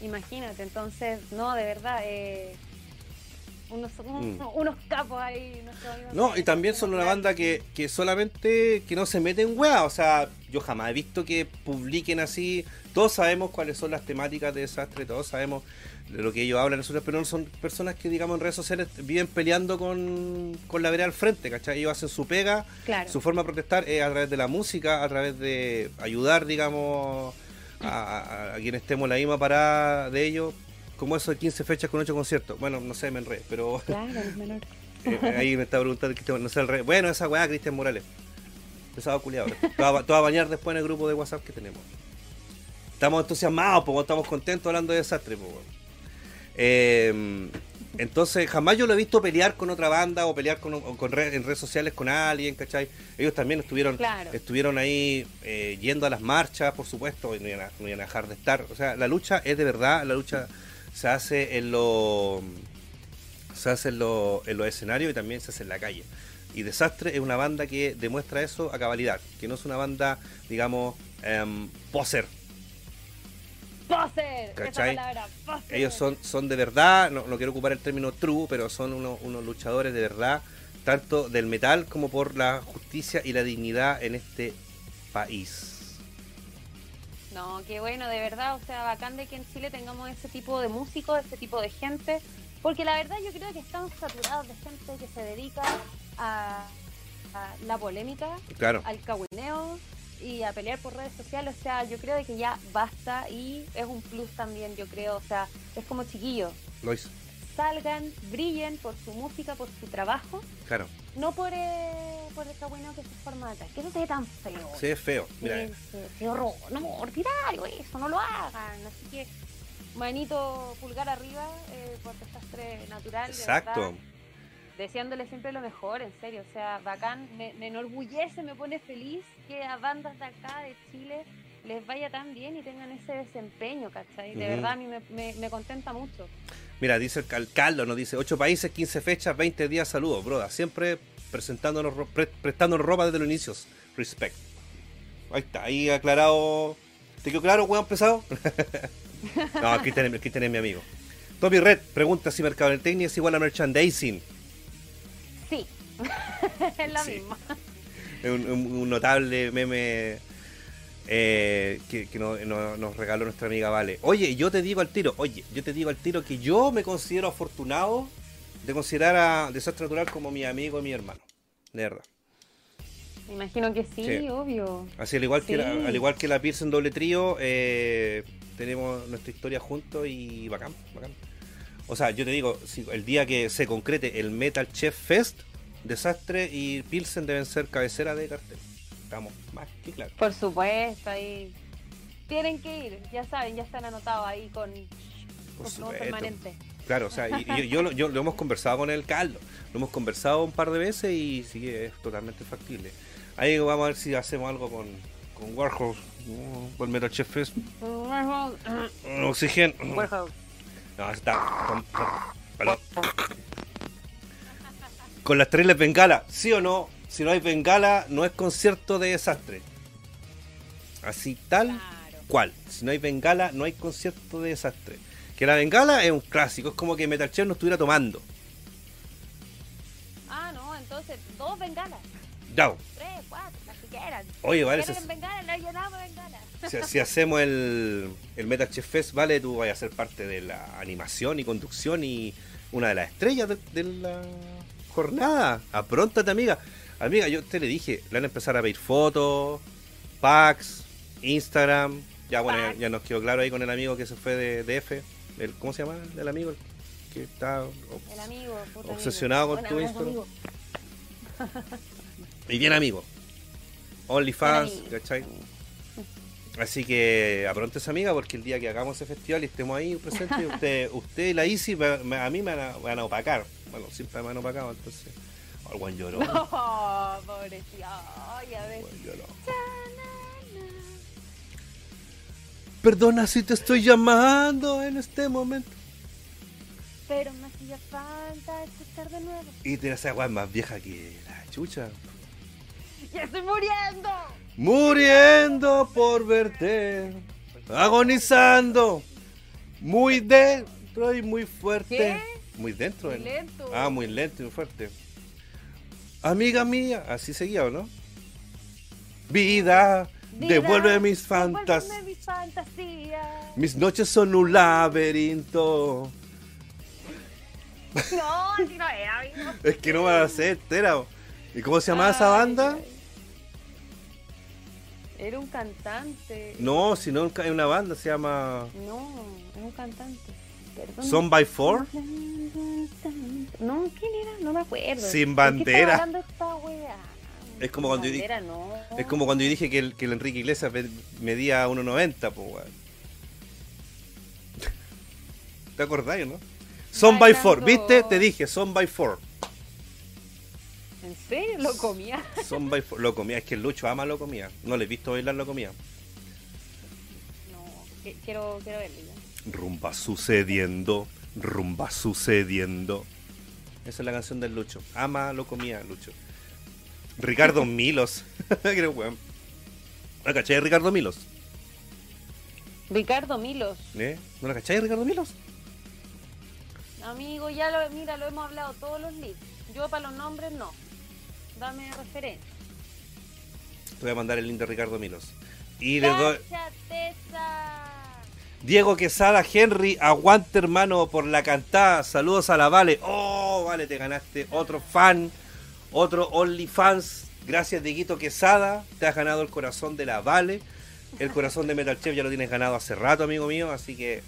imagínate, entonces, no, de verdad, eh, unos, Mm. unos capos ahí. No, y también son una banda que, que solamente que no se mete en weá. O sea, yo jamás he visto que publiquen así. Todos sabemos cuáles son las temáticas de desastre, todos sabemos de lo que ellos hablan, nosotros, pero no son personas que, digamos, en redes sociales viven peleando con, con la vereda al frente, ¿cachai? Ellos hacen su pega, Claro. su forma de protestar es a través de la música, a través de ayudar, digamos, a, a- a quien estemos la misma parada de ellos. Como eso de 15 fechas con 8 conciertos. Bueno, no sé, me enredé, pero Claro, es menor. eh, ahí me está preguntando, Cristian, no sé, al revés. Bueno, esa weá, Cristian Morales. Pesado culiado. Te a bañar después en el grupo de WhatsApp que tenemos. Estamos entusiasmados, porque estamos contentos hablando de desastre. Eh, entonces, jamás yo lo he visto pelear con otra banda o pelear con, o con re- en redes sociales con alguien, ¿cachai? Ellos también estuvieron Claro. estuvieron ahí eh, yendo a las marchas, por supuesto, y no iban, a, no iban a dejar de estar. O sea, la lucha es de verdad, la lucha se hace en lo se hace en, lo- en los escenarios y también se hace en la calle. Y Desastre es una banda que demuestra eso a cabalidad, que no es una banda, digamos, em, poser. ¡Poser! ¿Cachai? Esa palabra, poser. Ellos son, son de verdad, no, no quiero ocupar el término true, pero son unos, unos luchadores de verdad, tanto del metal como por la justicia y la dignidad en este país. No, qué bueno, de verdad, o sea, bacán de que en Chile tengamos ese tipo de músicos, ese tipo de gente, porque la verdad yo creo que estamos saturados de gente que se dedica a, a la polémica, Claro. al cagüineo y a pelear por redes sociales, o sea, yo creo de que ya basta y es un plus también, yo creo, o sea, es como chiquillos, Lo hizo. Salgan, brillen por su música, por su trabajo, Claro. no por, eh, por el cagüineo que se forma acá, que eso se ve tan feo. Sí, es feo. Mira, Sí, sí, qué horror. No, ordinario eso, no lo hagan. Así que, manito pulgar arriba eh, por desastre natural. de exacto. verdad. Deseándole siempre lo mejor, en serio. O sea, bacán. Me, me enorgullece, me pone feliz que a bandas de acá, de Chile, les vaya tan bien y tengan ese desempeño, ¿cachai? De verdad, a mí me, me, me contenta mucho. Mira, dice el cal- Carlos, nos dice 8 países, 15 fechas, 20 días, saludos, broda. Siempre presentándonos, pre- prestándonos ropa desde los inicios. Respect. Ahí está, ahí aclarado. ¿Te quedó claro, weón pesado? no, aquí tenés, aquí tenés mi amigo. Tommy Red pregunta si mercadotecnia es igual a merchandising. Sí, es la Sí. misma. Es un, un- un notable meme eh, que, que no- no- nos regaló nuestra amiga Vale. Oye, yo te digo al tiro, oye, yo te digo al tiro que yo me considero afortunado de considerar a Desastre Natural como mi amigo y mi hermano. De verdad. Me imagino que sí, Sí. obvio. Así al igual que la, al igual que la Pearson doble trío, eh, tenemos nuestra historia juntos y bacán, bacán. O sea, yo te digo, si el día que se concrete el Metal Chef Fest, Desastre y Pilsen deben ser cabecera de cartel. Estamos más que claros. Por supuesto, ahí tienen que ir, ya saben, ya están anotados ahí con, Por con permanente. Claro, o sea, y, y yo, yo, lo- yo lo hemos conversado con el Carlos, lo hemos conversado un par de veces y sí que es totalmente factible. Ahí vamos a ver si hacemos algo con, con Warhol, con Metal Chef Fest, Oxygen. No, está. Con, con- perdón. Con las trailers bengala, ¿sí o no? Si no hay bengala, no es concierto de desastre. Así tal Claro. cual. Si no hay bengala, no hay concierto de desastre. Que la bengala es un clásico, es como que Metal Chef no estuviera tomando. Ah, no, entonces, dos bengalas. Ya, Tres, cuatro, las que quieran. Oye, vale, si, si- si hacemos el, el Metal Chef Fest, vale, tú vas a ser parte de la animación y conducción y una de las estrellas de, de la jornada. Apróntate, amiga. Amiga, yo te le dije, le van a empezar a pedir fotos, packs, Instagram. Ya, bueno, ya, nos quedó claro ahí con el amigo que se fue de DF. El, ¿Cómo se llama el amigo? Que está El amigo, puta Obsesionado amigo. con tu Instagram. Y bien amigo. OnlyFans. ¿cachai? Así que aprontes amiga porque el día que hagamos ese festival y estemos ahí presentes, usted, usted y la Isi a mí me van a, me van a opacar. Bueno, siempre me han opacado, entonces. El buen lloró. No, pobrecito. Ay, a ver. Buen lloró. Perdona si te estoy llamando en este momento. Pero me hacía falta escuchar de nuevo. Y tiene esa weá más vieja que la chucha. ¡Ya estoy muriendo! Muriendo por verte. Agonizando. Muy dentro y muy fuerte. ¿Qué? Muy dentro. Muy ¿eh? lento. Ah, muy lento y muy fuerte. Amiga mía, así seguía, ¿o no? Vida, Vida, devuelve mis fantas. devuélveme mis fantasías. Mis noches son un laberinto. No, así no era, amigo. Es que no me la sé entera. ¿Y cómo se llama esa Ay, banda? ay. Era un cantante. No, si no es una banda, se llama No, es un cantante. Perdón. Son by Four. No, ¿quién era? No me acuerdo. Sin ¿De qué bandera. estaba hablando esta wea? Es como cuando yo bandera, no. Es como cuando yo dije que el, que el Enrique Iglesias me- medía 1.90, pues, weón. ¿Te acordáis, no? Son by four. ¿viste? Te dije, son by four. ¿En serio? ¿Lo comía? Son by four. Lo comía, es que el Lucho ama lo comía. No le he visto bailar lo comía. No, que- quiero, quiero verlo ya. Rumba sucediendo, rumba sucediendo. Esa es la canción del Lucho. Ama lo comía, Lucho. Ricardo Milos. Creo, weón. ¿La cachai de Ricardo Milos? Ricardo Milos. ¿Eh? ¿No la cachai de Ricardo Milos? Amigo, ya lo, mira, lo hemos hablado todos los leads. Yo para los nombres no. Dame referencia. Te voy a mandar el link de Ricardo Milos. Y le doy. Diego Quesada, Henry, aguante hermano por la cantada. Saludos a la Vale. Oh, vale, te ganaste otro fan, otro OnlyFans. Gracias, Dieguito Quesada. Te has ganado el corazón de la Vale. El corazón de Metal Chef ya lo tienes ganado hace rato, amigo mío. Así que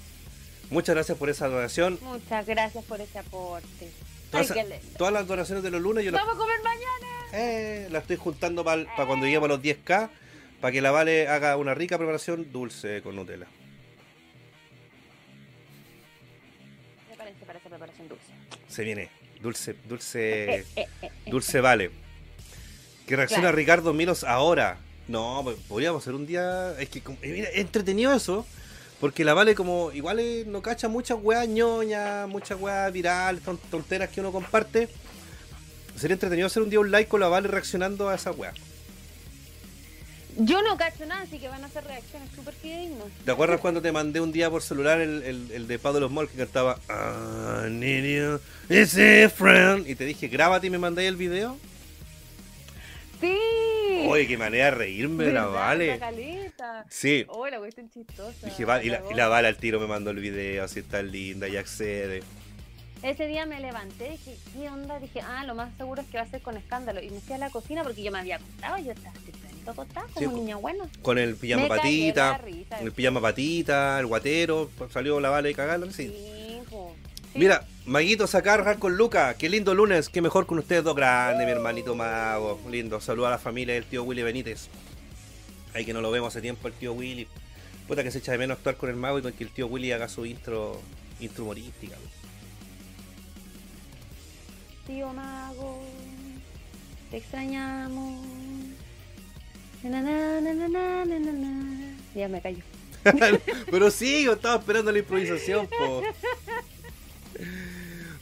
muchas gracias por esa donación. Muchas gracias por ese aporte. Todas, todas las donaciones de los lunes yo las, ¡Vamos a comer mañana! eh, las estoy juntando para cuando lleguemos a los 10k. Para que la Vale haga una rica preparación dulce con Nutella. Se viene. Dulce, Eh, dulce, dulce vale. Que reacciona Claro. Ricardo Milos ahora. No, pues, podríamos hacer un día. Es que eh, mira, es entretenido eso. Porque la Vale como igual eh, no cacha muchas weas ñoñas, muchas weas virales, ton- tonteras que uno comparte. Sería entretenido hacer un día un like con la Vale reaccionando a esa wea. Yo no cacho nada, así que van a hacer reacciones súper fidedignas. ¿Te acuerdas cuando te mandé un día por celular el, el, el de Pablo Los que cantaba need you, is a friend? Y te dije, grábate y me mandé el video. ¡Sí! Oye, qué manera de reírme, la vale. La caleta. Sí. Oh, la cuestión chistosa. Dije, vale, y la, y la Vale al tiro me mandó el video, así está linda, y accede. Ese día me levanté, dije, ¿qué onda? Dije, ah, lo más seguro es que va a ser con escándalo. Y me fui a la cocina porque yo me había acostado, yo estaba como Sí. Con el pijama Me patita, risa. el pijama patita, el guatero, pues, salió la Vale y cagarla, sí. Mira, Maguito sacar con Luca, qué lindo lunes, qué mejor con ustedes dos grandes, mi hermanito mago, lindo. Saluda a la familia del tío Willy Benítez. Ahí que no lo vemos hace tiempo el tío Willy. Puta que se echa de menos actuar con el mago y con que el tío Willy haga su intro, intro humorística. Tío Mago, te extrañamos. Ya me callo. Pero sí, yo estaba esperando la improvisación, po.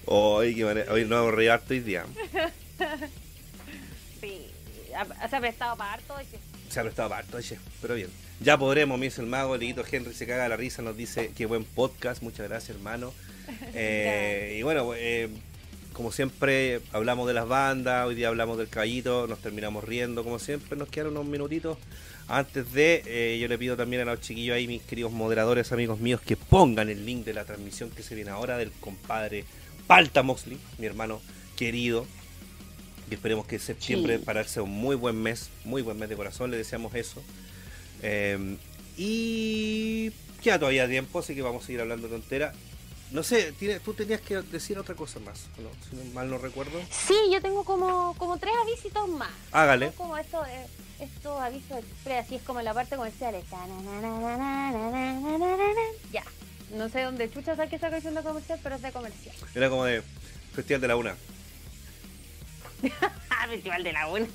Hoy, qué manera. Hoy no vamos a reír harto hoy día. Sí, se ha prestado para harto. oye. Se ha prestado para harto, oye, pero bien. Ya podremos, me dice el mago, el Liguito Henry se caga la risa, nos dice qué buen podcast, muchas gracias, hermano. Eh, y bueno, eh, como siempre, hablamos de las bandas, hoy día hablamos del caballito, nos terminamos riendo, como siempre, nos quedan unos minutitos. Antes de, eh, yo le pido también a los chiquillos ahí, mis queridos moderadores, amigos míos, que pongan el link de la transmisión que se viene ahora del compadre Palta Moxley, mi hermano querido. Y esperemos que septiembre Sí. para él sea un muy buen mes, muy buen mes de corazón, le deseamos eso. Eh, y queda todavía tiempo, así que vamos a seguir hablando tontera. No sé, tiene, tú tenías que decir otra cosa más, ¿no? si mal no recuerdo. Sí, yo tengo como, como tres avisitos más. Hágale. Tengo como esto, eh, estos avisos así es como la parte comercial. Ya, no sé dónde chucha saqué esa canción de comercial, pero es de comercial. Era como de Festival de la Una. Festival de la Una.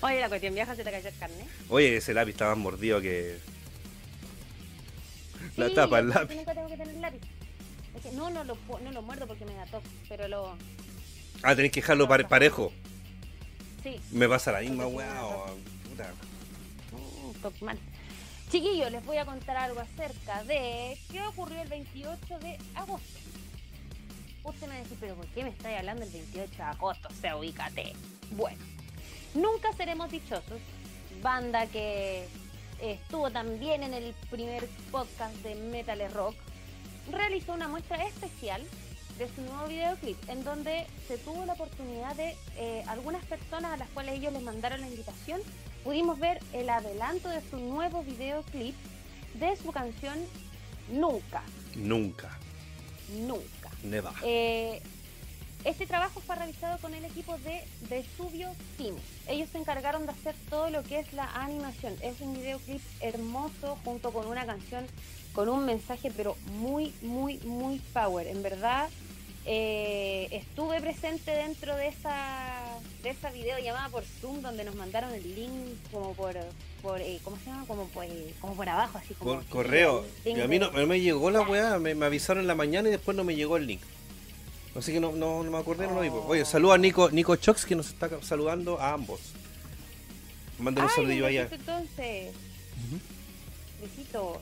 Oye, la cuestión vieja se te cayó el carnet. Oye, ese lápiz estaba más mordido que... La sí, tapa, el lápiz. Tengo que tener lápiz. Que no, no lo, no lo muerdo porque me da pero lo... Ah, tenés que dejarlo pare- parejo. Sí, Me pasa la misma weá. no, no. o- puta. Mm, mal. Chiquillos, les voy a contar algo acerca de qué ocurrió el 28 de agosto. Usted me va a decir, pero ¿por qué me estáis hablando el 28 de agosto? O sea, ubícate. Bueno, Nunca Seremos Dichosos, banda que estuvo también en el primer podcast de Metal Rock, realizó una muestra especial de su nuevo videoclip, en donde se tuvo la oportunidad de eh, algunas personas a las cuales ellos les mandaron la invitación, pudimos ver el adelanto de su nuevo videoclip de su canción Nunca, Nunca. Nunca. Neva. Eh, este trabajo fue realizado con el equipo de Vesubio Team. Ellos se encargaron de hacer todo lo que es la animación. Es un videoclip hermoso junto con una canción con un mensaje pero muy, muy, muy power. En verdad, eh, estuve presente dentro de esa, de esa videollamada por Zoom donde nos mandaron el link como por, por eh, ¿cómo se llama? Como por, eh, como por abajo, así como... Por correo. Y a mí no, no me llegó la weá, me, me avisaron en la mañana y después no me llegó el link. Así que no, no, no me acordé, no lo vi. Oh. Oye, saludo a Nico, Nico Chox que nos está saludando a ambos. Manden un saludillo allá. entonces. Besitos.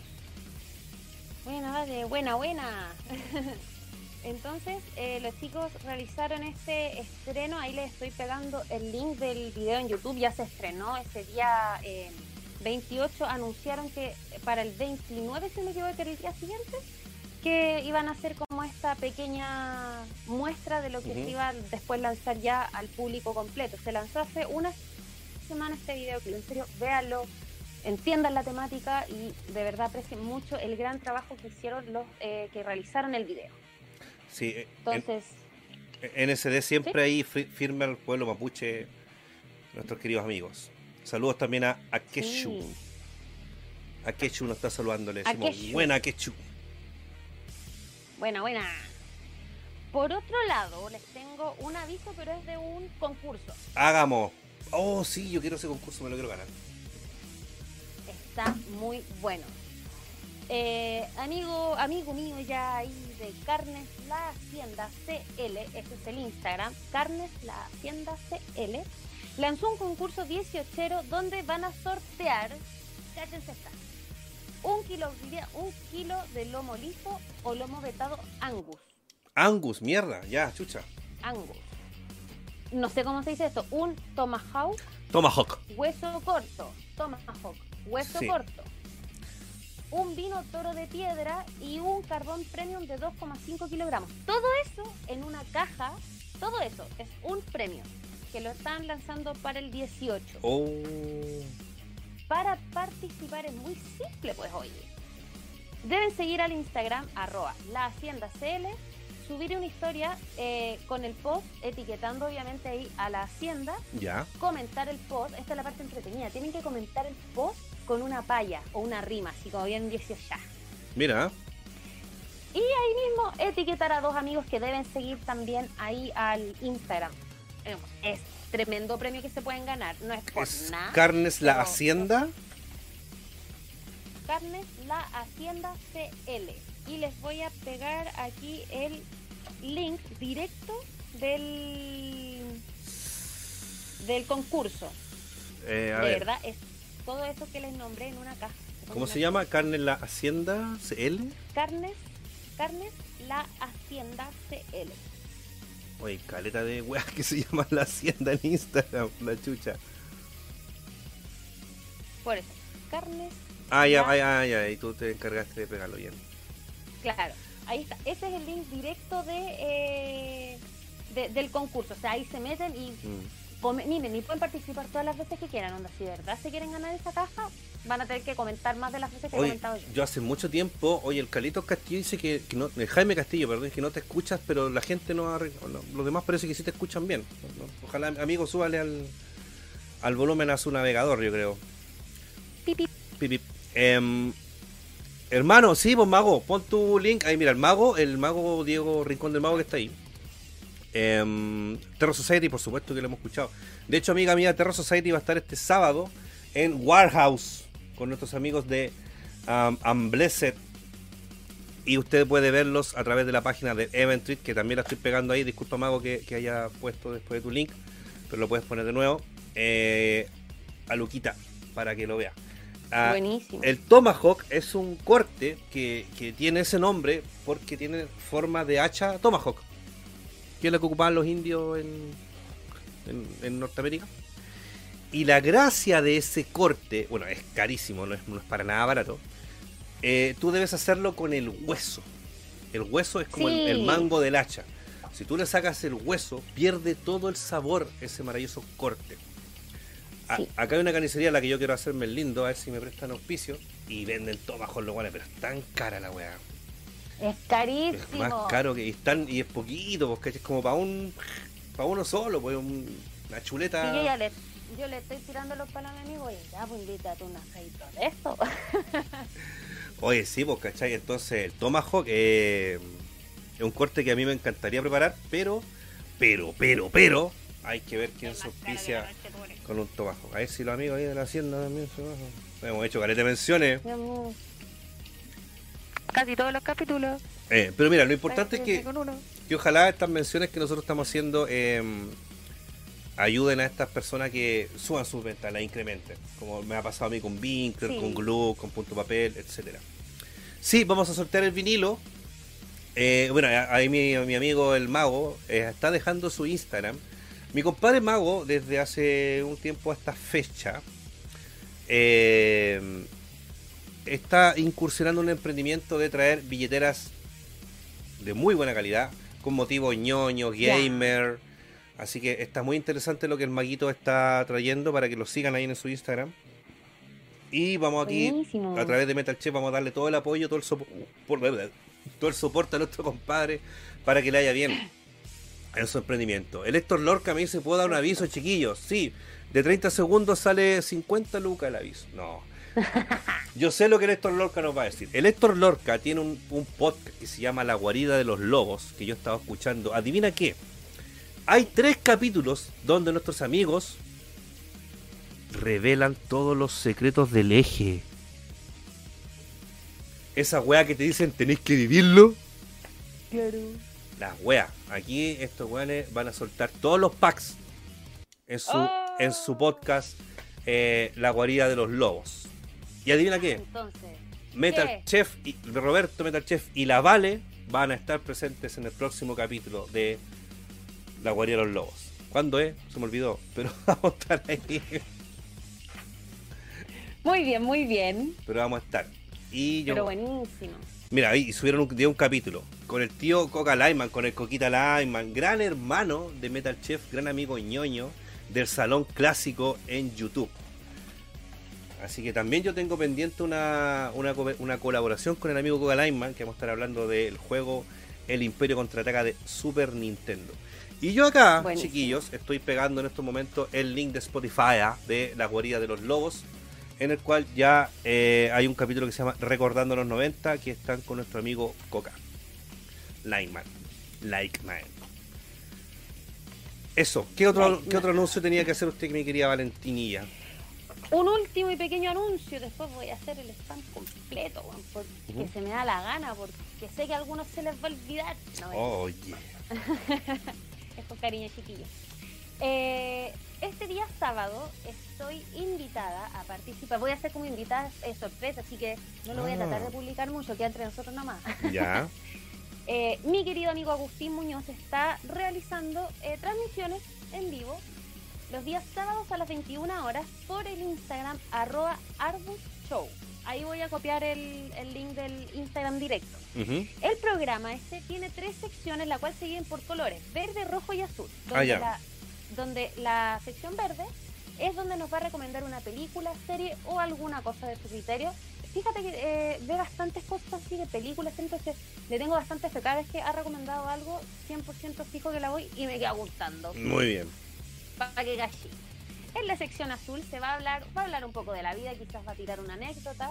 Buena, vale, buena, buena. Entonces, eh, los chicos realizaron este estreno. Ahí les estoy pegando el link del video en YouTube. Ya se estrenó ese día eh, 28 anunciaron que para el 29, si me equivoco, que era el día siguiente, que iban a hacer como esta pequeña muestra de lo que se iba a después lanzar ya al público completo. Se lanzó hace una semana este videoclip, en serio, véanlo, entiendan la temática y de verdad aprecien mucho el gran trabajo que hicieron los eh, que realizaron el video. Sí, entonces... En, NSD siempre ahí firme al pueblo mapuche, nuestros queridos amigos. Saludos también a Akeshu. Akeshu nos está saludando, le decimos buena Akeshu. Buena, buena. Por otro lado, les tengo un aviso, pero es de un concurso. Hagamos. Oh, sí, yo quiero ese concurso, me lo quiero ganar. Está muy bueno. Eh, amigo, amigo mío ya ahí de Carnes La Hacienda CL, ese es el Instagram, Carnes La Hacienda CL, lanzó un concurso 18 donde van a sortear, cáchense esta, un kilo, un kilo de lomo liso o lomo vetado Angus. Angus, mierda, ya, chucha. Angus. No sé cómo se dice esto. Un tomahawk. Tomahawk. Hueso corto. Tomahawk. Hueso corto. Un vino toro de piedra y un carbón premium de 2,5 kilogramos. Todo eso en una caja. Todo eso es un premio que lo están lanzando para el 18. Oh para participar es muy simple, pues oye. Deben seguir al Instagram arroba la hacienda CL, subir una historia eh, con el post, etiquetando obviamente ahí a la hacienda, ya. comentar el post, esta es la parte entretenida, tienen que comentar el post con una palla o una rima, así como bien dice ya. Mira. Y ahí mismo etiquetar a dos amigos que deben seguir también ahí al Instagram. Es tremendo premio que se pueden ganar. No es por nada. Carnes La Hacienda. Carnes La Hacienda CL. Y les voy a pegar aquí el link directo del del concurso. Eh, de verdad, es todo eso que les nombré en una caja. ¿Cómo se llama? ¿Carnes La Hacienda CL? Carnes, Carnes La Hacienda CL. Oye, caleta de weas que se llama la hacienda en Instagram, la chucha. Por eso, carnes. Ah, ya, ya, ya, y tú te encargaste de pegarlo bien. Claro, ahí está. Ese es el link directo de, eh, del concurso. O sea, ahí se meten y mm miren, y pueden participar todas las veces que quieran, onda, si de verdad se quieren ganar esa caja, van a tener que comentar más de las veces que he comentado yo. Yo hace mucho tiempo, oye, el Calito Castillo dice que, no, el Jaime Castillo, perdón, que no te escuchas, pero la gente no, los demás parece que sí te escuchan bien. Ojalá, amigo, súbale al, al volumen a su navegador, yo creo. Pipip. Pipip. Em, hermano, sí, pues mago, pon tu link. Ahí mira, el mago, el mago Diego Rincón del Mago que está ahí. Eh, Terror Society, por supuesto que lo hemos escuchado. De hecho, amiga mía, Terror Society va a estar este sábado en Warehouse con nuestros amigos de um, Unblessed. Y usted puede verlos a través de la página de Eventrit, que también la estoy pegando ahí. Disculpa, Mago, que, haya puesto después de tu link, pero lo puedes poner de nuevo. Eh, a Luquita, para que lo vea. Ah, Buenísimo. El Tomahawk es un corte que, que, tiene ese nombre porque tiene forma de hacha Tomahawk que es lo que ocupaban los indios en, en, Norteamérica. Y la gracia de ese corte, bueno, es carísimo, no es, para nada barato. Eh, tú debes hacerlo con el hueso. El hueso es como el, mango del hacha. Si tú le sacas el hueso, pierde todo el sabor ese maravilloso corte. Acá hay una carnicería a la que yo quiero hacerme el lindo, a ver si me prestan auspicio. Y venden todo bajo los guanes, pero es tan cara la weá. Es carísimo. Es más caro que están y es poquito, porque es como para un para uno solo, pues una chuleta. yo ya le, yo le estoy tirando los palos a mi amigo y ya, pues invítate un aceite de esto. Oye, sí, pues, ¿cachai? Entonces, el tomahawk eh, es un corte que a mí me encantaría preparar, pero, pero, pero, pero, hay que ver quién se auspicia con un tomahawk. A ver si los amigos ahí de la hacienda también se Hemos hecho carete menciones casi todos los capítulos. Eh, pero mira, lo importante es que, que ojalá estas menciones que nosotros estamos haciendo em, ayuden a estas personas que suban sus ventas, las incrementen. Como me ha pasado a mí con Winkler, con Glue, con Punto Papel, etcétera. Sí, vamos a sortear el vinilo. Eh, bueno, ahí mi, mi, amigo el mago eh, está dejando su Instagram. Mi compadre mago, desde hace un tiempo a esta fecha, eh, está incursionando en un emprendimiento de traer billeteras de muy buena calidad, con motivos ñoño, gamer. Así que está muy interesante lo que el maguito está trayendo para que lo sigan ahí en su Instagram. Y vamos aquí, Buenísimo. a través de Metal Chef, vamos a darle todo el apoyo, todo el, sopo- todo el soporte a nuestro compadre para que le haya bien en su emprendimiento. El Héctor Lorca me dice, ¿puedo dar un aviso, chiquillos? Sí, de 30 segundos sale 50 lucas el aviso. No. Yo sé lo que el Héctor Lorca nos va a decir. El Héctor Lorca tiene un, un podcast que se llama La guarida de los lobos, que yo estaba escuchando. Adivina qué. Hay tres capítulos donde nuestros amigos revelan todos los secretos del eje. Esa weá que te dicen tenéis que vivirlo. Claro. Las weas. Aquí estos weones van a soltar todos los packs en su, Oh. en su podcast eh, La guarida de los lobos. Y adivina qué. Entonces, Metal ¿Qué? Chef y Roberto Metal Chef y la Vale van a estar presentes en el próximo capítulo de La guarida de los lobos. ¿Cuándo es? Se me olvidó, pero vamos a estar ahí. muy bien, muy bien. Pero vamos a estar. Y yo, Pero buenísimo. Mira, ahí subieron un un capítulo con el tío Coca Lyman, con el Coquita Lyman, gran hermano de Metal Chef, gran amigo ñoño del salón clásico en YouTube. Así que también yo tengo pendiente una, una, co- una colaboración con el amigo Coca Lyman, que vamos a estar hablando del juego El Imperio Contraataca de Super Nintendo. Y yo acá, Buenísimo. chiquillos, estoy pegando en estos momentos el link de Spotify ah, de La Guarida de los Lobos, en el cual ya eh, hay un capítulo que se llama Recordando los 90, que están con nuestro amigo Coca. Likeman. Likeman. Eso, ¿qué otro. ¿qué otro anuncio tenía que hacer usted, mi querida Valentinilla? Un último y pequeño anuncio, después voy a hacer el spam completo, weón, porque se me da la gana, porque sé que a algunos se les va a olvidar. No, Oye. es con cariño, chiquillos. Eh, este día sábado estoy invitada a participar. Voy a hacer como invitada eh, sorpresa, así que no lo voy a tratar Ah. de publicar mucho, queda entre nosotros nomás. Ya. Eh, mi querido amigo Agustín Muñoz está realizando eh, transmisiones en vivo los días sábados a las 21 horas por el Instagram arroba Arbus Show. Ahí voy a copiar el, el link del Instagram directo. El programa este tiene tres secciones, la cual se dividen por colores, verde, rojo y azul. Donde, Ah, la, donde la sección verde es donde nos va a recomendar una película, serie o alguna cosa de su criterio. Fíjate que eh, ve bastantes cosas así de películas, entonces le tengo bastante fe. Cada vez que ha recomendado algo, 100% fijo que la voy y me queda gustando. Muy bien. Que gachi. En la sección azul se va a hablar, va a hablar un poco de la vida, quizás va a tirar una anécdota.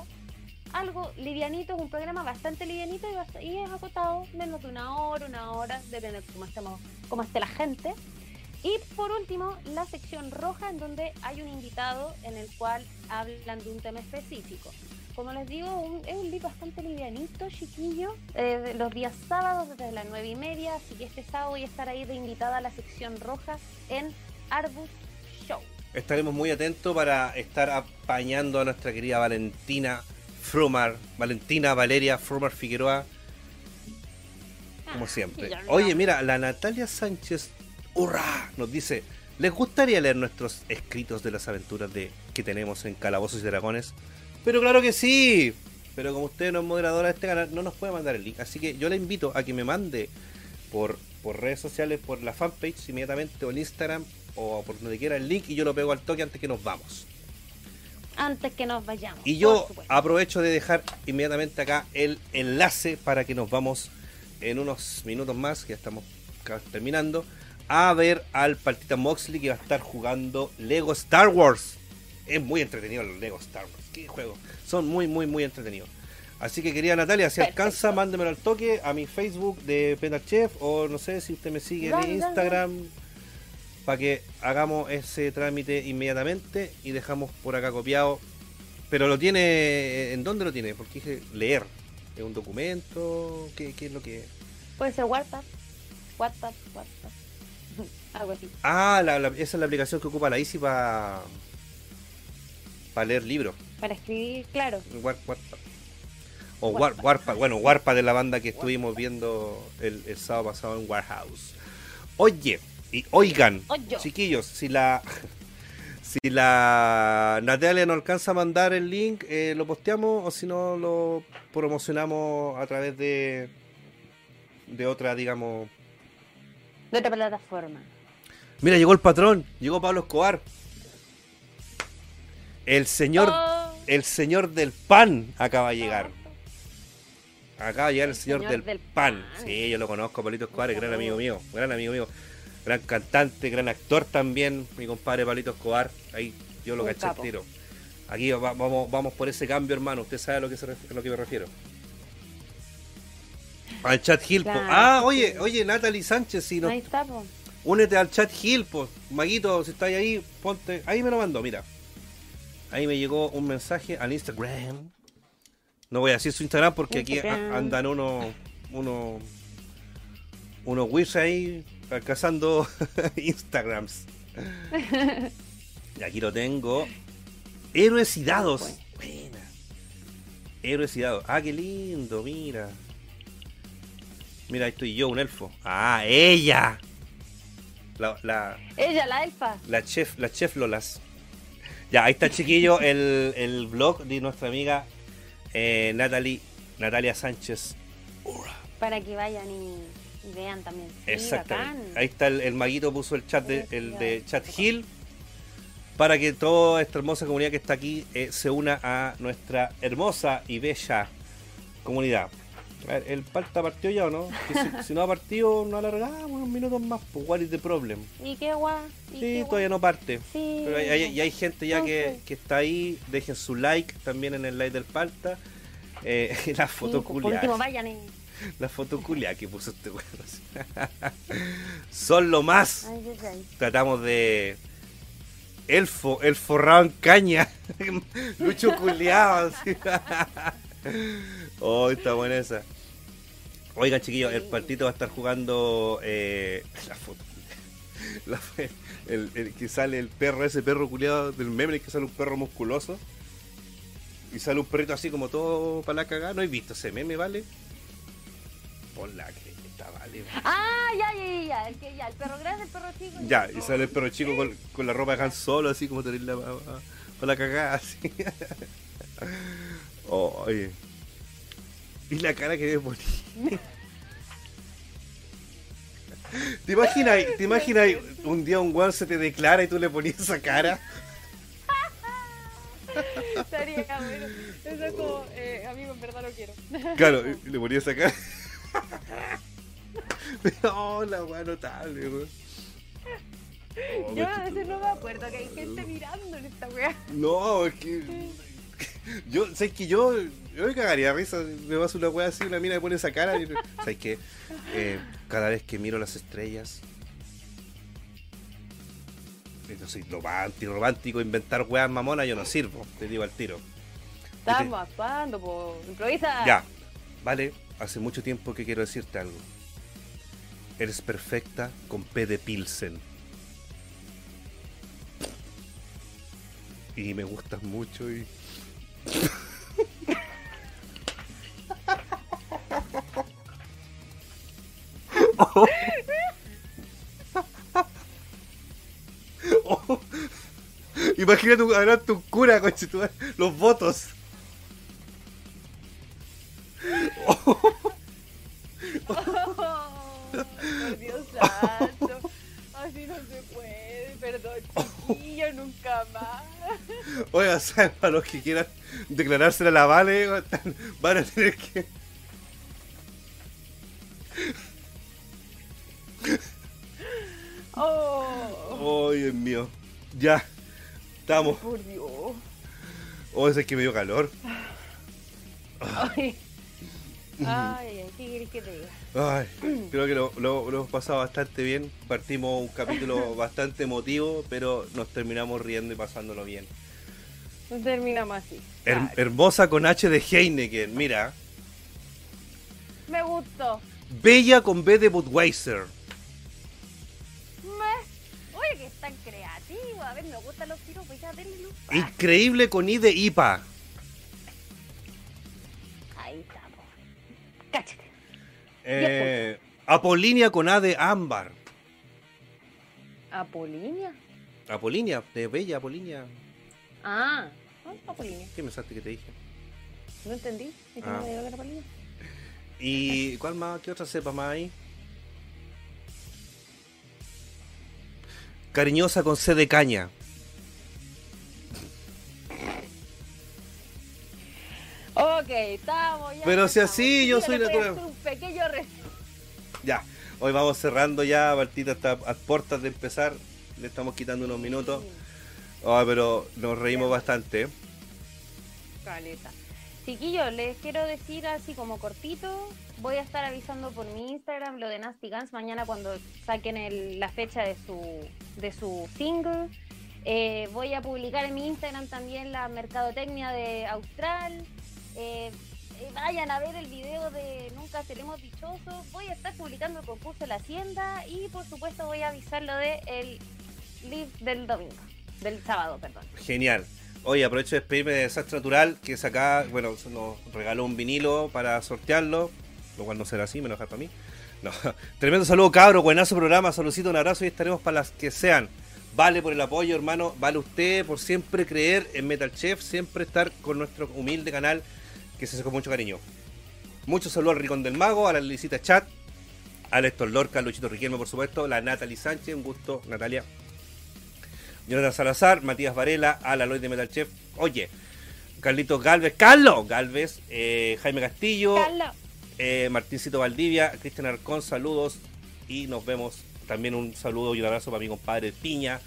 Algo livianito, es un programa bastante livianito y, y es acotado, menos de una hora, una hora, depende de cómo, estemos, cómo esté la gente. Y por último, la sección roja, en donde hay un invitado en el cual hablan de un tema específico. Como les digo, un- es un día bastante livianito, chiquillo. eh, los días sábados desde las nueve y media, así que este sábado voy a estar ahí de invitada a la sección roja en Arbus Show. Estaremos muy atentos para estar apañando a nuestra querida Valentina Frumar, Valentina Valeria Frumar Figueroa, como Ah, siempre. Oye, mira, la Natalia Sánchez, ¡hurra! Nos dice, ¿les gustaría leer nuestros escritos de las aventuras de que tenemos en Calabozos y Dragones? Pero claro que sí. Pero como usted no es moderadora de este canal, no nos puede mandar el link. Así que yo le invito a que me mande por, por redes sociales, por la fanpage inmediatamente, o en Instagram, o por donde quiera el link, y yo lo pego al toque antes que nos vamos. Antes que nos vayamos. Y yo aprovecho de dejar inmediatamente acá el enlace para que nos vamos en unos minutos más, que ya estamos terminando, a ver al Partita Moxley que va a estar jugando Lego Star Wars. Es muy entretenido los Lego Star Wars. Qué juego. Son muy, muy, muy entretenidos. Así que querida Natalia, si Perfecto. alcanza, mándemelo al toque a mi Facebook de Petal Chef o no sé si usted me sigue en dale, Instagram para que hagamos ese trámite inmediatamente y dejamos por acá copiado. Pero lo tiene, ¿en dónde lo tiene? Porque dije leer. ¿Es un documento? ¿Qué, qué es lo que...? Puede ser WhatsApp. WhatsApp, WhatsApp. Algo así. Ah, la- la- esa es la aplicación que ocupa la Easy para para leer libros. Para escribir, claro. War- Warpad. O War- Warpad. Bueno, Warpad es la banda que estuvimos viendo el, el sábado pasado en Warehouse. Oye, y oigan, chiquillos, si la Si la Natalia no alcanza a mandar el link, eh, lo posteamos o si no lo promocionamos a través de de otra, digamos. De otra plataforma. Mira, llegó el patrón, llegó Pablo Escobar. El señor, Oh, el señor del pan acaba de llegar. Acaba de llegar el, El señor, señor del, del pan. pan. Sí, yo lo conozco, Pablito Escobar, es gran amigo mío, gran amigo mío, gran cantante, gran actor también, mi compadre Pablito Escobar. Ahí yo lo Un caché capo. tiro. Aquí va- vamos, vamos por ese cambio, hermano. Usted sabe a lo que, se ref- a lo que me refiero. Al chat Hill. po. Claro, ah, oye, oye, Natalie Sánchez, si no, Ahí está, po. únete al chat pues. Maguito, si estáis ahí, ponte. Ahí me lo mandó, mira. Ahí me llegó un mensaje al Instagram. No voy a decir su Instagram porque aquí a- andan unos unos unos whips ahí cazando Instagrams. Y aquí lo tengo. Héroes y dados. Buena. Héroes y dados. Ah, qué lindo, mira. Mira, ahí estoy yo, un elfo. Ah, ella. La, la, Ella, la elfa. la chef, la chef Lolas. Ya, ahí está chiquillo el, el blog de nuestra amiga eh, Natalie, Natalia Sánchez. Para que vayan y, y vean también. Sí, Exactamente. bacán. Ahí está el, el maguito puso el chat de, Sí, el sí, de sí. Chat Hill para que toda esta hermosa comunidad que está aquí eh, se una a nuestra hermosa y bella comunidad. A ver, ¿El palta partió ya o no? Si, si no ha partido, no alargamos unos minutos más. Pues, what is the problem? ¿Y qué guay? ¿Y Sí, qué todavía no parte. Sí. Pero hay, hay- y hay gente ya que, está ahí. Dejen su like también en el like del palta. Eh, la Sí, foto pues, por último, vayan y... La foto culia que puso este weón. Son lo más. Ay, ay, ay. Tratamos de. Elfo, el forrado en caña. Lucho culiado. oh, está buena esa. Oigan, chiquillos, el partito va a estar jugando. eh, la foto. La- el, el que sale el perro, ese perro culiado del meme, que sale un perro musculoso. Y sale un perrito así como todo para la cagada. No he visto ese meme, ¿vale? Por la cresta, vale. Ah, ya, ya, ya. El, que, ya, el perro grande, el perro chico. Ya, y sale el perro chico con, con la ropa de Han Solo, así como tenerla para la cagada, así. Oye. Y la cara que me poní. ¿Te imaginas, te imaginas un día un weón se te declara y tú le ponías esa cara? Estaría bueno. Eso es como, eh, amigo, en verdad lo quiero. Claro, le ponías esa cara. Oh, la weá notable, weón. Oh, Yo a veces no me acuerdo que hay gente mirando en esta wea. No, es que. Yo, ¿sabes que yo, yo me cagaría de risa? Me vas una wea así, una mina me pone esa cara. Y, ¿Sabes que Cada vez que miro las estrellas. Yo soy lo más antirromántico, inventar weas mamonas, yo no sirvo, te digo al tiro. Estamos actuando, po. Improvisa. Ya, vale, hace mucho tiempo que quiero decirte algo. Eres perfecta con P de Pilsen. Y me gustas mucho y... Oh. Imagínate un- adelante un cura, coche, los votos. Oh, por Dios santo. Así no se puede. Perdón, chiquillo, nunca más. Oiga. Para los que quieran declarársela a la Vale, van a tener que. Oh, Oh, Dios mío. Ya. Estamos. por Dios. Oh, ese es que me dio calor. Ay, ay, ¿qué quieres que te diga? Ay, creo que lo, lo- lo hemos pasado bastante bien. Partimos un capítulo bastante emotivo, pero nos terminamos riendo y pasándolo bien. No terminamos así. Her- Claro. hermosa con H de Heineken, mira. Me gustó. Bella con B de Budweiser. Me... Oye, que es tan creativo. A ver, me gustan los tiros, pues ya denle luz. Increíble con I de IPA. Cáchate. Eh, Apolínea con A de Ámbar. Apolinia. Apolinia, de Bella Apolinia. Ah, Apolinia. ¿Qué pensaste que te dije? No entendí. ¿Es que Ah. no Apolinia? ¿Y cuál más? ¿Qué otra cepa más hay? Cariñosa con C de caña. Ok, estamos ya. Pero si así, yo soy natural. hacer Un pequeño Ya, hoy vamos cerrando ya, Martita está a puertas de empezar. Le estamos quitando unos minutos. Ah, pero nos reímos bastante. Caleta. Chiquillos, les quiero decir así como cortito, voy a estar avisando por mi Instagram lo de Nasty Guns mañana cuando saquen el- la fecha de su, de su single. Eh, voy a publicar en mi Instagram también la mercadotecnia de Austral. Eh, eh, vayan a ver el video de Nunca Seremos Dichosos. Voy a estar publicando el concurso de la Hacienda y por supuesto voy a avisar lo de el live del domingo, del sábado, perdón. Genial. Oye, aprovecho de despedirme de Desastre Natural, que acá, bueno, nos regaló un vinilo para sortearlo, lo cual no será así, menos para mí. No. Tremendo saludo, cabro, buenazo programa, saludcito, un abrazo y estaremos para las que sean. Vale por el apoyo, hermano, vale usted por siempre creer en Metal Chef, siempre estar con nuestro humilde canal que se hace con mucho cariño. Muchos saludos al Ricón del Mago, a la Licita Chat, a Héctor Lorca, a Luchito Riquelme, por supuesto, la Natalie Sánchez, un gusto, Natalia. Jonathan Salazar, Matías Varela, a la Lloyd de Metal Chef. Oye, Carlitos Galvez, Carlos Galvez, eh, Jaime Castillo, eh, Martincito Valdivia, Cristian Arcón, saludos y nos vemos. También un saludo y un abrazo para mi compadre Piña,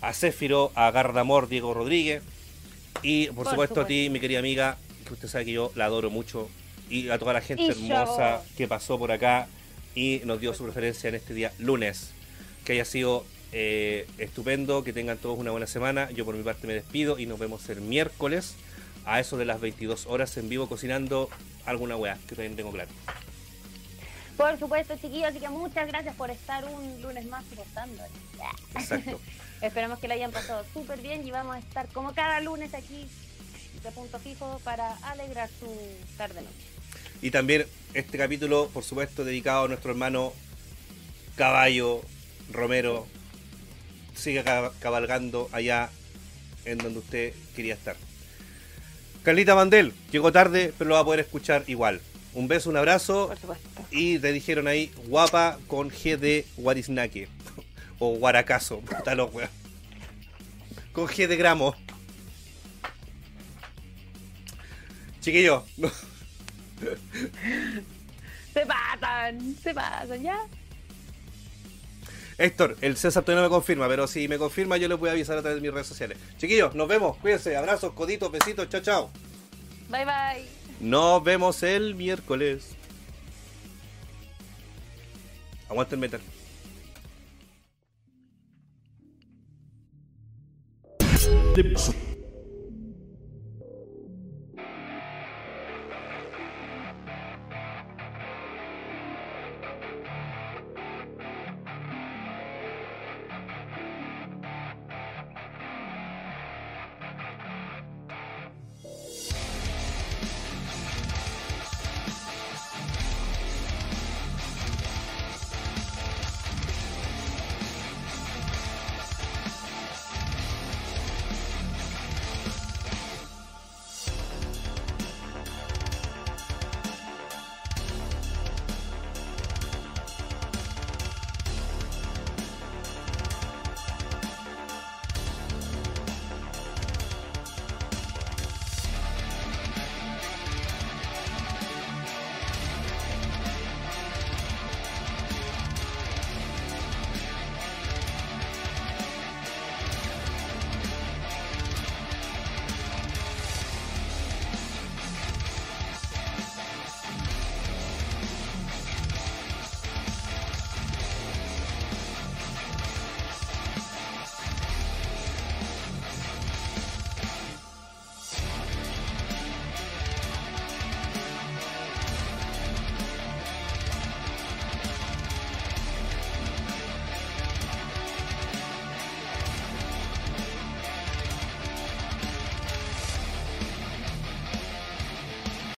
a Céfiro, a Gardamor, Diego Rodríguez y por, Por supuesto, a ti, mi querida amiga, que usted sabe que yo la adoro mucho y a toda la gente Y hermosa yo. que pasó por acá y nos dio su preferencia en este día lunes. Que haya sido eh, estupendo, que tengan todos una buena semana. Yo por mi parte me despido y nos vemos el miércoles a eso de las 22 horas en vivo cocinando alguna weá, que también tengo claro. Por supuesto, chiquillos, así que muchas gracias por estar un lunes más soportando. Exacto. Esperamos que lo hayan pasado súper bien y vamos a estar como cada lunes aquí de punto fijo para alegrar su tarde noche. Y también este capítulo, por supuesto, dedicado a nuestro hermano Caballo Romero. Siga ca- cabalgando allá en donde usted quería estar. Carlita Mandel, llegó tarde, pero lo va a poder escuchar igual. Un beso, un abrazo. Por supuesto. Y te dijeron ahí, guapa con G de Guariznaque. O Guaracazo, puta los. Con G de gramo. Chiquillo, Se pasan, se pasan, ¿ya? Héctor, el César todavía no me confirma, pero si me confirma yo les voy a avisar a través de mis redes sociales. Chiquillos, nos vemos, cuídense, abrazos, coditos, besitos, chao, chao. Bye bye. Nos vemos el miércoles. Aguanta el metal. de-